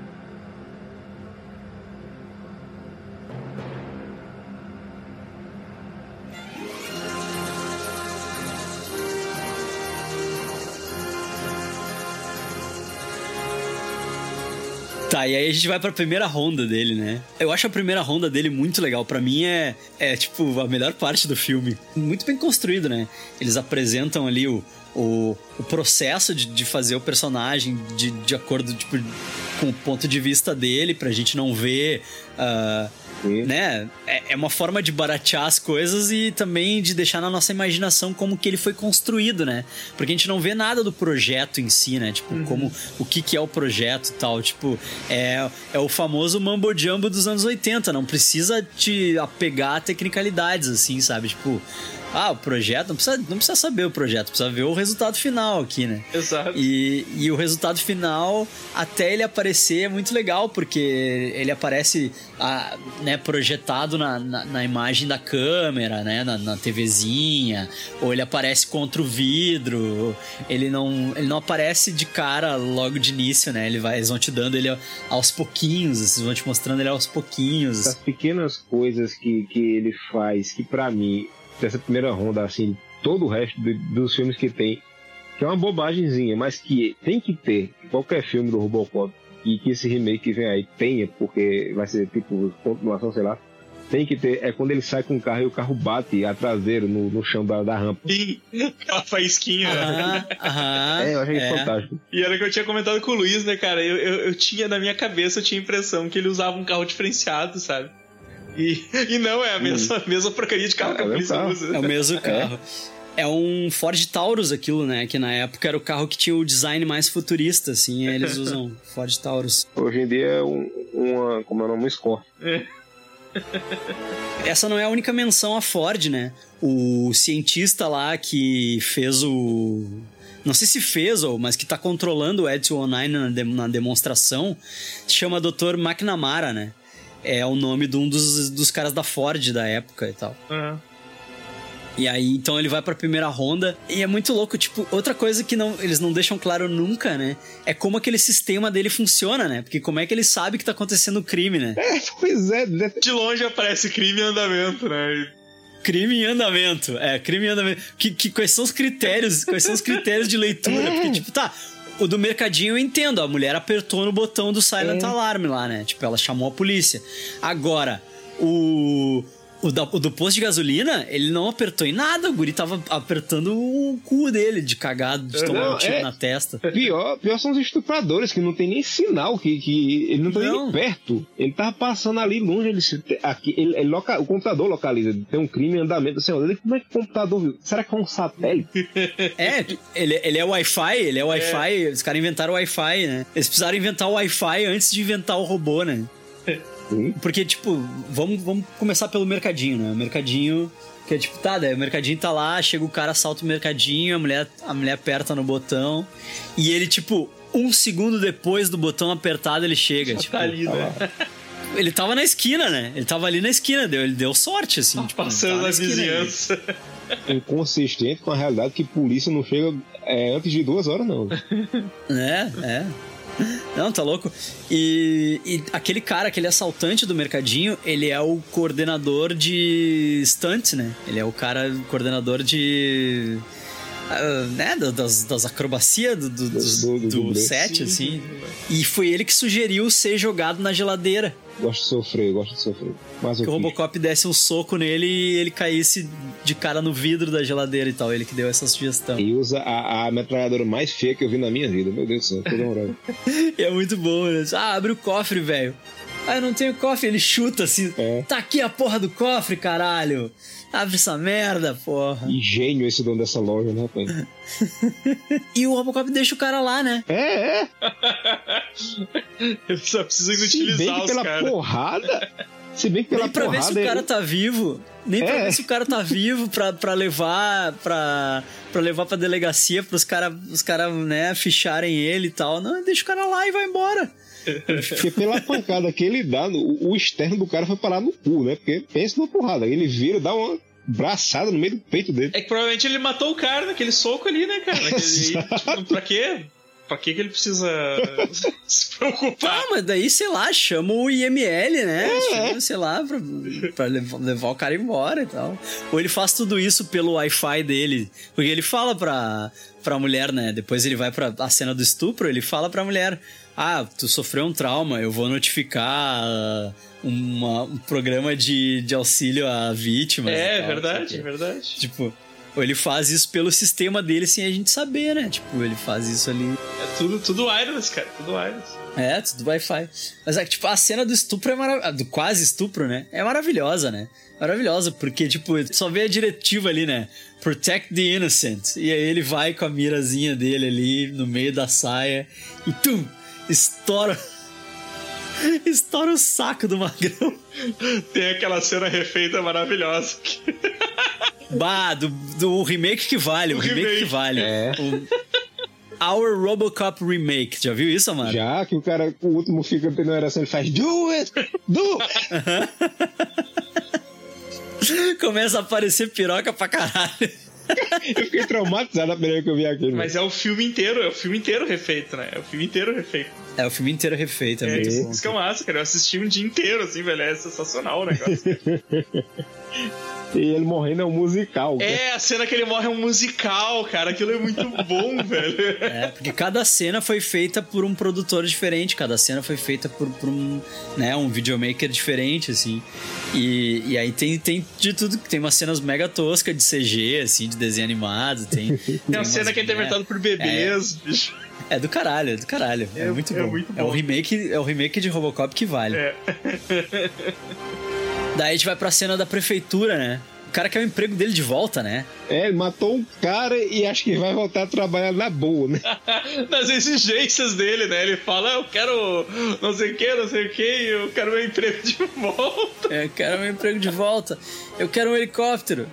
Tá, e aí a gente vai pra primeira ronda dele, né? Eu acho a primeira ronda dele muito legal. Pra mim é, é tipo, a melhor parte do filme. Muito bem construído, né? Eles apresentam ali o, o, o processo de, de fazer o personagem de, de acordo tipo, com o ponto de vista dele, pra gente não ver. Uh, né? É, é uma forma de baratear as coisas e também de deixar na nossa imaginação como que ele foi construído, né? Porque a gente não vê nada do projeto em si, né? Tipo, como o que, que é o projeto e tal. Tipo, é, é o famoso mambo jumbo dos anos 80. Não precisa te apegar a tecnicalidades, assim, sabe? Tipo, ah, o projeto, não precisa, não precisa saber o projeto, precisa ver o resultado final aqui, né? Exato. E, e o resultado final, até ele aparecer, é muito legal, porque ele aparece ah, né, projetado na, na, na imagem da câmera, né? Na, na TVzinha, ou ele aparece contra o vidro, ele não, ele não aparece de cara logo de início, né? Ele vai, eles vão te dando ele aos pouquinhos, eles vão te mostrando ele aos pouquinhos. As pequenas coisas que, que ele faz, que para mim dessa primeira ronda, assim, todo o resto de, dos filmes que tem, que é uma bobagemzinha, mas que tem que ter qualquer filme do Robocop e que esse remake que vem aí tenha, porque vai ser tipo continuação, sei lá. Tem que ter, é quando ele sai com o carro e o carro bate a traseiro no, no chão da, da rampa. <laughs> Sim, aquela faísquinha. Aham, aham. É, eu achei é. fantástico. E era o que eu tinha comentado com o Luiz, né, cara? Eu, eu, eu tinha, na minha cabeça, eu tinha a impressão que ele usava um carro diferenciado, sabe? E, e não, é a mesma, mesma porcaria de carro que a polícia usa. É o mesmo carro. É um Ford Taurus aquilo, né? Que na época era o carro que tinha o design mais futurista, assim. eles usam <laughs> Ford Taurus. Hoje em dia é um, uma, como é o nome, um Score. Essa não é a única menção a Ford, né? O cientista lá que fez o. Não sei se fez, ou, mas que tá controlando o Ed 209 na, de- na demonstração, se chama Dr. McNamara, né? É o nome de um dos, dos caras da Ford da época e tal. E aí, então ele vai pra primeira ronda. E é muito louco, tipo, outra coisa que não, eles não deixam claro nunca, né? É como aquele sistema dele funciona, né? Porque como é que ele sabe que tá acontecendo o crime, né? É, <laughs> pois é. De longe aparece crime em andamento, né? Crime em andamento. É, crime em andamento. Que, que, quais são os critérios? Quais são os critérios de leitura? Porque, tipo, tá. O do mercadinho eu entendo. A mulher apertou no botão do Silent É. Alarm lá, né? Tipo, ela chamou a polícia. Agora, o. O, da- o do posto de gasolina, ele não apertou em nada. O guri tava apertando o cu dele de cagado, de tomar Não, um tiro é- na testa. Pior, pior são os estupradores, que não tem nem sinal, que, que ele não tá nem perto. Ele tava passando ali longe, ele, aqui, ele, ele loca- o computador localiza, tem um crime em andamento. Assim, olha, como é que o computador viu? Será que é um satélite? É, ele, ele é Wi-Fi, ele é Wi-Fi. Os caras inventaram o Wi-Fi, né? Eles precisaram inventar o Wi-Fi antes de inventar o robô, né? <laughs> Porque, tipo, vamos, vamos começar pelo mercadinho, né? O mercadinho. Que é tipo, tá, daí o mercadinho tá lá, chega o cara, salta o mercadinho, a mulher, a mulher aperta no botão. E ele, tipo, um segundo depois do botão apertado, ele chega. tipo, tá ali, né? <laughs> Ele tava na esquina, né? Ele tava ali na esquina, deu, ele deu sorte, assim. tipo, Passando na esquina ali. vizinhança. <laughs> Inconsistente com a realidade que polícia não chega é, antes de duas horas, não. É, é. <laughs> Não, tá louco. E, e aquele cara, aquele assaltante do mercadinho, ele é o coordenador de stunts, né? Ele é o cara, coordenador de. ah, né, da- das, das acrobacias do, do, do- do set, Sim, assim. E foi ele que sugeriu ser jogado na geladeira. Gosto de sofrer, gosto de sofrer. Mas Que o Robocop desse um soco nele e ele caísse de cara no vidro da geladeira e tal. Ele que deu essa sugestão. E usa a, a metralhadora mais feia que eu vi na minha vida. Meu Deus do céu, toda moral. <laughs> E é muito bom, né? Ah, abre o cofre, velho. Ah, eu não tenho cofre. Ele chuta assim. Tá aqui a porra do cofre, caralho. Abre essa merda, porra. E gênio esse dono dessa loja, né, rapaz? <laughs> E o Robocop deixa o cara lá, né? É, é. <laughs> Ele só precisa Se bem inutilizar que os pela caras. porrada. Se bem que pela Nem pra ver porrada. se o cara ele- tá vivo. Nem pra É. ver se o cara tá vivo pra, pra levar pra, pra levar pra delegacia pros caras, os cara, né, ficharem ele e tal. Não, deixa o cara lá e vai embora. Porque pela pancada que ele dá, o, o externo do cara foi parar no cu, né? Porque pensa numa porrada. Ele vira, dá uma braçada no meio do peito dele. É que provavelmente ele matou o cara naquele soco ali, né, cara? Naquele, <laughs> tipo, pra quê? Pra que que ele precisa <laughs> se preocupar? Ah, mas daí, sei lá, chama o IML, né? É. Chama, sei lá, pra, pra levar, levar o cara embora e tal. Ou ele faz tudo isso pelo Wi-Fi dele. Porque ele fala pra, pra mulher, né? Depois ele vai pra a cena do estupro, ele fala pra mulher: Ah, tu sofreu um trauma, eu vou notificar ah, uma- um programa de, de auxílio a vítimas. e É, tal, verdade, verdade. Tipo. Ou ele faz isso pelo sistema dele sem a gente saber, né? Tipo, ele faz isso ali. É tudo, tudo wireless, cara. Tudo wireless. É, tudo Wi-Fi. Mas é que, tipo, a cena do estupro é maravilhosa. Do quase estupro, né? É maravilhosa, né? Maravilhosa, porque, tipo, só vê a diretiva ali, né? Protect the innocent. E aí ele vai com a mirazinha dele ali no meio da saia e tum! Estoura. <laughs> Estoura o saco do magrão. Tem aquela cena refeita maravilhosa. <laughs> Bah, do, do remake que vale, o, O remake, remake. que vale. É. O Our Robocop Remake. Já viu isso, Amaro? Já que o cara, o último fica oração, ele faz Do it! Do it! <laughs> Começa a aparecer piroca pra caralho. <laughs> Eu fiquei traumatizado a primeira vez que eu vi aquilo. Mas é o filme inteiro, é o filme inteiro refeito, né? É o filme inteiro refeito. É o filme inteiro refeito, é, É, isso que é massa, cara. Eu assisti um dia inteiro, assim, velho. É sensacional o negócio. <laughs> E ele morrendo é um musical. cara. é, a cena que ele morre é um musical, cara. Aquilo é muito bom, <laughs> velho. É, porque cada cena foi feita por um produtor diferente, cada cena foi feita por, por um, né, um videomaker diferente, assim. E, e aí tem, tem de tudo, tem umas cenas mega toscas de CG, assim, de desenho animado, <laughs> tem... Tem uma umas- cena que é interpretada por bebês, bicho. É do caralho, é do caralho. É, É- muito é bom. muito É o bom. remake, é o remake de Robocop que vale. É. <laughs> Daí a gente vai pra cena da prefeitura, né? O cara quer o emprego dele de volta, né? É, ele matou um cara e acho que vai voltar a trabalhar na boa, né? <laughs> Nas exigências dele, né? Ele fala, eu quero não sei o que, não sei o que, eu quero meu emprego de volta. Eu quero meu emprego de volta. Eu quero um helicóptero.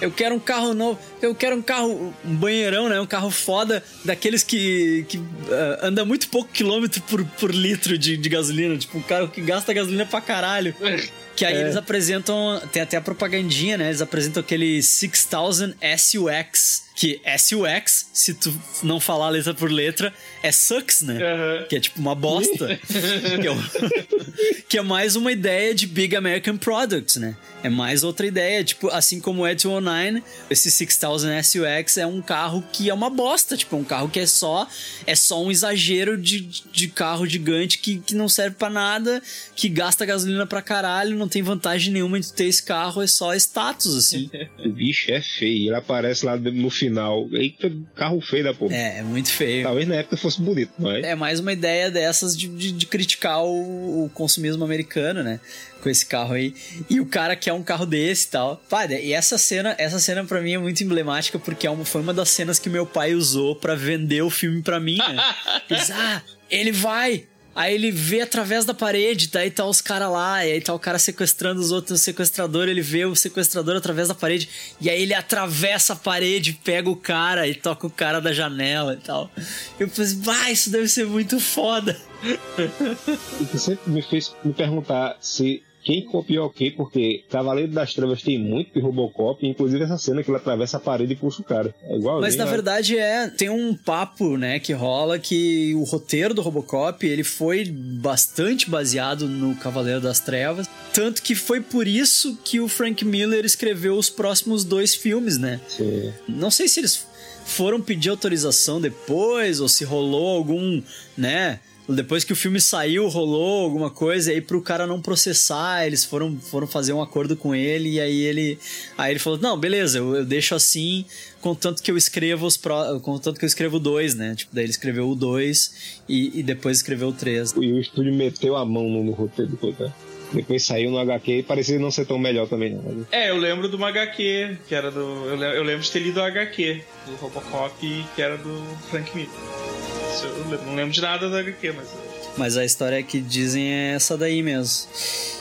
Eu quero um carro novo. Eu quero um carro, um banheirão, né? Um carro foda daqueles que, que ah, anda muito pouco quilômetro por, por litro de, de gasolina. Tipo, um carro que gasta gasolina pra caralho. <laughs> Que aí É. eles apresentam. Tem até a propagandinha, né? Eles apresentam aquele 6000 SUX. Que SUX, se tu não falar letra por letra, é sucks, né? Que é tipo uma bosta. <laughs> que, é o- <laughs> que é mais uma ideia de Big American Products, né? É mais outra ideia. Tipo, assim como o E209, esse 6000 SUX é um carro que é uma bosta. Tipo, é um carro que é só é só um exagero de, de carro gigante que, que não serve pra nada, que gasta gasolina pra caralho, não tem vantagem nenhuma de ter esse carro, é só status, assim. <laughs> O bicho é feio. Ele aparece lá no final. Eita, carro feio da porra. É, é muito feio. Talvez na época fosse bonito, mas. É mais uma ideia dessas de, de, de criticar o, o consumismo americano, né? Com esse carro aí. E o cara quer um carro desse e tal. Pá, e essa cena, essa cena para mim é muito emblemática porque é uma, foi uma das cenas que meu pai usou pra vender o filme pra mim, né? <laughs> Diz, ah, ele vai. Aí ele vê através da parede, daí tá os caras lá, e aí tá o cara sequestrando os outros sequestradores, ele vê o sequestrador através da parede, e aí ele atravessa a parede, pega o cara e toca o cara da janela e tal. Eu pensei, vai, isso deve ser muito foda. Sempre me fez me perguntar se quem copiou ok, porque Cavaleiro das Trevas tem muito de Robocop, inclusive essa cena que ele atravessa a parede e puxa o cara. É igual Mas na verdade é, tem um papo, né, que rola que o roteiro do Robocop, ele foi bastante baseado no Cavaleiro das Trevas, tanto que foi por isso que o Frank Miller escreveu os próximos dois filmes, né? Sim. Não sei se eles foram pedir autorização depois ou se rolou algum, né, depois que o filme saiu, rolou alguma coisa, e aí pro cara não processar, eles foram, foram fazer um acordo com ele, e aí ele. Aí ele falou: Não, beleza, eu, eu deixo assim, contanto que eu escrevo os pro, contanto que eu escrevo dois, né? Tipo, daí ele escreveu o dois e, e depois escreveu o três. E o estúdio meteu a mão no, no roteiro do coisa. Depois saiu no HQ e parecia não ser tão melhor também, não. É, eu lembro do HQ, que era do. Eu lembro, eu lembro de ter lido o HQ do Robocop, que era do Frank Miller. Isso eu não lembro de nada do HQ, mas. Mas a história que dizem é essa daí mesmo.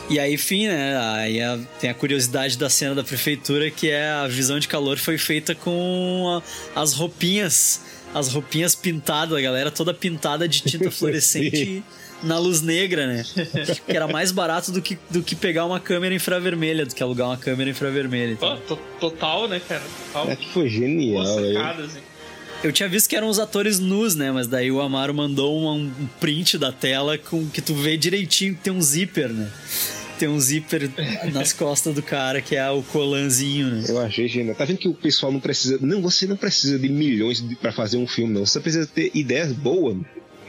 E aí, enfim, né? Aí a- tem a curiosidade da cena da prefeitura que é a visão de calor foi feita com a- as roupinhas. As roupinhas pintadas, a galera toda pintada de tinta <laughs> fluorescente na luz negra, né? <laughs> Que era mais barato do que, do que pegar uma câmera infravermelha, do que alugar uma câmera infravermelha. To- total, né, cara? Total. É que foi genial, Boa velho. sacada, assim. Eu tinha visto que eram os atores nus, né? Mas daí o Amaro mandou um, um print da tela com que tu vê direitinho que tem um zíper, né? Tem um zíper nas <laughs> costas do cara, que é o colanzinho, né? Eu achei genial. Tá vendo que o pessoal não precisa. Não, você não precisa de milhões pra fazer um filme, não. Você precisa ter ideias boas,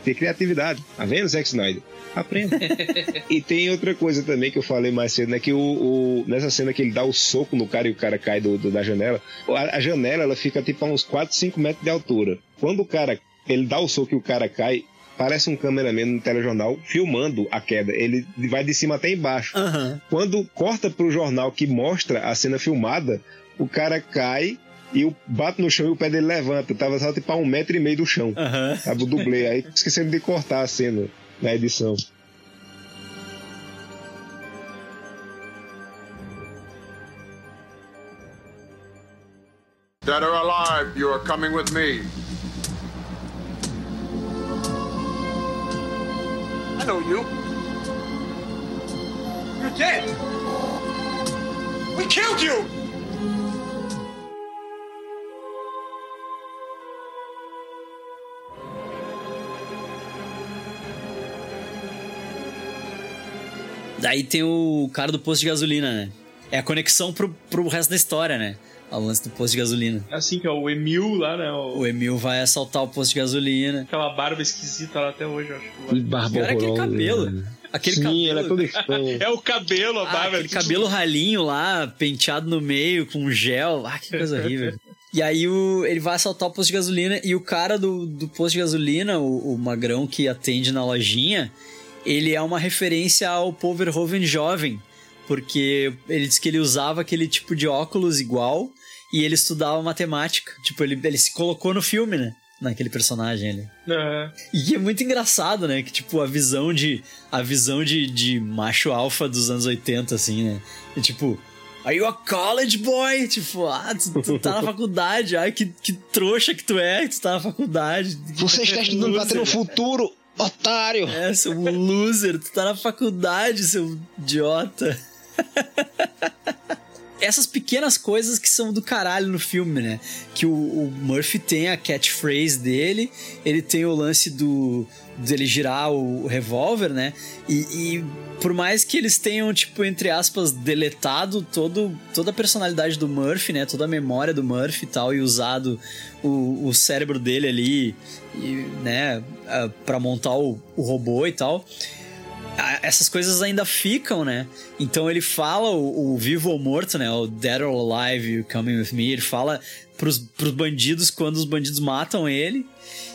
ter criatividade. Tá vendo, Zack Snyder? Aprenda. <laughs> e tem outra coisa também que eu falei mais cedo, né? Que o, o- nessa cena que ele dá o soco no cara e o cara cai do, do- da janela, a, a janela ela fica tipo a uns 4, 5 metros de altura. Quando o cara ele dá o soco e o cara cai, parece um cameraman no telejornal filmando a queda. Ele vai de cima até embaixo. Aham. Quando corta pro jornal que mostra a cena filmada, o cara cai e o, bate no chão e o pé dele levanta. Tava só tipo a um metro e meio do chão. Aham. Sabe, o dublê. Aí esqueceram de cortar a cena na edição. Dead or alive, you are coming with me. I know you. You're dead. We killed you. Daí tem o cara do posto de gasolina, né? É a conexão pro, pro resto da história, né? Ao lance do posto de gasolina. Assim que é o Emil lá, né? O- O Emil vai assaltar o posto de gasolina. Aquela barba esquisita lá até hoje, eu acho. E barba Pior é aquele cabelo. né? Aquele Sim, cabelo. ele é todo estranho. <laughs> É o cabelo, a Ah, barba. aquele é cabelo ralinho lá, penteado no meio, com gel. Ah, que coisa horrível. E aí o, ele vai assaltar o posto de gasolina e o cara do, do posto de gasolina, o, o magrão que atende na lojinha, ele é uma referência ao Paul Verhoeven jovem. Porque ele disse que ele usava aquele tipo de óculos igual e ele estudava matemática. Tipo, ele, ele se colocou no filme, né? Naquele personagem ali. É. E é muito engraçado, né? Que, tipo, a visão de. A visão de, de macho alfa dos anos 80, assim, né? E, tipo, Are you a college boy? Tipo, ah, tu, tu tá na faculdade. Ai, que, que trouxa que tu é, tu tá na faculdade. Você está <laughs> estudando pra ter um Loser. futuro, otário! É, seu loser, tu tá na faculdade, seu idiota. <laughs> Essas pequenas coisas que são do caralho no filme, né? Que o, o Murphy tem a catchphrase dele, ele tem o lance do dele girar o, revólver, né? E, e por mais que eles tenham, tipo, entre aspas, deletado todo, toda a personalidade do Murphy, né? Toda a memória do Murphy e tal, e usado o, o cérebro dele ali, e, né? Pra montar o, o robô e tal essas coisas ainda ficam, né? Então ele fala o, o vivo ou morto, né? O dead or alive, you coming with me. Ele fala pros, pros bandidos quando os bandidos matam ele.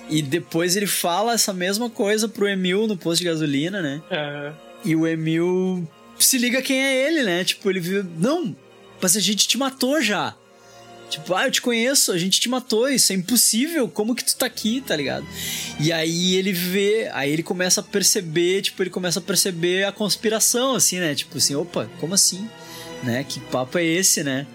E depois ele fala essa mesma coisa pro Emil no posto de gasolina, né? É. E o Emil se liga quem é ele, né? Tipo, ele viu. Não, mas a gente te matou já. Tipo, ah, eu te conheço, a gente te matou, isso é impossível, como que tu tá aqui, tá ligado? E aí ele vê, aí ele começa a perceber, tipo, ele começa a perceber a conspiração, assim, né? Tipo assim, opa, como assim? Né? Que papo é esse, né?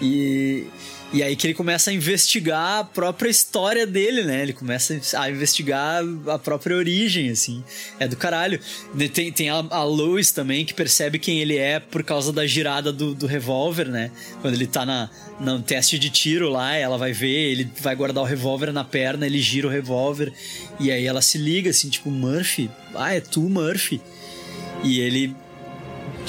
E, e aí que ele começa a investigar a própria história dele, né? Ele começa a investigar a própria origem, assim. É do caralho. Tem, tem a, a Lois também, que percebe quem ele é por causa da girada do, do revólver, né? Quando ele tá na, no teste de tiro lá, ela vai ver, ele vai guardar o revólver na perna, ele gira o revólver. E aí ela se liga, assim, tipo, Murphy? Ah, é tu, Murphy? E ele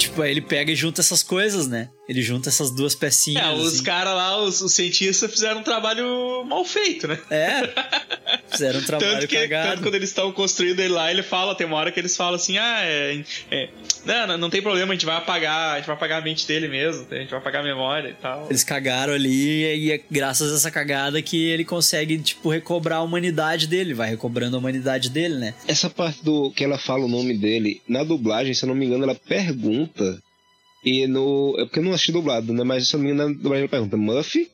Tipo, aí ele pega e junta essas coisas, né? Ele junta essas duas pecinhas. É, os assim. caras lá, os, os cientistas, fizeram um trabalho mal feito, né? É. Fizeram um trabalho tanto que, cagado. Tanto quando eles estão construindo ele lá, ele fala, tem uma hora que eles falam assim, ah, é, é, não, não, tem problema, a gente vai apagar, a gente vai apagar a mente dele mesmo, a gente vai apagar a memória e tal. Eles cagaram ali e é graças a essa cagada que ele consegue, tipo, recobrar a humanidade dele, vai recobrando a humanidade dele, né? Essa parte do que ela fala o nome dele, na dublagem, se eu não me engano, ela pergunta. E no. É porque eu não assisti dublado, né? Mas se eu não me engano, na dublagem ela pergunta Muffy.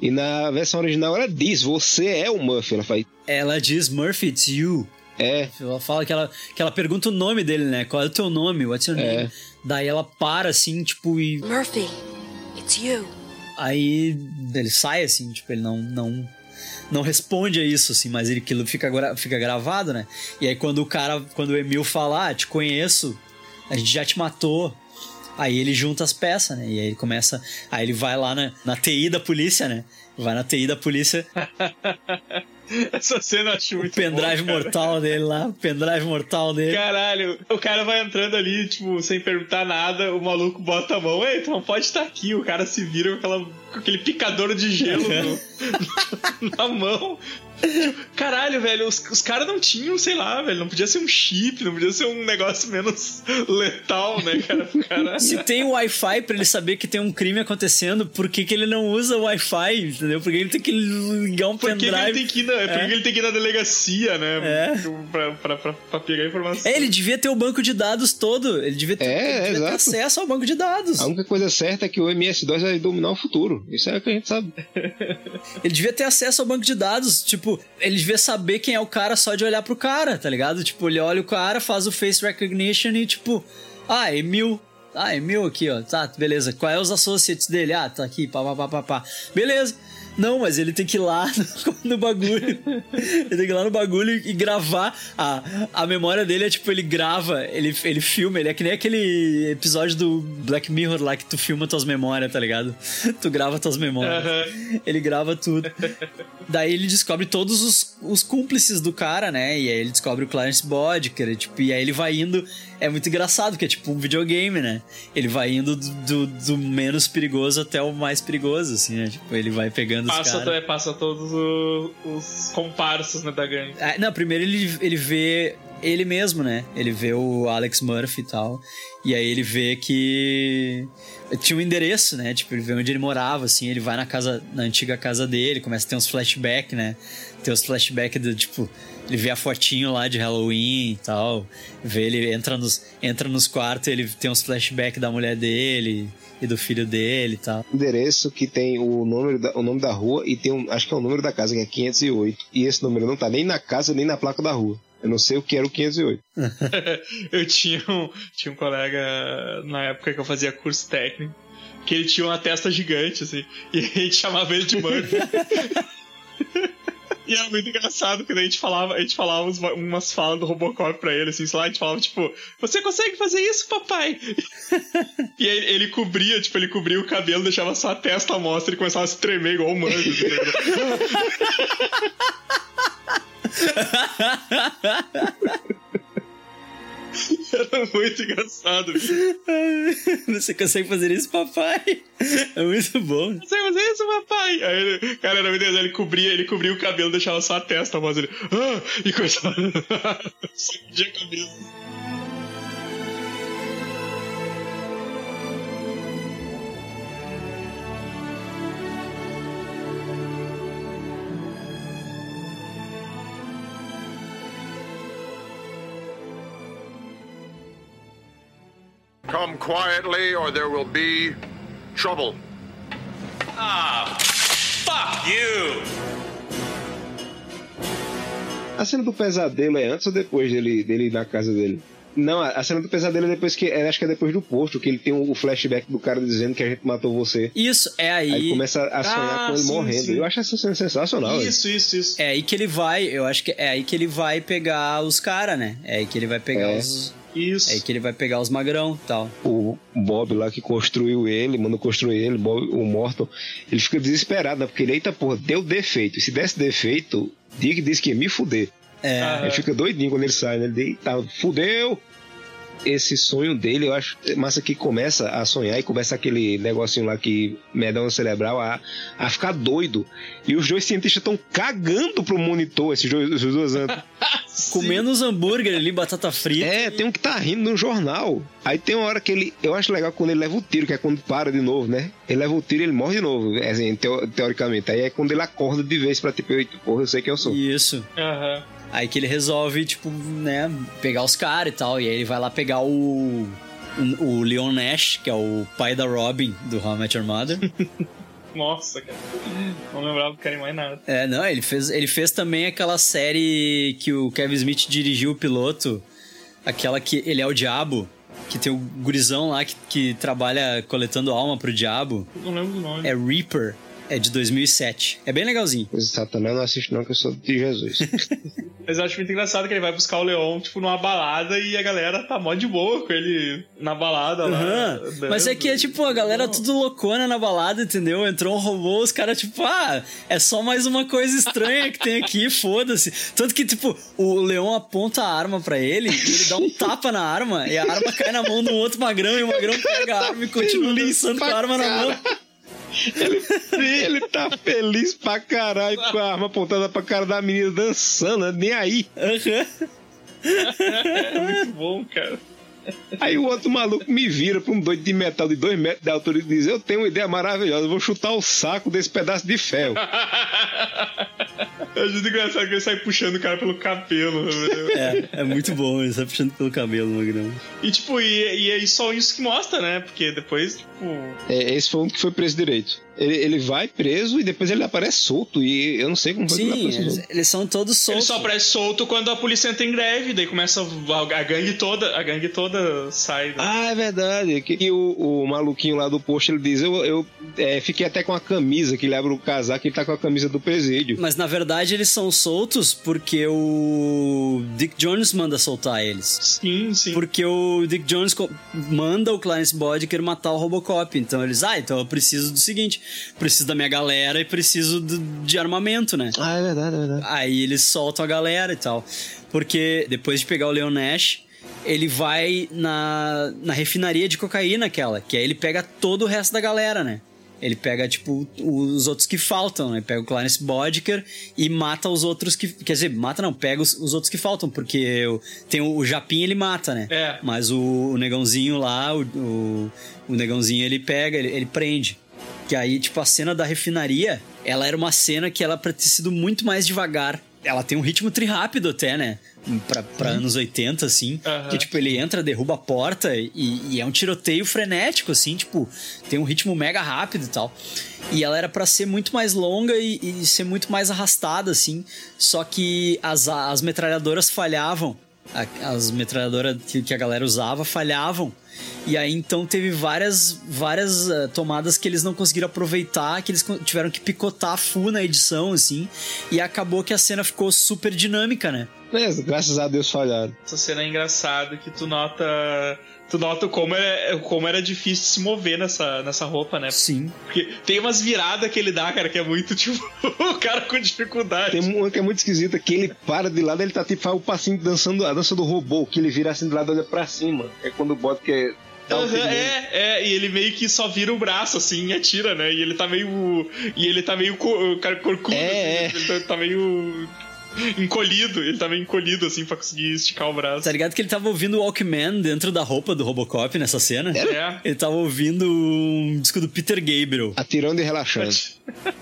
E na versão original ela diz: Você é o Muffy. Ela faz. Ela diz Murphy, it's you. É. Ela fala que ela, que ela pergunta o nome dele, né? Qual é o teu nome? What's your name? É. Daí ela para assim, tipo, e. Murphy, it's you. Aí ele sai assim, tipo, ele não. não não responde a isso, assim, mas ele, aquilo fica, gra- fica gravado, né? E aí quando o cara, quando o Emil fala, ah, te conheço, a gente já te matou. Aí ele junta as peças, né? E aí ele começa. Aí ele vai lá na, na TI da polícia, né? Vai na TI da polícia, <laughs> Essa cena eu acho o muito pendrive bom, mortal dele lá, o pendrive mortal dele. Caralho, o cara vai entrando ali, tipo, sem perguntar nada, o maluco bota a mão, ei, tu não pode estar aqui, o cara se vira com, aquela, com aquele picador de gelo <laughs> no- <laughs> na mão. Tipo, Caralho, velho, os, os caras não tinham, sei lá, velho, não podia ser um chip, não podia ser um negócio menos <laughs> letal, né, cara? pro cara. Se tem o Wi-Fi pra ele saber que tem um crime acontecendo, por que, que ele não usa o Wi-Fi, entendeu? Porque ele tem que ligar um Por que, que pendrive. ele tem que ir na, por que É. que ele tem que ir na delegacia, né? É. Pra, pra, pra, pra pegar a informação. É, ele devia ter o banco de dados todo. Ele devia ter, É, ele devia ter acesso ao banco de dados. A única coisa certa é que o MS2 vai dominar o futuro. Isso é o que a gente sabe. Ele devia ter acesso ao banco de dados. Tipo, ele devia saber quem é o cara só de olhar pro cara, tá ligado? Tipo, ele olha o cara, faz o face recognition e tipo, ah, Emil. Ah, Emil aqui, ó. Tá, beleza. Qual é os associates dele? Ah, tá aqui, pá, pá, pá, pá, pá. Beleza. Não, mas ele tem que ir lá no, <laughs> no bagulho. ele tem que ir lá no bagulho e gravar. A, a memória dele é tipo, ele grava, ele, ele filma, ele é que nem aquele episódio do Black Mirror lá que tu filma tuas memórias, tá ligado? <laughs> tu grava tuas memórias. Ele grava tudo. Daí ele descobre todos os, os cúmplices do cara, né? E aí ele descobre o Clarence Boddicker, tipo, e aí ele vai indo. É muito engraçado, porque é tipo um videogame, né? Ele vai indo do, do, do menos perigoso até o mais perigoso, assim, né? Tipo, ele vai pegando os Passa, caras. é, passa todos o- os comparsos né, da gangue. Ah, não, primeiro ele, ele vê ele mesmo, né? Ele vê o Alex Murphy e tal. E aí ele vê que tinha um endereço, né? Tipo, ele vê onde ele morava, assim. Ele vai na casa, na antiga casa dele, começa a ter uns flashbacks, né? Tem os flashbacks do tipo. Ele vê a fotinho lá de Halloween e tal. Vê ele entra nos, entra nos quartos, ele tem uns flashbacks da mulher dele e do filho dele e tal. endereço que tem o nome da, o nome da rua e tem um, acho que é o número da casa, que é 508. E esse número não tá nem na casa nem na placa da rua. Eu não sei o que era o 508. <laughs> eu tinha um, tinha um colega na época que eu fazia curso técnico que ele tinha uma testa gigante, assim, e a gente chamava ele de Murphy. <laughs> E era muito engraçado, porque daí a gente falava, a gente falava uns- umas falas do Robocop pra ele, assim, sei lá, a gente falava, tipo, você consegue fazer isso, papai? <laughs> e aí ele cobria, tipo, ele cobria o cabelo, deixava só a testa à mostra e começava a se tremer igual o Murphy. <laughs> <laughs> Era muito engraçado. <laughs> Você consegue fazer isso, papai? É muito bom. Você fazer isso, papai? Aí ele, cara, era muito engraçado, ele cobria, ele cobria o cabelo, deixava só a testa, voz ele. Ah! E começava <laughs> a sacudir a cabeça. Come quietly, or there will be trouble. Ah, fuck you! A cena do pesadelo é antes ou depois dele, dele ir na casa dele? Não, a cena do pesadelo é depois que. é, Acho que é depois do posto, que ele tem o flashback do cara dizendo que a gente matou você. Isso, é aí. Aí começa a sonhar Ah, com ele sim, morrendo. sim. Eu acho essa cena sensacional. Isso, isso, isso. É aí que ele vai, eu acho que é aí que ele vai pegar os caras, né? É aí que ele vai pegar É. os. Isso. É aí que ele vai pegar os magrão e tal. O Bob lá que construiu ele, mandou construir ele, Bob, o Morton, ele fica desesperado, né? Porque ele, eita porra, deu defeito. E se desse defeito, Dick disse que ia me fuder. É. Ele fica doidinho quando ele sai, né? Ele eita, fudeu! Esse sonho dele, eu acho massa que começa a sonhar e começa aquele negocinho lá que medão cerebral a, a ficar doido. E os dois cientistas estão cagando pro monitor, esses dois, esses dois anos. <laughs> Comendo os hambúrguer ali, batata frita. É, tem um que tá rindo no jornal. Aí tem uma hora que ele. Eu acho legal quando ele leva o tiro, que é quando para de novo, né? Ele leva o tiro e ele morre de novo, assim, teo- teoricamente. Aí é quando ele acorda de vez pra tipo, "Eita, porra, eu sei que eu sou. Isso. Aham. Aí que ele resolve, tipo, né, pegar os caras e tal. E aí ele vai lá pegar o. O o Leon Nash, que é o pai da Robin do How I Met Your Mother. <laughs> Nossa, cara. Não lembrava do cara em mais nada. É, não, ele fez, ele fez também aquela série que o Kevin Smith dirigiu o piloto, aquela que ele é o diabo, que tem o gurizão lá que, que trabalha coletando alma pro diabo. Não lembro do nome. É Reaper, é de 2007. É bem legalzinho. Satanás não assiste não, que eu sou de Jesus. <laughs> Mas eu acho muito engraçado que ele vai buscar o Leon, tipo, numa balada e a galera tá mó de boa com ele na balada lá. Aham. Mas é que é tipo, a galera tudo loucona na balada, entendeu? Entrou um robô, os caras, tipo, ah, é só mais uma coisa estranha que tem aqui, <laughs> foda-se. Tanto que, tipo, o Leão aponta a arma pra ele e ele dá um tapa na arma e a arma cai na mão do outro magrão e o magrão pega a arma e continua linçando com a arma na mão. Ele, ele tá feliz pra caralho com a arma apontada pra cara da menina dançando, né? nem aí. é <laughs> muito bom, cara. Aí o outro maluco me vira pra um doido de metal de dois metros de altura e diz: Eu tenho uma ideia maravilhosa, vou chutar o saco desse pedaço de ferro. <laughs> É muito engraçado que ele sai puxando o cara pelo cabelo. né? É, é muito bom, ele sai puxando pelo cabelo o magrão. E tipo, e, e é só isso que mostra, né? Porque depois, tipo. É, esse foi um que foi preso direito. Ele, ele vai preso e depois ele aparece solto. E eu não sei como foi que ele Sim, eles, solto. eles são todos Ele soltos. só aparece solto quando a polícia entra em greve, daí começa a, a gangue toda, a gangue toda sai. né? Ah, é verdade. Que, que o, o maluquinho lá do posto ele diz: Eu, eu é, fiquei até com a camisa, que ele abre o casaco e ele tá com a camisa do presídio. Mas na verdade eles são soltos porque o Dick Jones manda soltar eles. Sim, sim. Porque o Dick Jones manda o Clarence Boddicker matar o Robocop. Então eles, ah, então eu preciso do seguinte: preciso da minha galera e preciso do- de armamento, né? Ah, é verdade, é verdade. Aí eles soltam a galera e tal. Porque depois de pegar o Leon Nash, ele vai na, na refinaria de cocaína, aquela, que aí ele pega todo o resto da galera, né? Ele pega, tipo, os outros que faltam, né? Pega o Clarence Boddicker e mata os outros que. Quer dizer, mata não, pega os, os outros que faltam, porque o, tem o, o Japim ele mata, né? É. Mas o, o negãozinho lá, o, o, o negãozinho ele pega, ele, ele prende. Que aí, tipo, a cena da refinaria, ela era uma cena que ela pra ter sido muito mais devagar. Ela tem um ritmo tri rápido até, né? Pra, pra anos 80, assim. Aham. Que, tipo, ele entra, derruba a porta e, e é um tiroteio frenético, assim, tipo, tem um ritmo mega rápido e tal. E ela era pra ser muito mais longa e, e ser muito mais arrastada, assim. Só que as, as metralhadoras falhavam. A- As metralhadoras que, que a galera usava falhavam. E aí então teve várias, várias eh, tomadas que eles não conseguiram aproveitar, que eles tiveram que picotar full na edição, assim. E acabou que a cena ficou super dinâmica, né? É, graças a Deus falharam. Essa cena é engraçada que tu nota. Tu nota como, é, como era difícil se mover nessa, nessa roupa, né? Sim. Porque tem umas viradas que ele dá, cara, que é muito <laughs> tipo. o cara com dificuldade. Tem uma que é muito esquisita, que ele para de lado, ele tá tipo, faz o passinho dançando a dança do robô, que ele vira assim de lado olha pra cima. É quando bota que é. dá um Aham, tiro nele. é, é, e ele meio que só vira o braço assim e atira, né? E ele tá meio. E ele tá meio cara corcudo, É, assim, ele tá, tá meio. <laughs> encolhido, ele meio encolhido assim pra conseguir esticar o braço. Tá ligado que ele tava ouvindo o Walkman dentro da roupa do Robocop nessa cena? É. Ele tava ouvindo um disco do Peter Gabriel. Atirando e relaxando.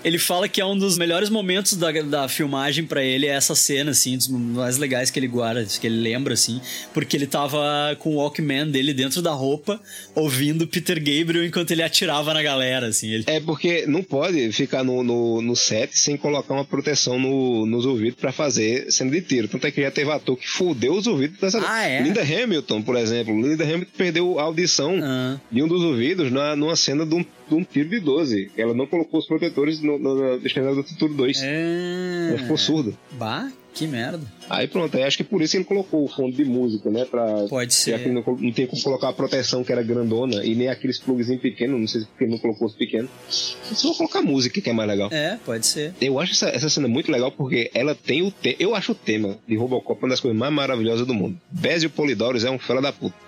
Ele fala que é um dos melhores momentos da, da filmagem pra ele é essa cena, assim, dos mais legais que ele guarda, que ele lembra, assim, porque ele tava com o Walkman dele dentro da roupa, ouvindo Peter Gabriel enquanto ele atirava na galera, assim. Ele... É porque não pode ficar no, no, no set sem colocar uma proteção no- nos ouvidos pra fazer fazer cena de tiro. Tanto é que já teve ator que fudeu os ouvidos dessa. Ah, é? Linda Hamilton, por exemplo. Linda Hamilton perdeu a audição Ah. de um dos ouvidos na, numa cena de um, de um tiro de 12. Ela não colocou os protetores no, no, no do Futuro 2. É... Ela ficou surda. Bah, que merda. Aí pronto, aí acho que por isso ele colocou o fundo de música, né? Pra, Pode já ser. que não, não tem como colocar a proteção que era grandona e nem aqueles plugzinhos pequenos, não sei se porque ele não colocou os pequenos. Só colocar música que é mais legal. É, pode ser. Eu acho essa, essa cena muito legal porque ela tem o te Eu acho o tema de Robocop uma das coisas mais maravilhosas do mundo. Bezio Polidorus é um fela da puta.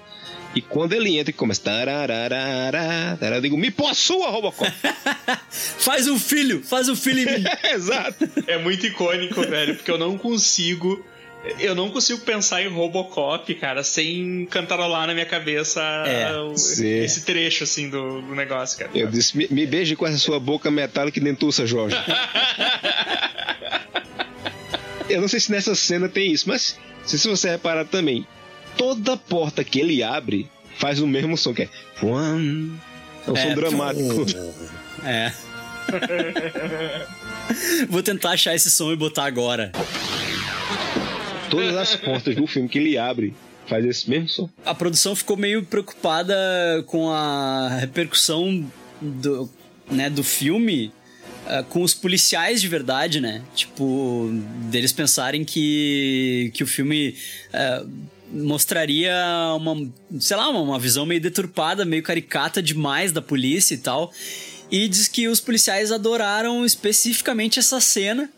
E quando ele entra e começa. tararara, Eu digo, me possua, Robocop! <laughs> Faz um filho, faz um filho em mim. <laughs> Exato. É muito icônico, velho, porque eu não consigo. Eu não consigo pensar em Robocop, cara, sem cantarolar na minha cabeça É, esse trecho, assim, do, do negócio, cara. Eu disse, me, me beije com essa sua boca metálica e dentuça, Jorge. <laughs> Eu não sei se nessa cena tem isso, mas se você reparar também, toda porta que ele abre faz o mesmo som, que é. É um som É, dramático. É. <laughs> Vou tentar achar esse som e botar agora. Todas as portas do filme que ele abre faz esse mesmo som. A produção ficou meio preocupada com a repercussão do, né, do filme ah, com os policiais de verdade, né? Tipo, deles pensarem que, que o filme ah, mostraria uma, sei lá, uma, visão meio deturpada, meio caricata demais da polícia e tal. E diz que os policiais adoraram especificamente essa cena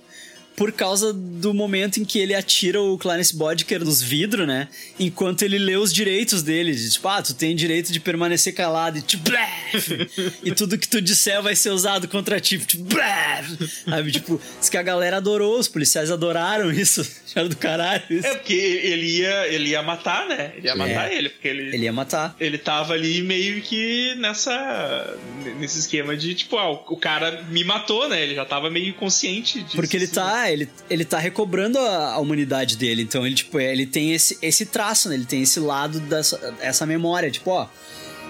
por causa do momento em que ele atira o Clarence Boddicker nos vidros, né? Enquanto ele lê os direitos dele. de, Tipo, ah, tu tem direito de permanecer calado. E, tipo, <laughs> e tudo que tu disser vai ser usado contra ti. Tipo. Sabe, tipo, diz que a galera adorou, os policiais adoraram isso. <laughs> Acharam do caralho isso. É, porque ele ia, ele ia matar, né? Ele ia matar É. ele, porque ele. Ele ia matar. Ele tava ali meio que nessa. nesse esquema de, tipo, ah, o cara me matou, né? Ele já tava meio consciente disso. Porque ele assim. Ele, ele tá recobrando a, a humanidade dele. Então ele, tipo, ele tem esse, esse traço, né? Ele tem esse lado dessa essa memória. Tipo, ó,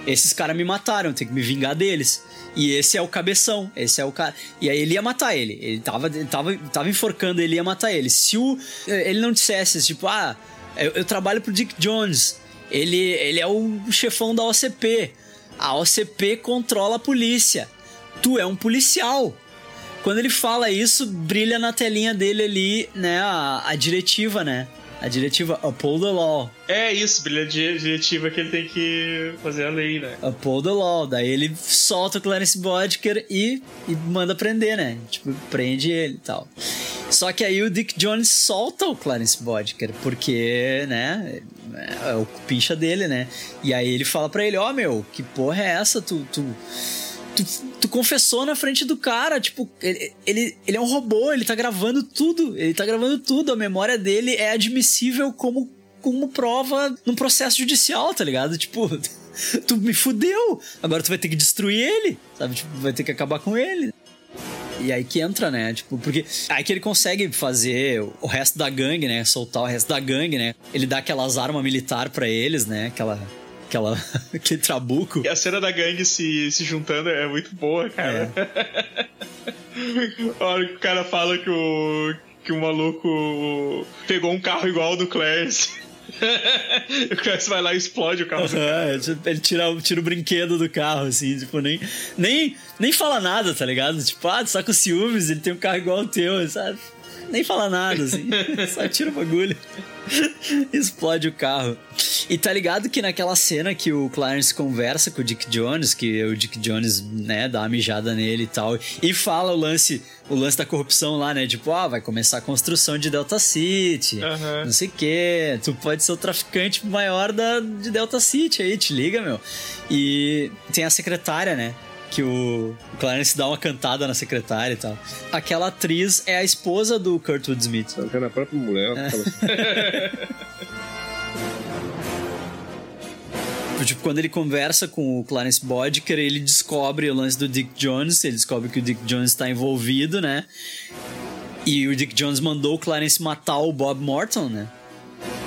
esses caras me mataram, tem que me vingar deles. E esse é o cabeção, esse é o cara. E aí ele ia matar ele. Ele tava, ele tava, tava enforcando ele, ia matar ele. Se o, ele não dissesse, tipo, ah, eu, eu trabalho pro Dick Jones. Ele, ele é o chefão da OCP. A OCP controla a polícia. Tu é um policial. Quando ele fala isso, brilha na telinha dele ali, né, a, a diretiva, né? A diretiva Uphold the Law. É isso, brilha di- diretiva que ele tem que fazer a lei, né? Uphold the Law. Daí ele solta o Clarence Boddicker e, e manda prender, né? Tipo, prende ele e tal. Só que aí o Dick Jones solta o Clarence Boddicker, porque, né, é o pincha dele, né? E aí ele fala pra ele, ó, meu, que porra é essa? Tu, tu, tu, tu confessou na frente do cara, tipo, ele, ele, ele é um robô, ele tá gravando tudo, ele tá gravando tudo, a memória dele é admissível como, como prova num processo judicial, tá ligado? Tipo, <laughs> tu me fudeu, agora tu vai ter que destruir ele, sabe? Tipo, vai ter que acabar com ele. E aí que entra, né? Tipo, porque aí que ele consegue fazer o resto da gangue, né? Soltar o resto da gangue, né? Ele dá aquelas armas militar pra eles, né? Aquela. Aquela. <laughs> aquele trabuco. E a cena da gangue se, se juntando é muito boa, cara. <laughs> a hora que o cara fala que o, que o maluco pegou um carro igual ao do Clarence. <laughs> o Clarence vai lá e explode o carro do cara. É, tipo, ele tira, o- tira o brinquedo do carro, assim, tipo, nem, nem, nem fala nada, tá ligado? Tipo, ah, tu tá com ciúmes, ele tem um carro igual ao teu, sabe? Nem fala nada, assim, só tira o bagulho. <laughs> Explode o carro. E tá ligado que naquela cena que o Clarence conversa com o Dick Jones, que o Dick Jones, né, dá uma mijada nele e tal, e fala o lance, o lance da corrupção lá, né? Tipo, ah, vai começar a construção de Delta City, Aham. não sei o quê. Tu pode ser o traficante maior da, de Delta City aí, te liga, meu. E tem a secretária, né? Que o Clarence dá uma cantada na secretária e tal. Aquela atriz é a esposa do Kurtwood Smith. Tá na própria mulher. É. assim, <laughs> Tipo, quando ele conversa com o Clarence Boddicker, ele descobre o lance do Dick Jones, ele descobre que o Dick Jones está envolvido, né? E o Dick Jones mandou o Clarence matar o Bob Morton, né?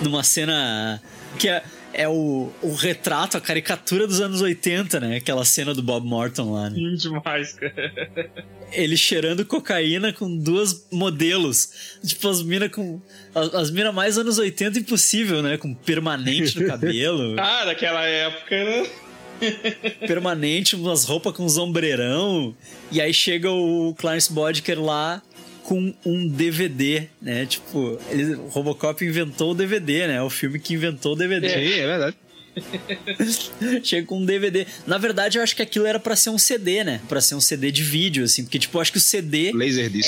Numa cena que é, é o, o retrato, a caricatura dos anos 80, né? Aquela cena do Bob Morton lá, né? Sim, demais, cara. Ele cheirando cocaína com duas modelos. Tipo, as minas com. As, as minas mais anos 80 impossível, né? Com permanente no <laughs> cabelo. ah, daquela época, né? <laughs> permanente, umas roupas com sombreirão. E aí chega o Clarence Bodker lá com um DVD, né? Tipo, ele, o Robocop inventou o DVD, né? O filme que inventou o DVD. Sim, é verdade. <laughs> Chega com um DVD. Na verdade, eu acho que aquilo era para ser um CD, né? Para ser um CD de vídeo, assim. Porque, tipo, eu acho que o CD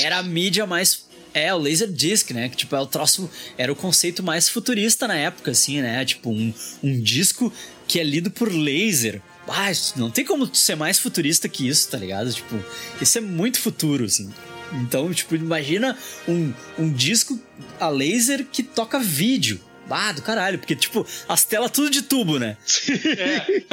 era a mídia mais. É, o Laserdisc, né? Que, tipo, é o troço. Era o conceito mais futurista na época, assim, né? Tipo, um, um disco que é lido por laser. Ah, não tem como ser mais futurista que isso, tá ligado? Tipo, isso é muito futuro, assim. Então, tipo, imagina um, um disco a laser que toca vídeo. Ah, do caralho, porque, tipo, as telas tudo de tubo, né? É.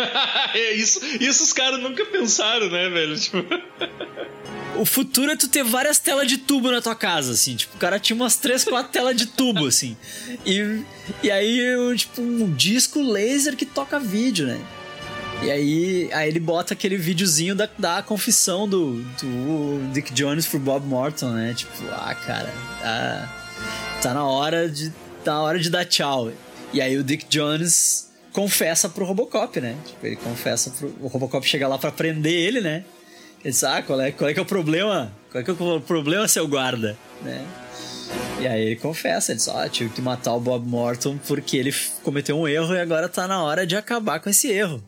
<laughs> é isso, isso os caras nunca pensaram, né, velho? Tipo... <laughs> O futuro é tu ter várias telas de tubo na tua casa, assim. Tipo, o cara tinha umas três, quatro telas de tubo, assim. E, e aí, tipo, um disco laser que toca vídeo, né? E aí, aí ele bota aquele videozinho da, da confissão do, do Dick Jones pro Bob Morton, né? Tipo, ah, cara, tá, tá na hora de tá na hora de dar tchau. E aí o Dick Jones confessa pro Robocop, né? Tipo, ele confessa pro o Robocop chega lá para prender ele, né? Ele diz, ah, qual é, qual é que é o problema? Qual é que é o problema, seu guarda? Né? E aí ele confessa, ele diz, ó, oh, tive que matar o Bob Morton porque ele cometeu um erro e agora tá na hora de acabar com esse erro.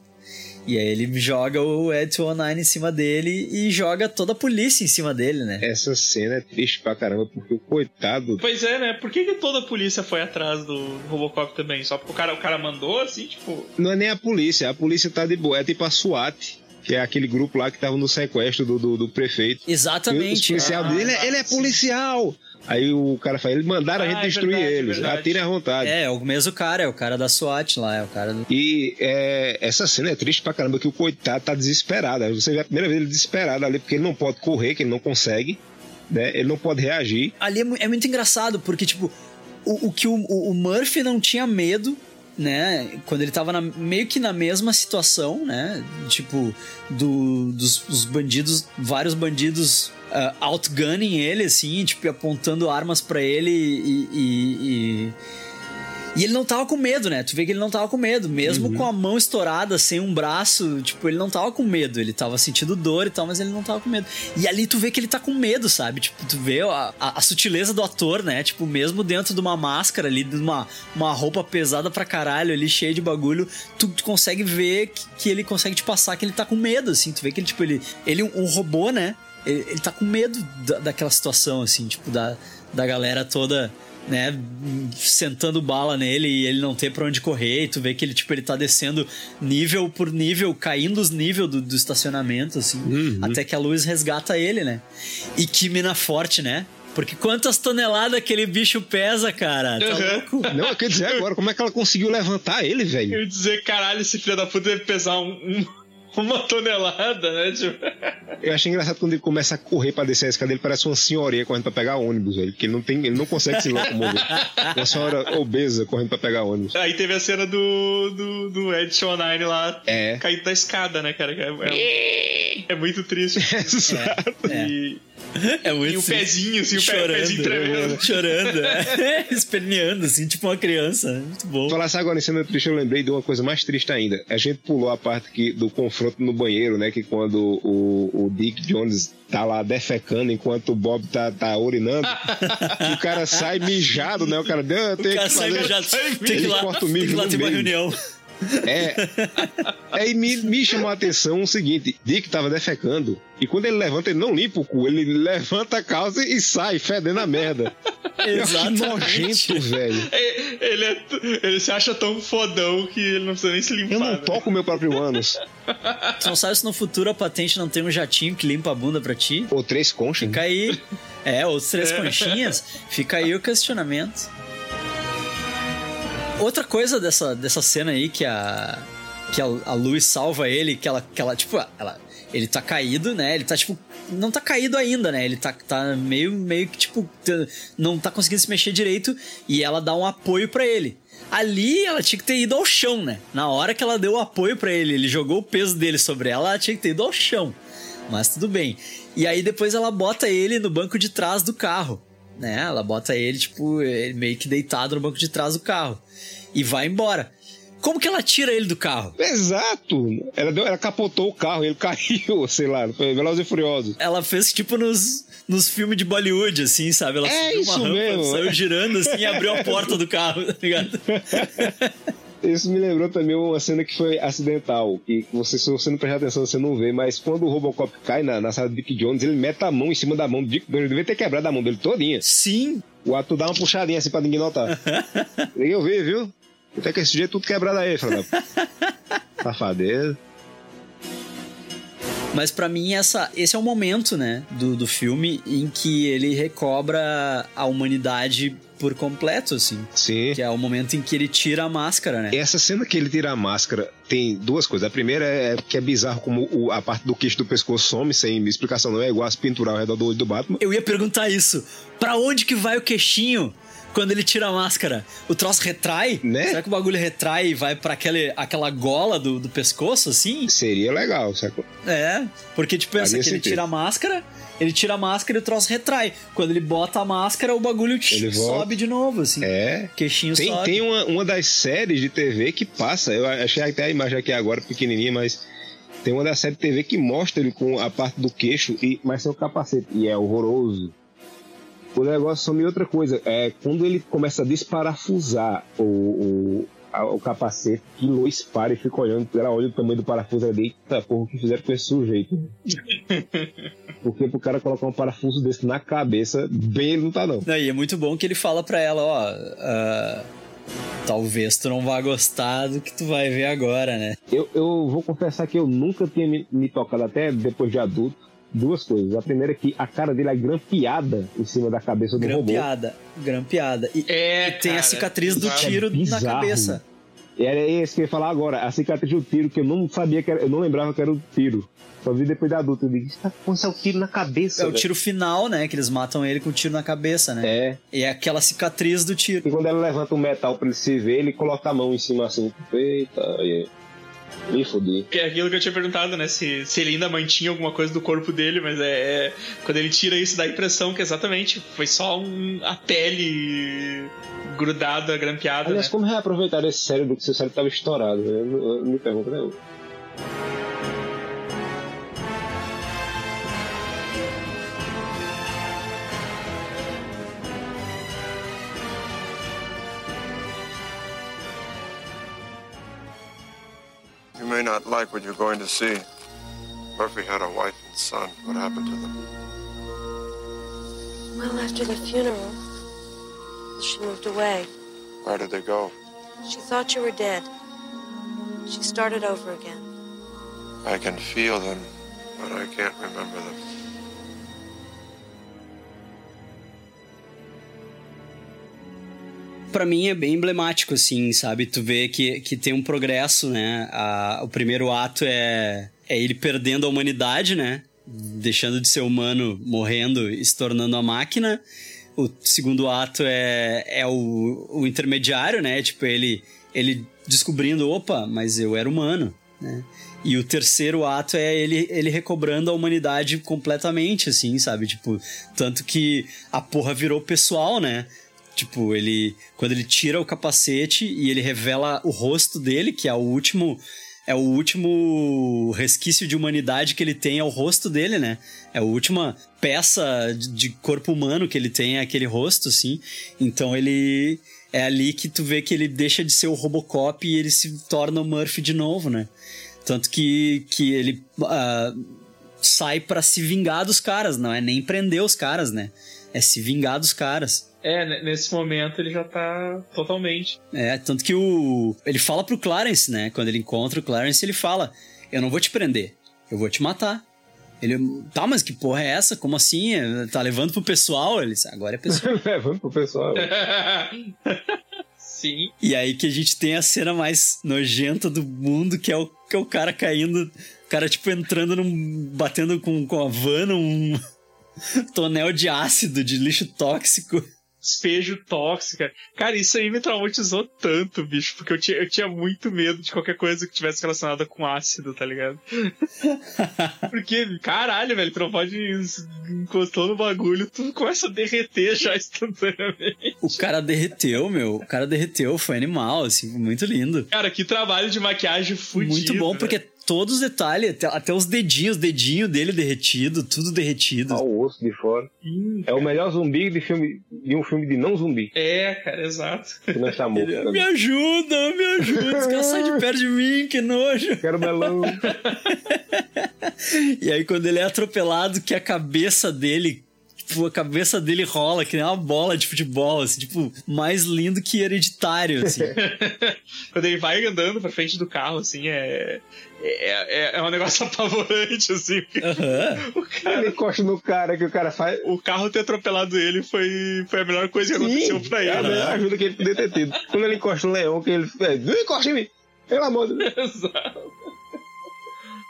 E aí ele joga o Ed 209 em cima dele e joga toda a polícia em cima dele, né? Essa cena é triste pra caramba, porque o coitado. Pois é, né? Por que, que toda a polícia foi atrás do Robocop também? Só porque o cara, o cara mandou, assim, tipo. Não é nem a polícia, a polícia tá de boa, é tipo a SWAT que é aquele grupo lá que tava no sequestro do, do, do prefeito. Exatamente. O policial ah, ele, é, ele é policial. Aí o cara fala, eles mandaram ah, a gente é destruir verdade, eles, verdade. atirem à vontade. É, é o mesmo cara, é o cara da SWAT lá, é o cara do... E é, essa cena é triste pra caramba, que o coitado tá desesperado. Você vê a primeira vez ele desesperado ali, porque ele não pode correr, que ele não consegue, né? Ele não pode reagir. Ali é, é muito engraçado, porque, tipo, o, o que o, o Murphy não tinha medo né, quando ele tava na, meio que na mesma situação, né, tipo, do, dos, dos bandidos, vários bandidos uh, outgunning ele, assim, tipo, apontando armas para ele e, e, e e ele não tava com medo, né? Tu vê que ele não tava com medo. Mesmo uhum. com a mão estourada, sem um braço, tipo, ele não tava com medo. Ele tava sentindo dor e tal, mas ele não tava com medo. E ali tu vê que ele tá com medo, sabe? Tipo, tu vê a, a, a sutileza do ator, né? Tipo, mesmo dentro de uma máscara ali, de uma, uma roupa pesada pra caralho ali, cheia de bagulho, tu, tu consegue ver que, que, ele consegue te passar que ele tá com medo, assim. Tu vê que ele, tipo, ele, ele um, um robô, né? Ele, ele tá com medo da, daquela situação, assim, tipo, da, da galera toda né, sentando bala nele e ele não ter pra onde correr, e tu vê que ele, tipo, ele tá descendo nível por nível, caindo os níveis do, do estacionamento, assim, uhum. até que a luz resgata ele, né? E que mina forte, né? Porque quantas toneladas aquele bicho pesa, cara? Tá uhum. louco? <laughs> Não, eu quero dizer agora, como é que ela conseguiu levantar ele, velho? Eu ia dizer, caralho, esse filho da puta deve pesar um, um <laughs> uma tonelada, né? Tipo... Eu achei engraçado quando ele começa a correr pra descer a escada, ele parece uma senhorinha correndo pra pegar ônibus, velho. Porque ele não, tem, ele não consegue se locomover. <laughs> uma senhora obesa correndo pra pegar ônibus. Aí teve a cena do, do, do Ed Shonine lá é. caindo da escada, né, cara? É, é, é muito triste. <laughs> Exato. É, e... É muito e o pezinho, assim, chorando, o pezinho tremendo. Chorando, é. <laughs> esperneando, assim, tipo uma criança. Muito bom. Falasse agora em cena triste, eu lembrei de uma coisa mais triste ainda. A gente pulou a parte que, do confronto no banheiro, né? Que quando o, o Dick Jones tá lá defecando enquanto o Bob tá, tá urinando, <laughs> o cara sai mijado, né? O cara, ah, tem o cara que fazer... sai mijado, tem que ir lá, corta o mijo tem que lá ter uma reunião. É. Aí me, me chamou a atenção o seguinte: Dick tava defecando. E quando ele levanta, ele não limpa o cu, ele levanta a calça e sai fedendo a merda. <laughs> Exatamente. Que nojento, velho. Ele, é, ele se acha tão fodão que ele não precisa nem se limpar. Eu não né? toco o meu próprio ânus. <laughs> Tu não sabe se no futuro a patente não tem um jatinho que limpa a bunda pra ti? Ou três conchas. Fica aí. É, ou três é. conchinhas. Fica aí o questionamento. Outra coisa dessa, dessa cena aí que a que a, a Luz salva ele, que ela, que ela tipo, ela, ele tá caído, né? Ele tá tipo não tá caído ainda, né? Ele tá, tá meio, meio que, tipo, não tá conseguindo se mexer direito e ela dá um apoio pra ele. Ali ela tinha que ter ido ao chão, né? Na hora que ela deu o apoio pra ele, ele jogou o peso dele sobre ela, ela tinha que ter ido ao chão. Mas tudo bem. E aí depois ela bota ele no banco de trás do carro, né? Ela bota ele, tipo, meio que deitado no banco de trás do carro. E vai embora. Como que ela tira ele do carro? Exato! Ela, deu, ela capotou o carro, ele <laughs> caiu, sei lá, foi Velozes e Furiosos. Ela fez tipo nos, nos filmes de Bollywood, assim, sabe? Ela É subiu uma rampa, mesmo. saiu girando assim e abriu a <laughs> porta do carro, tá ligado? <laughs> Isso me lembrou também uma cena que foi acidental, que você, se você não prestar atenção, você não vê, mas quando o Robocop cai na, na sala do Dick Jones, ele mete a mão em cima da mão do Dick Jones, ele devia ter quebrado a mão dele todinha. Sim. O ator dá uma puxadinha assim pra ninguém notar. Ninguém ouviu, viu? Até que esse jeito tudo quebrado aí, da... <laughs> Safadeza. Mas pra mim essa, esse é o momento, né, do, do filme em que ele recobra a humanidade por completo, assim. Sim. Que é o momento em que ele tira a máscara, né? Essa cena que ele tira a máscara tem duas coisas. A primeira é que é bizarro como o- a parte do queixo do pescoço some sem explicação, não é igual as pinturas ao redor do olho do Batman. Eu ia perguntar isso. Pra onde que vai o queixinho quando ele tira a máscara? O troço retrai? Né? Será que o bagulho retrai e vai pra aquele, aquela gola do, do pescoço, assim? Seria legal, sacou? É, porque tipo, pensa Faria que ele tira a máscara, ele tira a máscara e o troço retrai. Quando ele bota a máscara, o bagulho Ele volta. sobe de novo, assim. É. Queixinho Tem, sobe. tem uma, uma das séries de TV que passa, eu achei até a imagem aqui agora pequenininha, mas tem uma das séries de TV que mostra ele com a parte do queixo, e, mas sem o capacete, e é horroroso. O negócio some outra coisa, é quando ele começa a desparafusar o, o, a- o capacete, que Lois para e fica olhando, ela olha o tamanho do parafuso, diz, eita porra, o que fizeram com esse sujeito? <laughs> Porque pro cara colocar um parafuso desse na cabeça, bem ele não tá não. E é muito bom que ele fala pra ela, ó. ah, talvez tu não vá gostar do que tu vai ver agora, né? Eu, eu vou confessar que eu nunca tinha me, me tocado até depois de adulto. Duas coisas. A primeira é que a cara dele é grampeada em cima da cabeça do robô. Grampeada. Grampeada. E, É, e tem a cara, cicatriz do tiro na Bizarro. cabeça. Era esse que eu ia falar agora. A cicatriz do tiro, que eu não sabia que era, eu não lembrava que era o tiro. Só vi depois de adulto. Eu digo, isso tá com é o tiro na cabeça. É o velho." tiro final, né? Que eles matam ele com um tiro na cabeça, né? É. E é aquela cicatriz do tiro. E quando ela levanta o metal pra ele se ver, ele coloca a mão em cima assim. Eita, e me fodi. Que é aquilo que eu tinha perguntado, né? Se, se ele ainda mantinha alguma coisa do corpo dele, mas é, é- Quando ele tira isso, dá a impressão que exatamente foi só um, a pele grudada, grampeada, Aliás, né? como reaproveitar esse cérebro que seu cérebro tava estourado? Eu, eu, eu me pergunto? You like what you're going to see. Murphy had a wife and son. What happened to them? Well, after the funeral, she moved away. Where did they go? She thought you were dead. She started over again. I can feel them, but I can't remember them. Pra mim é bem emblemático, assim, sabe? Tu vê que, que tem um progresso, né? A- o primeiro ato é, é ele perdendo a humanidade, né? Deixando de ser humano, morrendo e se tornando a máquina. O segundo ato é, é o, o intermediário, né? Tipo, ele, ele descobrindo, opa, mas eu era humano, né? E o terceiro ato é ele, ele recobrando a humanidade completamente, assim, sabe? Tipo, tanto que a porra virou pessoal, né? Tipo, ele. Quando ele tira o capacete e ele revela o rosto dele, que é o último. É o último resquício de humanidade que ele tem, é o rosto dele, né? É a última peça de- corpo humano que ele tem, é aquele rosto, assim. Então ele. É ali que tu vê que ele deixa de ser o Robocop e ele se torna o Murphy de novo, né? Tanto que, que ele ah, sai pra se vingar dos caras, não é nem prender os caras, né? É se vingar dos caras. É, ne- nesse momento ele já tá totalmente. É, tanto que o. Ele fala pro Clarence, né? Quando ele encontra o Clarence, ele fala: Eu não vou te prender, eu vou te matar. Ele, tá, mas que porra é essa? Como assim? Tá levando pro pessoal? Ele disse, agora é pessoal. <laughs> Levando pro pessoal. <laughs> Sim. E aí que a gente tem a cena mais nojenta do mundo, que é o, que é o cara caindo. O cara, tipo, entrando num. batendo com, com a van num <laughs> tonel de ácido, de lixo tóxico. Despejo tóxico, cara. Isso aí me traumatizou tanto, bicho, porque eu tinha, eu tinha muito medo de qualquer coisa que tivesse relacionada com ácido, tá ligado? <laughs> porque, caralho, velho, tu não pode encostou no bagulho, tu começa a derreter já <laughs> instantaneamente. O cara derreteu, meu. O cara derreteu, foi animal, assim, muito lindo. Cara, que trabalho de maquiagem fudido. Muito bom, porque todos os detalhes, até, até os dedinhos, dedinho dele derretido, tudo derretido. Olha o osso de fora. é o melhor zumbi de, filme, de um filme de não zumbi. É, cara, exato. Que não está morto. Me ajuda, me ajuda. Cara sai de perto de mim, que nojo. Quero melão. <laughs> e aí, quando ele é atropelado, que a cabeça dele tipo, a cabeça dele rola que nem uma bola de futebol, assim, tipo, mais lindo que hereditário, assim. <laughs> Quando ele vai andando pra frente do carro, assim, é. É, é, é um negócio <laughs> apavorante, assim. Uhum. O cara, Ele encosta no cara que o cara faz. o carro ter atropelado ele foi, foi a melhor coisa que aconteceu pra é a ele. melhor ajuda que ele podia ter tido. Quando ele encosta no leão, que ele. É, não encosta em mim! Pelo amor de Deus. <laughs> Exato.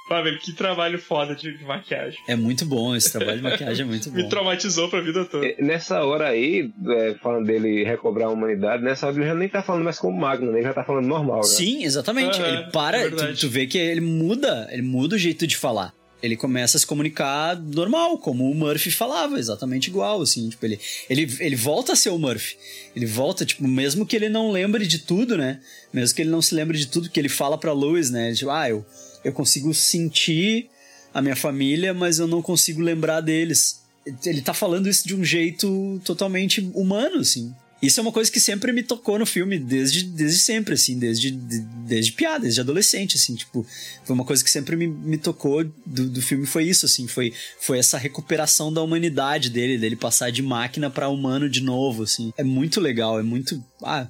Pá, velho, que trabalho foda de, de maquiagem. É muito bom, esse trabalho de <laughs> maquiagem é muito Me bom. traumatizou pra vida toda. É, Nessa hora aí, é, falando dele recobrar a humanidade, nessa hora ele já nem tá falando mais como Magno, né? Ele já tá falando normal. Já. Sim, exatamente. Aham, ele para, é tu, tu vê que ele muda, ele muda o jeito de falar. Ele começa a se comunicar normal, como o Murphy falava, exatamente igual, assim, tipo, ele, ele, ele volta a ser o Murphy. Ele volta, tipo, mesmo que ele não lembre de tudo, né? Mesmo que ele não se lembre de tudo que ele fala pra Lois, né? Tipo, ah, eu, eu consigo sentir a minha família, mas eu não consigo lembrar deles. Ele tá falando isso de um jeito totalmente humano, assim. Isso é uma coisa que sempre me tocou no filme, desde, desde sempre, assim, desde, de- desde piada, desde adolescente, assim, tipo, foi uma coisa que sempre me, me tocou do, do filme, foi isso, assim, foi, foi essa recuperação da humanidade dele, dele passar de máquina pra humano de novo, assim. É muito legal, é muito. Ah,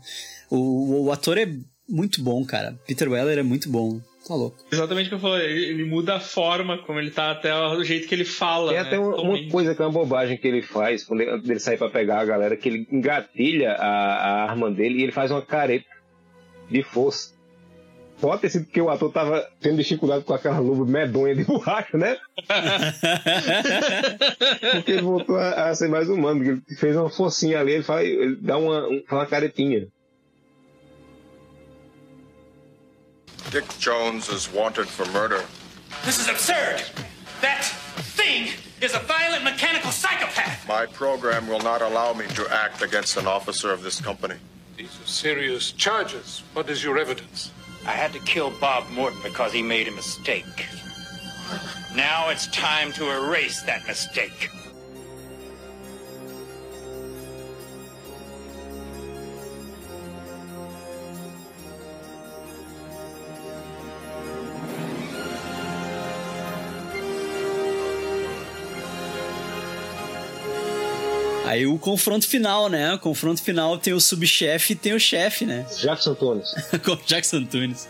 o, o ator é muito bom, cara. Peter Weller é muito bom. Tá louco. Exatamente o que eu falei. Ele, ele muda a forma como ele tá, até o jeito que ele fala. Tem né? até uma, uma coisa que é uma bobagem que ele faz quando ele, antes dele sair pra pegar a galera, que ele engatilha a, a arma dele e ele faz uma careta de força. Pode ter sido porque o ator tava tendo dificuldade com aquela luva medonha de borracha, né? <laughs> porque ele voltou a, a ser mais humano, porque ele fez uma forcinha ali, ele, faz, ele dá uma, um- uma caretinha. Dick Jones is wanted for murder. This is absurd. That thing is a violent mechanical psychopath. My program will not allow me to act against an officer of this company. These are serious charges. What is your evidence? I had to kill Bob Morton because he made a mistake. Now it's time to erase that mistake. Aí o confronto final, né? O confronto final tem o subchefe e tem o chefe, né? <laughs> Jackson Tunes. Com Jackson Tunes.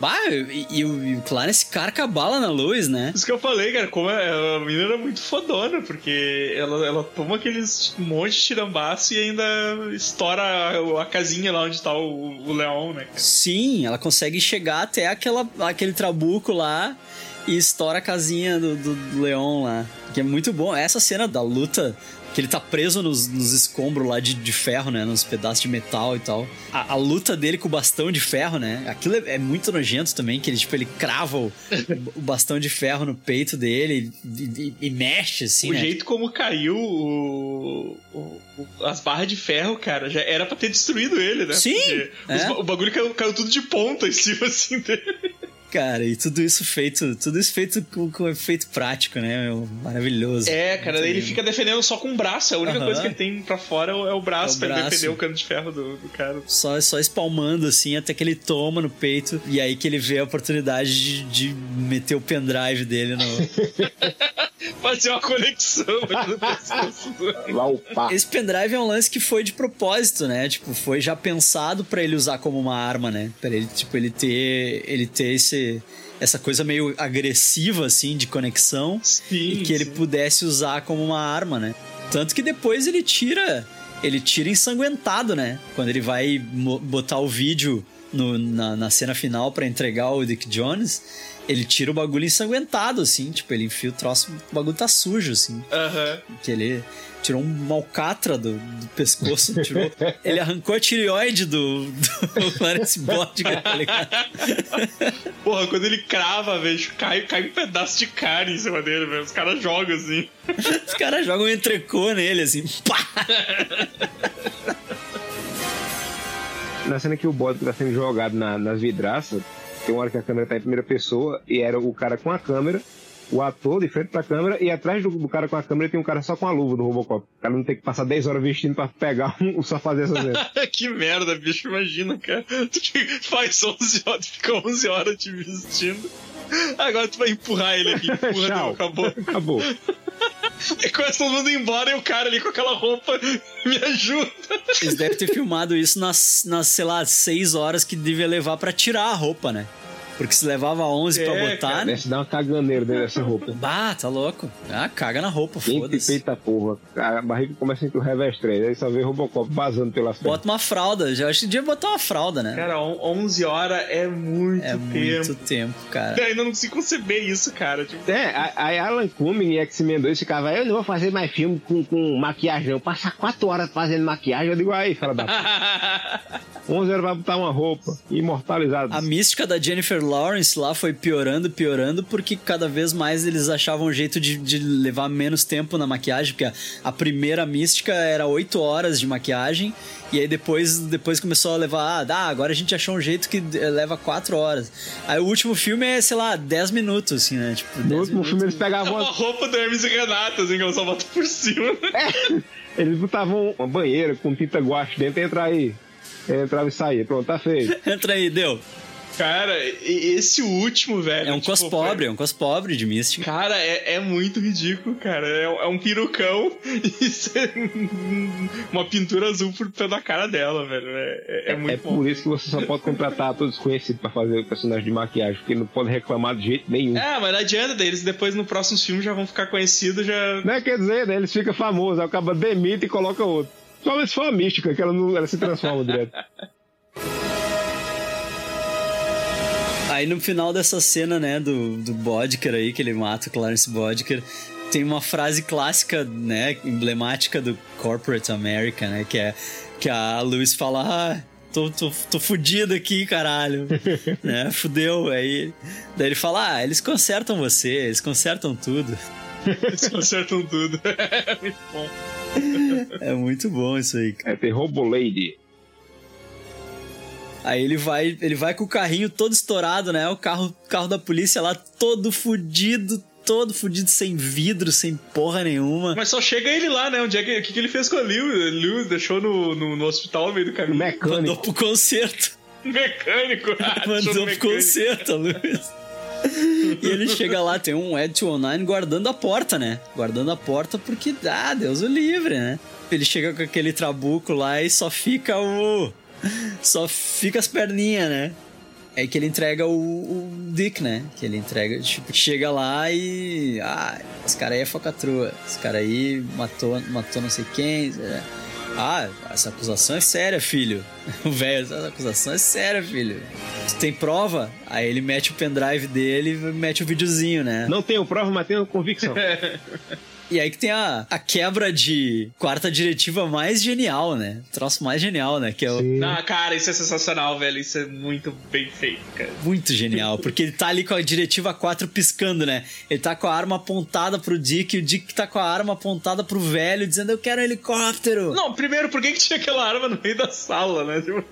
Bah, e, e o, e o Clarence carca a bala na luz, né? Isso que eu falei, cara, como a a menina era muito fodona, porque ela, ela toma aqueles monte de tirambaço e ainda estoura a, a casinha lá onde tá o, o leão, né? cara? Sim, ela consegue chegar até aquela, aquele trabuco lá e estoura a casinha do, do, do leão lá. Que é muito bom. Essa cena da luta, que ele tá preso nos, nos escombros lá de, de ferro, né? Nos pedaços de metal e tal. A, a luta dele com o bastão de ferro, né? Aquilo é, é muito nojento também, que ele, tipo, ele crava o, o bastão de ferro no peito dele e, e- e mexe, assim, o né? jeito como caiu o, o- as barras de ferro, cara, já era pra ter destruído ele, né? Sim, os é. ba- o bagulho caiu, caiu tudo de ponta em cima, assim, dele. Cara, e tudo isso feito, tudo isso feito com, com efeito prático, né? meu? Maravilhoso. É, cara, ele fica defendendo só com o braço. A única coisa que ele tem pra fora é o, é o braço É o pra ele defender o cano de ferro do, do cara. Só, só espalmando assim, até que ele toma no peito. E aí que ele vê a oportunidade de, de meter o pendrive dele no. <laughs> Fazer uma conexão aqui no pescoço. Lá o pá. Esse pendrive é um lance que foi de propósito, né? Tipo, foi já pensado pra ele usar como uma arma, né? Pra ele, tipo, ele ter. Ele ter esse. Essa coisa meio agressiva, assim, de conexão. e que ele pudesse usar como uma arma, né? Tanto que depois ele tira. Ele tira ensanguentado, né? Quando ele vai botar o vídeo no- na, na cena final pra entregar o Dick Jones, ele tira o bagulho ensanguentado, assim. Tipo, ele enfia o troço, o bagulho tá sujo, assim. Aham. Que ele tirou uma alcatra do, do pescoço, tirou. ele arrancou a tireoide do, do Clarence Boddicker, tá ligado? Porra, quando ele crava, velho, cai, cai um pedaço de carne em cima dele, velho. Os caras jogam assim. Os caras jogam um entrecô nele, assim. Pá! Na cena que o bode tá sendo jogado na, nas vidraças, tem uma hora que a câmera tá em primeira pessoa e era o cara com a câmera, o ator de frente pra câmera e atrás do, do cara com a câmera tem um cara só com a luva do Robocop. O cara não tem que passar 10 horas vestindo pra pegar um, só fazer essa cena. <laughs> que merda, bicho, imagina, cara. Tu fica- faz 11 horas, tu fica 11 horas te vestindo. Agora tu vai empurrar ele aqui, empurra, <laughs> Tchau. não, acabou. Acabou. <laughs> E começa todo mundo embora e o cara ali com aquela roupa me ajuda. Eles devem ter filmado isso nas, nas, sei lá, 6 horas que devia levar pra tirar a roupa, né? Porque se levava 11 pra É, botar, cara, né? Deve dar uma caganeira dentro dessa roupa. Bah, tá louco. Ah, caga na roupa, foda-se. peita porra. A barriga começa a enturrar estresse. Aí só vê Robocop vazando pelas pernas. Bota uma fralda. Já acho que devia botar uma fralda, né? Cara, on- 11 horas é muito É tempo. muito tempo, cara. Eu ainda não consigo conceber isso, cara. Tipo, É, a- aí Alan Cumming e X-Men 2 ficava, eu não vou fazer mais filme com, com maquiagem, não. Passar 4 horas fazendo maquiagem, eu digo, aí, fala da puta. <laughs> 11 horas pra botar uma roupa, imortalizado. A mística da Jennifer Lawrence lá foi piorando, piorando, porque cada vez mais eles achavam um jeito de, de levar menos tempo na maquiagem, porque a, a primeira mística era 8 horas de maquiagem, e aí depois, depois começou a levar, ah, dá, agora a gente achou um jeito que eh, leva 4 horas. Aí o último filme é, sei lá, 10 minutos, assim, né? Tipo, 10 No último minutos. filme eles é pegavam uma roupa do Hermes e Renato, assim, que ela só bota por cima. Eles botavam uma banheira com tinta guache dentro e entra aí. Entrava e saía. Pronto, tá feio. <laughs> Entra aí, deu. Cara, esse último, velho. É um tipo, cos pobre, é um cos pobre de mística. Cara, é, é muito ridículo, cara. É, é um pirucão <laughs> e uma pintura azul por pela cara dela, velho. É, é, é muito É bom. por isso que você só pode contratar atores desconhecidos pra fazer o personagem de maquiagem, porque não pode reclamar de jeito nenhum. É, mas não adianta deles. Depois no próximo filme já vão ficar conhecidos, já. Não é, quer dizer, né? Eles ficam famosos, aí o cara demite e coloca outro. Só se for a mística, que ela, não, ela se transforma direto. <laughs> Aí no final dessa cena, né, do, do Bodker aí, que ele mata o Clarence Bodker, tem uma frase clássica, né, emblemática do Corporate America, né, que é que a Luz fala, ah, tô, tô, tô fudido aqui, caralho, <laughs> né, fudeu, aí daí ele fala, ah, eles consertam você, eles consertam tudo. Eles consertam tudo. <laughs> É muito bom. É muito bom isso aí. É ter Robolady. Aí ele vai, ele vai com o carrinho todo estourado, né? O carro, carro da polícia lá todo fudido, todo fudido, sem vidro, sem porra nenhuma. Mas só chega ele lá, né? Onde é que, o que, que ele fez com a Liu? Liu deixou no, no, no hospital no meio do caminho. Mandou pro concerto. <laughs> Mecânico. Ah, Mandou pro mecânico. concerto, Luiz. E ele chega lá, tem um Ed 209 guardando a porta, né? Guardando a porta porque, ah, Deus o livre, né? Ele chega com aquele trabuco lá e só fica o. Só fica as perninhas, né? É que ele entrega o, o Dick, né? Que ele entrega, tipo, chega lá e. Ah, esse cara aí é focatrua. Esse cara aí matou, matou não sei quem. Ah, essa acusação é séria, filho. <laughs> O velho, essa acusação é séria, filho. Tu tem prova? Aí ele mete o pendrive dele e mete o videozinho, né? Não tenho prova, mas tenho convicção. <laughs> E aí que tem a, a quebra de quarta diretiva mais genial, né? O troço mais genial, né? Que é o. Ah, cara, isso é sensacional, velho. Isso é muito bem feito, cara. Muito genial, porque ele tá ali com a diretiva 4 piscando, né? Ele tá com a arma apontada pro Dick e o Dick tá com a arma apontada pro velho, dizendo: Eu quero um helicóptero. Não, primeiro, por que, que tinha aquela arma no meio da sala, né? Tipo,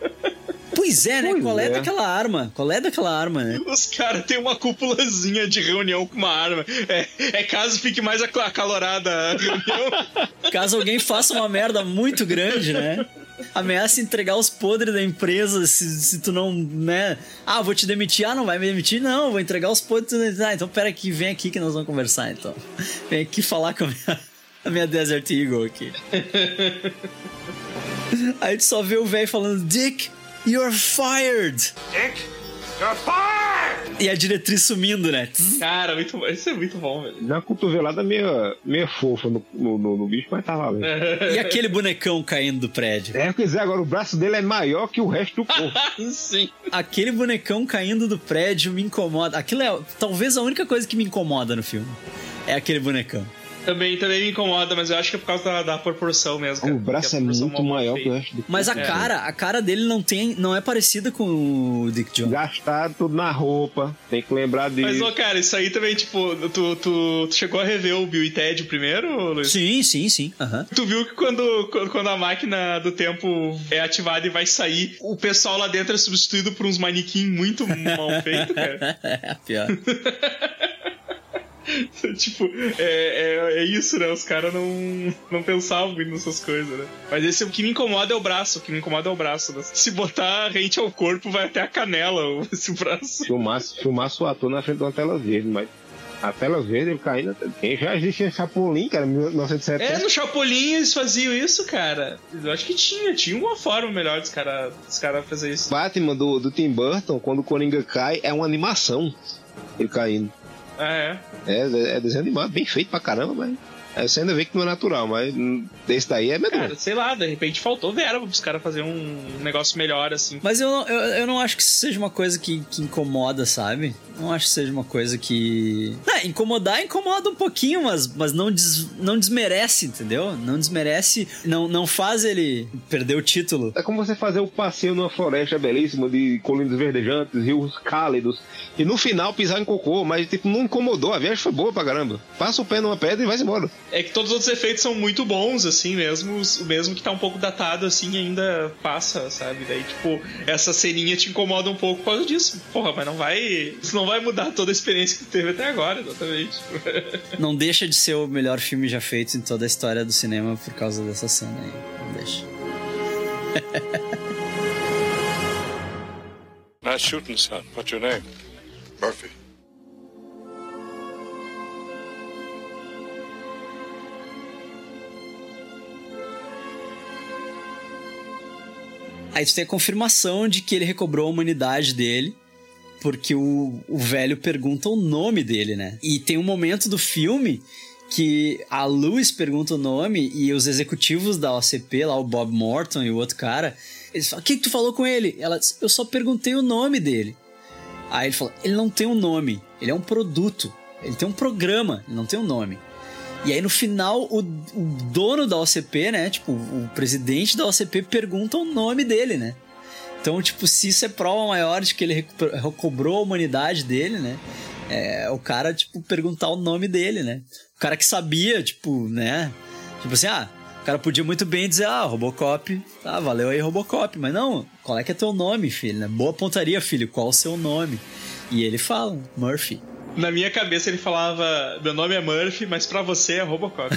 Pois é, né? Pois Qual é. é. daquela arma? Qual é daquela arma, né? Os caras têm uma cúpulazinha de reunião com uma arma. É, é caso fique mais acl- a reunião. Caso alguém faça uma merda muito grande, né? Ameaça entregar os podres da empresa se, se tu não, né? Ah, vou te demitir. Ah, não vai me demitir? Não, vou entregar os podres. Ah, então pera aqui, vem aqui que nós vamos conversar, então. Vem aqui falar com a minha, a minha Desert Eagle aqui. Aí tu só vê o velho falando, Dick, you're fired! Dick, you're fired! E a diretriz sumindo, né? Cara, muito, bom. isso é muito bom, velho. Dá uma cotovelada meio, meio fofa no, no, no, no bicho, mas tá valendo. <laughs> E aquele bonecão caindo do prédio? É, quer dizer, agora o braço dele é maior que o resto do corpo. <laughs> Sim. Aquele bonecão caindo do prédio me incomoda. Aquilo é talvez a única coisa que me incomoda no filme. É aquele bonecão. Também, também me incomoda, mas eu acho que é por causa da, da proporção mesmo. Cara, O braço é muito mó maior que o resto do corpo. Mas a É. cara, a cara dele não tem, não é parecida com o Dick Jones. Gastado tudo na roupa, tem que lembrar disso. Mas, ô, cara, isso aí também, tipo, tu, tu, tu chegou a rever o Bill e Ted primeiro, Luiz? Sim, sim, sim. aham. Tu viu que quando, quando a máquina do tempo é ativada e vai sair, o pessoal lá dentro é substituído por uns manequim muito mal feitos, cara? <laughs> É, pior. <laughs> <laughs> tipo, é, é, é isso, né? Os caras não, não pensavam muito nessas coisas, né? Mas esse, o que me incomoda é o braço. O que me incomoda é o braço. né? Se botar rente ao corpo, vai até a canela <laughs> esse braço. Filmasse, filmasse o ator na frente de uma tela verde, mas a tela verde ele caindo. Já existia Chapolin, cara, em 1970. É, no Chapolin eles faziam isso, cara. Eu acho que tinha, tinha uma forma melhor dos caras dos cara fazer isso. Batman do, do Tim Burton, quando o Coringa cai, é uma animação. Ele caindo. Ah, é. É, é desenho animado, bem feito pra caramba, mas. Aí você ainda vê que não é natural, mas hum, esse daí é medonho. Cara, sei lá, de repente faltou verba pros caras fazerem um negócio melhor, assim. Mas eu, não- eu, eu não acho que isso seja uma coisa que, que incomoda, sabe? Não acho que seja uma coisa que. Não, incomodar incomoda um pouquinho, mas, mas não, des, não desmerece, entendeu? Não desmerece, não, não faz ele perder o título. É como você fazer o passeio numa floresta belíssima de colinas verdejantes, rios cálidos, e no final pisar em cocô, mas tipo, não incomodou, a viagem foi boa pra caramba. Passa o pé numa pedra e vai embora. É que todos os outros efeitos são muito bons, assim, mesmo. mesmo que tá um pouco datado, assim, ainda passa, sabe? Daí, tipo, essa ceninha te incomoda um pouco por causa disso. Porra, mas não vai. Isso não vai mudar toda a experiência que tu teve até agora, exatamente. <laughs> Não deixa de ser o melhor filme já feito em toda a história do cinema por causa dessa cena aí. Não deixa. <laughs> Nice shooting, son. What's your name? Murphy. Aí tu tem a confirmação de que ele recobrou a humanidade dele, porque o, o velho pergunta o nome dele, né? E tem um momento do filme que a Luz pergunta o nome e os executivos da OCP, lá o Bob Morton e o outro cara, eles falam: O que, que tu falou com ele? Ela diz: Eu só perguntei o nome dele. Aí ele fala: Ele não tem um nome, ele é um produto, ele tem um programa, ele não tem um nome. E aí no final o, o dono da OCP, né, tipo, o presidente da OCP pergunta o nome dele, né? Então, tipo, se isso é prova maior de que ele recobrou a humanidade dele, né? É o cara, tipo, perguntar o nome dele, né? O cara que sabia, tipo, né? Tipo assim, ah, o cara podia muito bem dizer, ah, Robocop, tá, valeu aí, Robocop. Mas não, qual é que é teu nome, filho? né? Boa pontaria, filho, qual o seu nome? E ele fala, Murphy. Na minha cabeça ele falava: Meu nome é Murphy, mas pra você é Robocop. <laughs>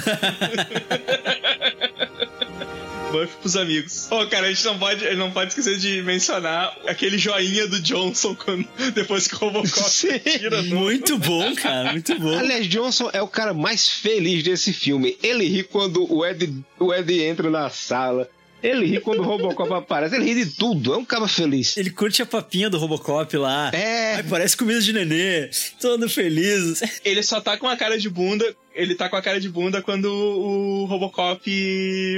Murphy pros amigos. Ô, cara, a gente não pode, ele não pode esquecer de mencionar aquele joinha do Johnson quando, <laughs> depois que o Robocop tira no... Muito bom, cara, muito bom. Aliás, Johnson é o cara mais feliz desse filme. Ele ri quando o Ed, o Ed entra na sala. Ele ri quando o Robocop aparece. Ele ri de tudo. É um cara feliz. Ele curte a papinha do Robocop lá. É. Ai, parece comida de nenê. Todo feliz. Ele só tá com a cara de bunda. Ele tá com a cara de bunda quando o Robocop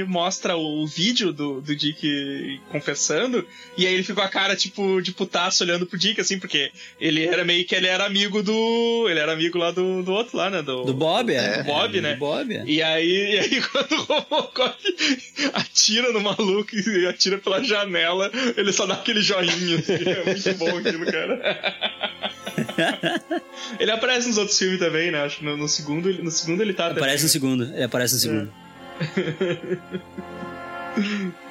mostra o vídeo do, do Dick confessando. E aí ele fica com a cara, tipo, de putaço olhando pro Dick, assim, porque ele era meio que ele era amigo do. Ele era amigo lá do, do outro lá, né? Do, Do Bob, é. do Bob, É, né? do Bob, é. E aí, <laughs> e aí quando o Robocop atira no maluco e atira pela janela, ele só dá aquele joinha. Assim. É muito bom aquilo, cara. <laughs> ele aparece nos outros filmes também, né? Acho que no, no segundo, no segundo ele tá Aparece no segundo. Ele aparece no segundo. <laughs>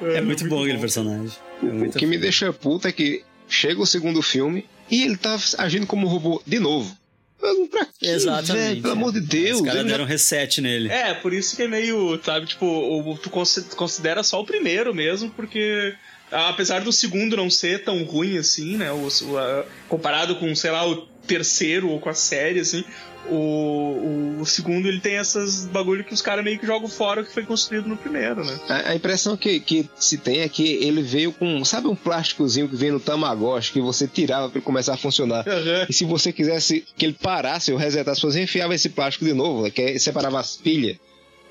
É, muito, bom aquele personagem. É O muito que me deixa puto é que chega o segundo filme e ele tá agindo como robô de novo. Pra quê, Exatamente. velho? Pelo amor de Deus. Os caras ele já- deram um reset nele. É, por isso que é meio, sabe, tipo, o- tu consi- considera só o primeiro mesmo, porque apesar do segundo não ser tão ruim assim, né? O, o, a- comparado com, sei lá, o terceiro ou com a série, assim. O, o, o segundo ele tem essas bagulho que os caras meio que jogam fora o que foi construído no primeiro, né? A, a impressão que, que se tem é que ele veio com, sabe um plásticozinho que vem no Tamagotchi que você tirava para começar a funcionar. E se você quisesse que ele parasse ou resetasse, você enfiava esse plástico de novo, né, que é- separava as pilhas.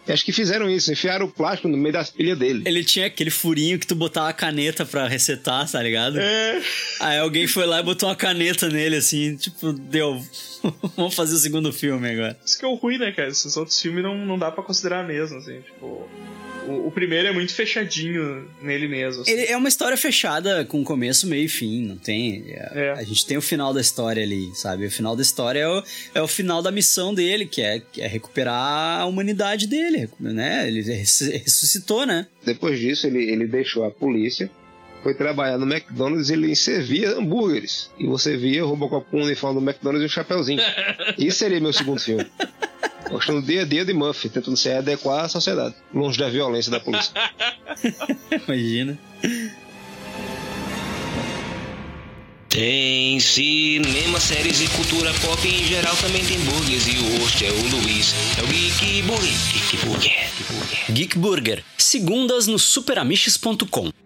Acho que fizeram isso, enfiaram o plástico no meio das pilhas dele. Ele tinha aquele furinho que tu botava a caneta pra resetar, tá ligado? É. Aí alguém foi lá e botou uma caneta nele, assim, tipo, deu. <laughs> Vamos fazer o segundo filme agora. Isso que é o ruim, né, cara? Esses outros filmes não, não dá pra considerar mesmo, assim, tipo. O, o primeiro é muito fechadinho nele mesmo. assim. Ele é uma história fechada com começo, meio e fim, não tem. é- A gente tem o final da história ali, sabe? O final da história é o, é o final da missão dele, que é, que é recuperar a humanidade dele, né? Ele res- ressuscitou, né? Depois disso, ele, ele deixou a polícia, foi trabalhar no McDonald's e ele servia hambúrgueres. E você via o Robocop com o uniforme do McDonald's e um chapéuzinho. Isso seria meu segundo filme. Mostrando dia a dia de Murphy, tentando se adequar à sociedade, longe da violência da polícia. <laughs> Imagina. Tem cinema, séries e cultura pop em geral também tem burgers e o host é o Luiz. É o Geek Burger. Geek Burger. Geek Burger, segundas no superamiches.com.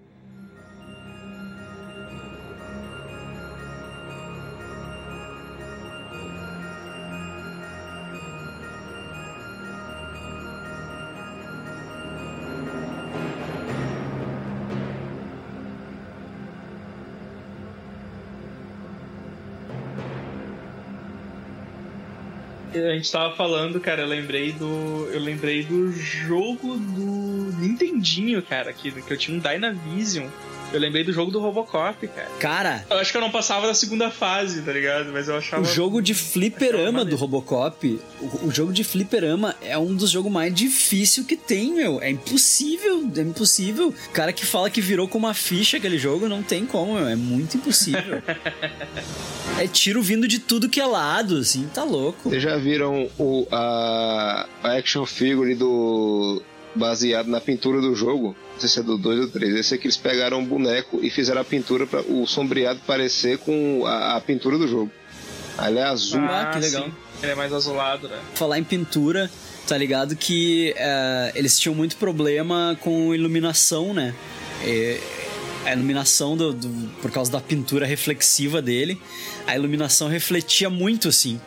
A gente tava falando, cara, eu lembrei do. Eu lembrei do jogo do Nintendinho, cara, que, que eu tinha um Dynavision. Eu lembrei do jogo do Robocop, cara. Cara, Eu acho que eu não passava da segunda fase, tá ligado? Mas eu achava. o jogo de fliperama do Robocop, o, o jogo de fliperama é um dos jogos mais difíceis que tem, meu. É impossível, é impossível. O cara que fala que virou com uma ficha aquele jogo, não tem como, meu. É muito impossível. <laughs> é tiro vindo de tudo que é lado, assim, tá louco. Vocês já viram o, a, a action figure do. Baseado na pintura do jogo? Não sei se é do 2 ou 3. Esse aqui eles pegaram um boneco e fizeram a pintura para o sombreado parecer com a, a pintura do jogo. Aí ele é azul. Ah, que legal. sim. Ele é mais azulado, né? Falar em pintura, tá ligado que eh, eles tinham muito problema com iluminação, né? E a iluminação do, do- por causa da pintura reflexiva dele, a iluminação refletia muito assim.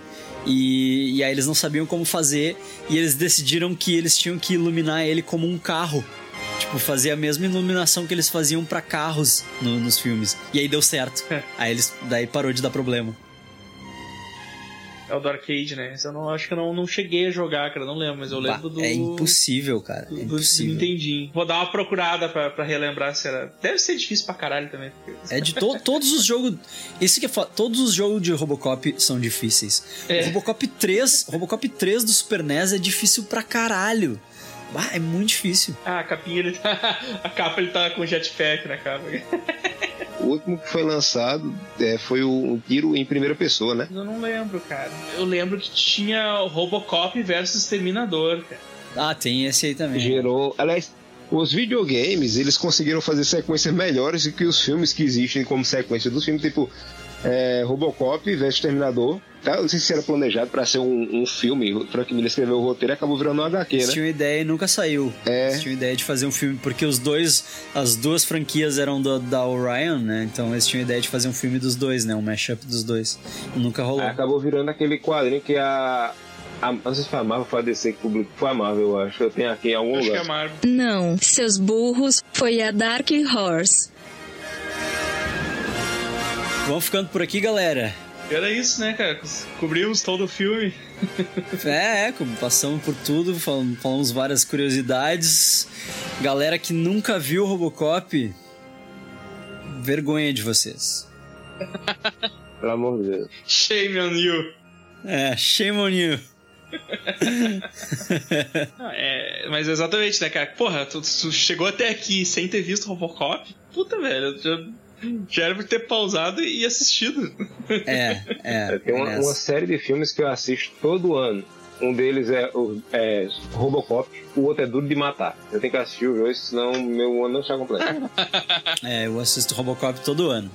E, e aí eles não sabiam como fazer e eles decidiram que eles tinham que iluminar ele como um carro. Tipo, fazer a mesma iluminação que eles faziam pra carros no- nos filmes. E aí deu certo. aí eles daí parou de dar problema. É o do arcade, né? Esse eu não acho que eu não, não cheguei a jogar, cara. Não lembro, mas eu lembro Bah, do. É impossível, cara. É do impossível. Nintendinho. Vou dar uma procurada pra, pra relembrar se era. Deve ser difícil pra caralho também. porque- É de to- <laughs> todos os jogos. Isso que é Todos os jogos de Robocop são difíceis. É. Robocop 3, Robocop 3 do Super NES é difícil pra caralho. Bah, é muito difícil. Ah, a capinha ele tá. <laughs> A capa ele tá com jetpack na capa. <laughs> O último que foi lançado é, foi o um tiro em primeira pessoa, né? Eu não lembro, cara. Eu lembro que tinha o Robocop versus Terminador, cara. Ah, tem esse aí também. Gerou. Aliás, os videogames eles conseguiram fazer sequências melhores do que os filmes que existem como sequência dos filmes, tipo é, Robocop versus Terminador. Tá? Não sei se era planejado pra ser um, um filme. O Frank Miller escreveu o roteiro e acabou virando um HQ, Eles né? tinham ideia e nunca saiu. É. Eles tinham ideia de fazer um filme, porque os dois, as duas franquias eram do- da Orion, né? Então eles tinham ideia de fazer um filme dos dois, né? Um mashup dos dois. E nunca rolou. Aí acabou virando aquele quadrinho que a. a não sei se foi a Marvel, foi a DC que publicou. Foi a Marvel, eu acho. Eu tenho aqui em algum Acho que lugar. é Marvel. Não, seus burros, foi a Dark Horse. Vamos ficando por aqui, galera. Era isso, né, cara? Cobrimos todo o filme. É, é, passamos por tudo, falamos, várias curiosidades. Galera que nunca viu Robocop, vergonha de vocês. <laughs> Pelo amor de Deus. Shame on you. É, shame on you. <laughs> Não, é, mas exatamente, né, cara? Porra, tu, tu chegou até aqui sem ter visto Robocop? Puta, velho. Já, <laughs> já era pra ter pausado e assistido. É, é. Tem uma, é uma série de filmes que eu assisto todo ano. Um deles é, o, é Robocop, o outro é Duro de Matar. Eu tenho que assistir os dois, senão meu ano não está completo. <laughs> É, eu assisto Robocop todo ano.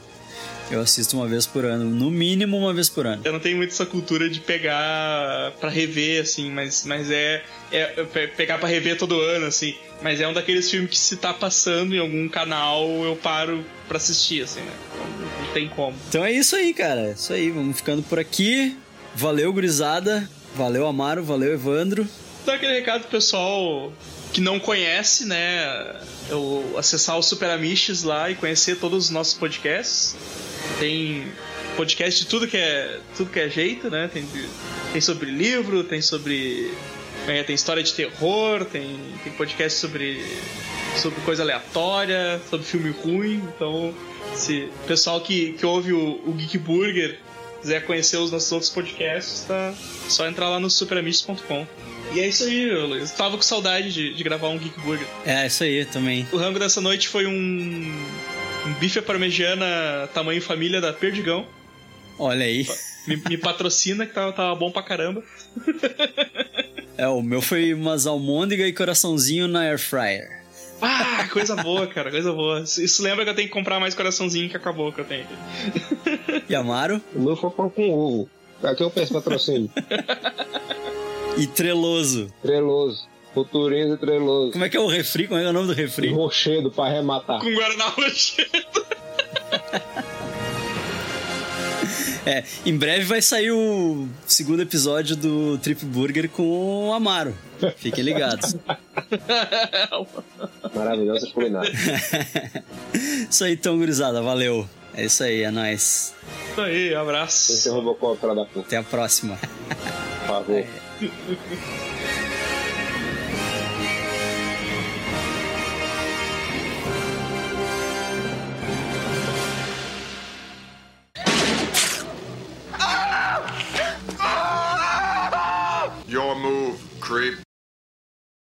Eu assisto uma vez por ano, no mínimo uma vez por ano. Eu não tenho muito essa cultura de pegar pra rever, assim, mas, mas é, é pe- pegar pra rever todo ano, assim. Mas é um daqueles filmes que se tá passando em algum canal, eu paro pra assistir, assim, né? Então, não tem como. Então é isso aí, cara. É isso aí, vamos ficando por aqui. Valeu, gurizada. Valeu, Amaro. Valeu, Evandro. Dá aquele recado pro pessoal que não conhece, né? Eu acessar o Super Amiches lá e conhecer todos os nossos podcasts. Tem podcast de tudo que é, tudo que é jeito, né? Tem, tem sobre livro, tem sobre. é, tem história de terror, tem, tem podcast sobre, sobre coisa aleatória, sobre filme ruim. Então, se o pessoal que, que ouve o, o Geek Burger quiser conhecer os nossos outros podcasts, tá só entrar lá no superamistos.com. E é isso aí, Luiz. Tava com saudade de, de gravar um Geek Burger. É, isso aí também. O rango dessa noite foi um, um bife parmegiana tamanho família da Perdigão. Olha aí. Me, me patrocina, que tava, tava bom pra caramba. <laughs> É, o meu foi umas almôndega e coraçãozinho na air fryer. Ah, coisa boa, cara, coisa boa. Isso lembra que eu tenho que comprar mais coraçãozinho que acabou que eu tenho. E Amaro? O meu foi com ovo. Aqui eu peço patrocínio. <laughs> E treloso. Treloso. Futurinho e treloso. Como é que é o refri? Como é, que é o nome do refri? Rochedo pra arrematar. Com Guaraná Rochedo. <laughs> É, em breve vai sair o segundo episódio do Trip Burger com o Amaro. Fiquem ligados. <laughs> Maravilhosa culinária. <laughs> isso aí, então, gurizada. Valeu. É isso aí, é nóis. Isso aí, abraço. Esse é o Robocop, da puta. Até a próxima. Por favor. Your move, creep.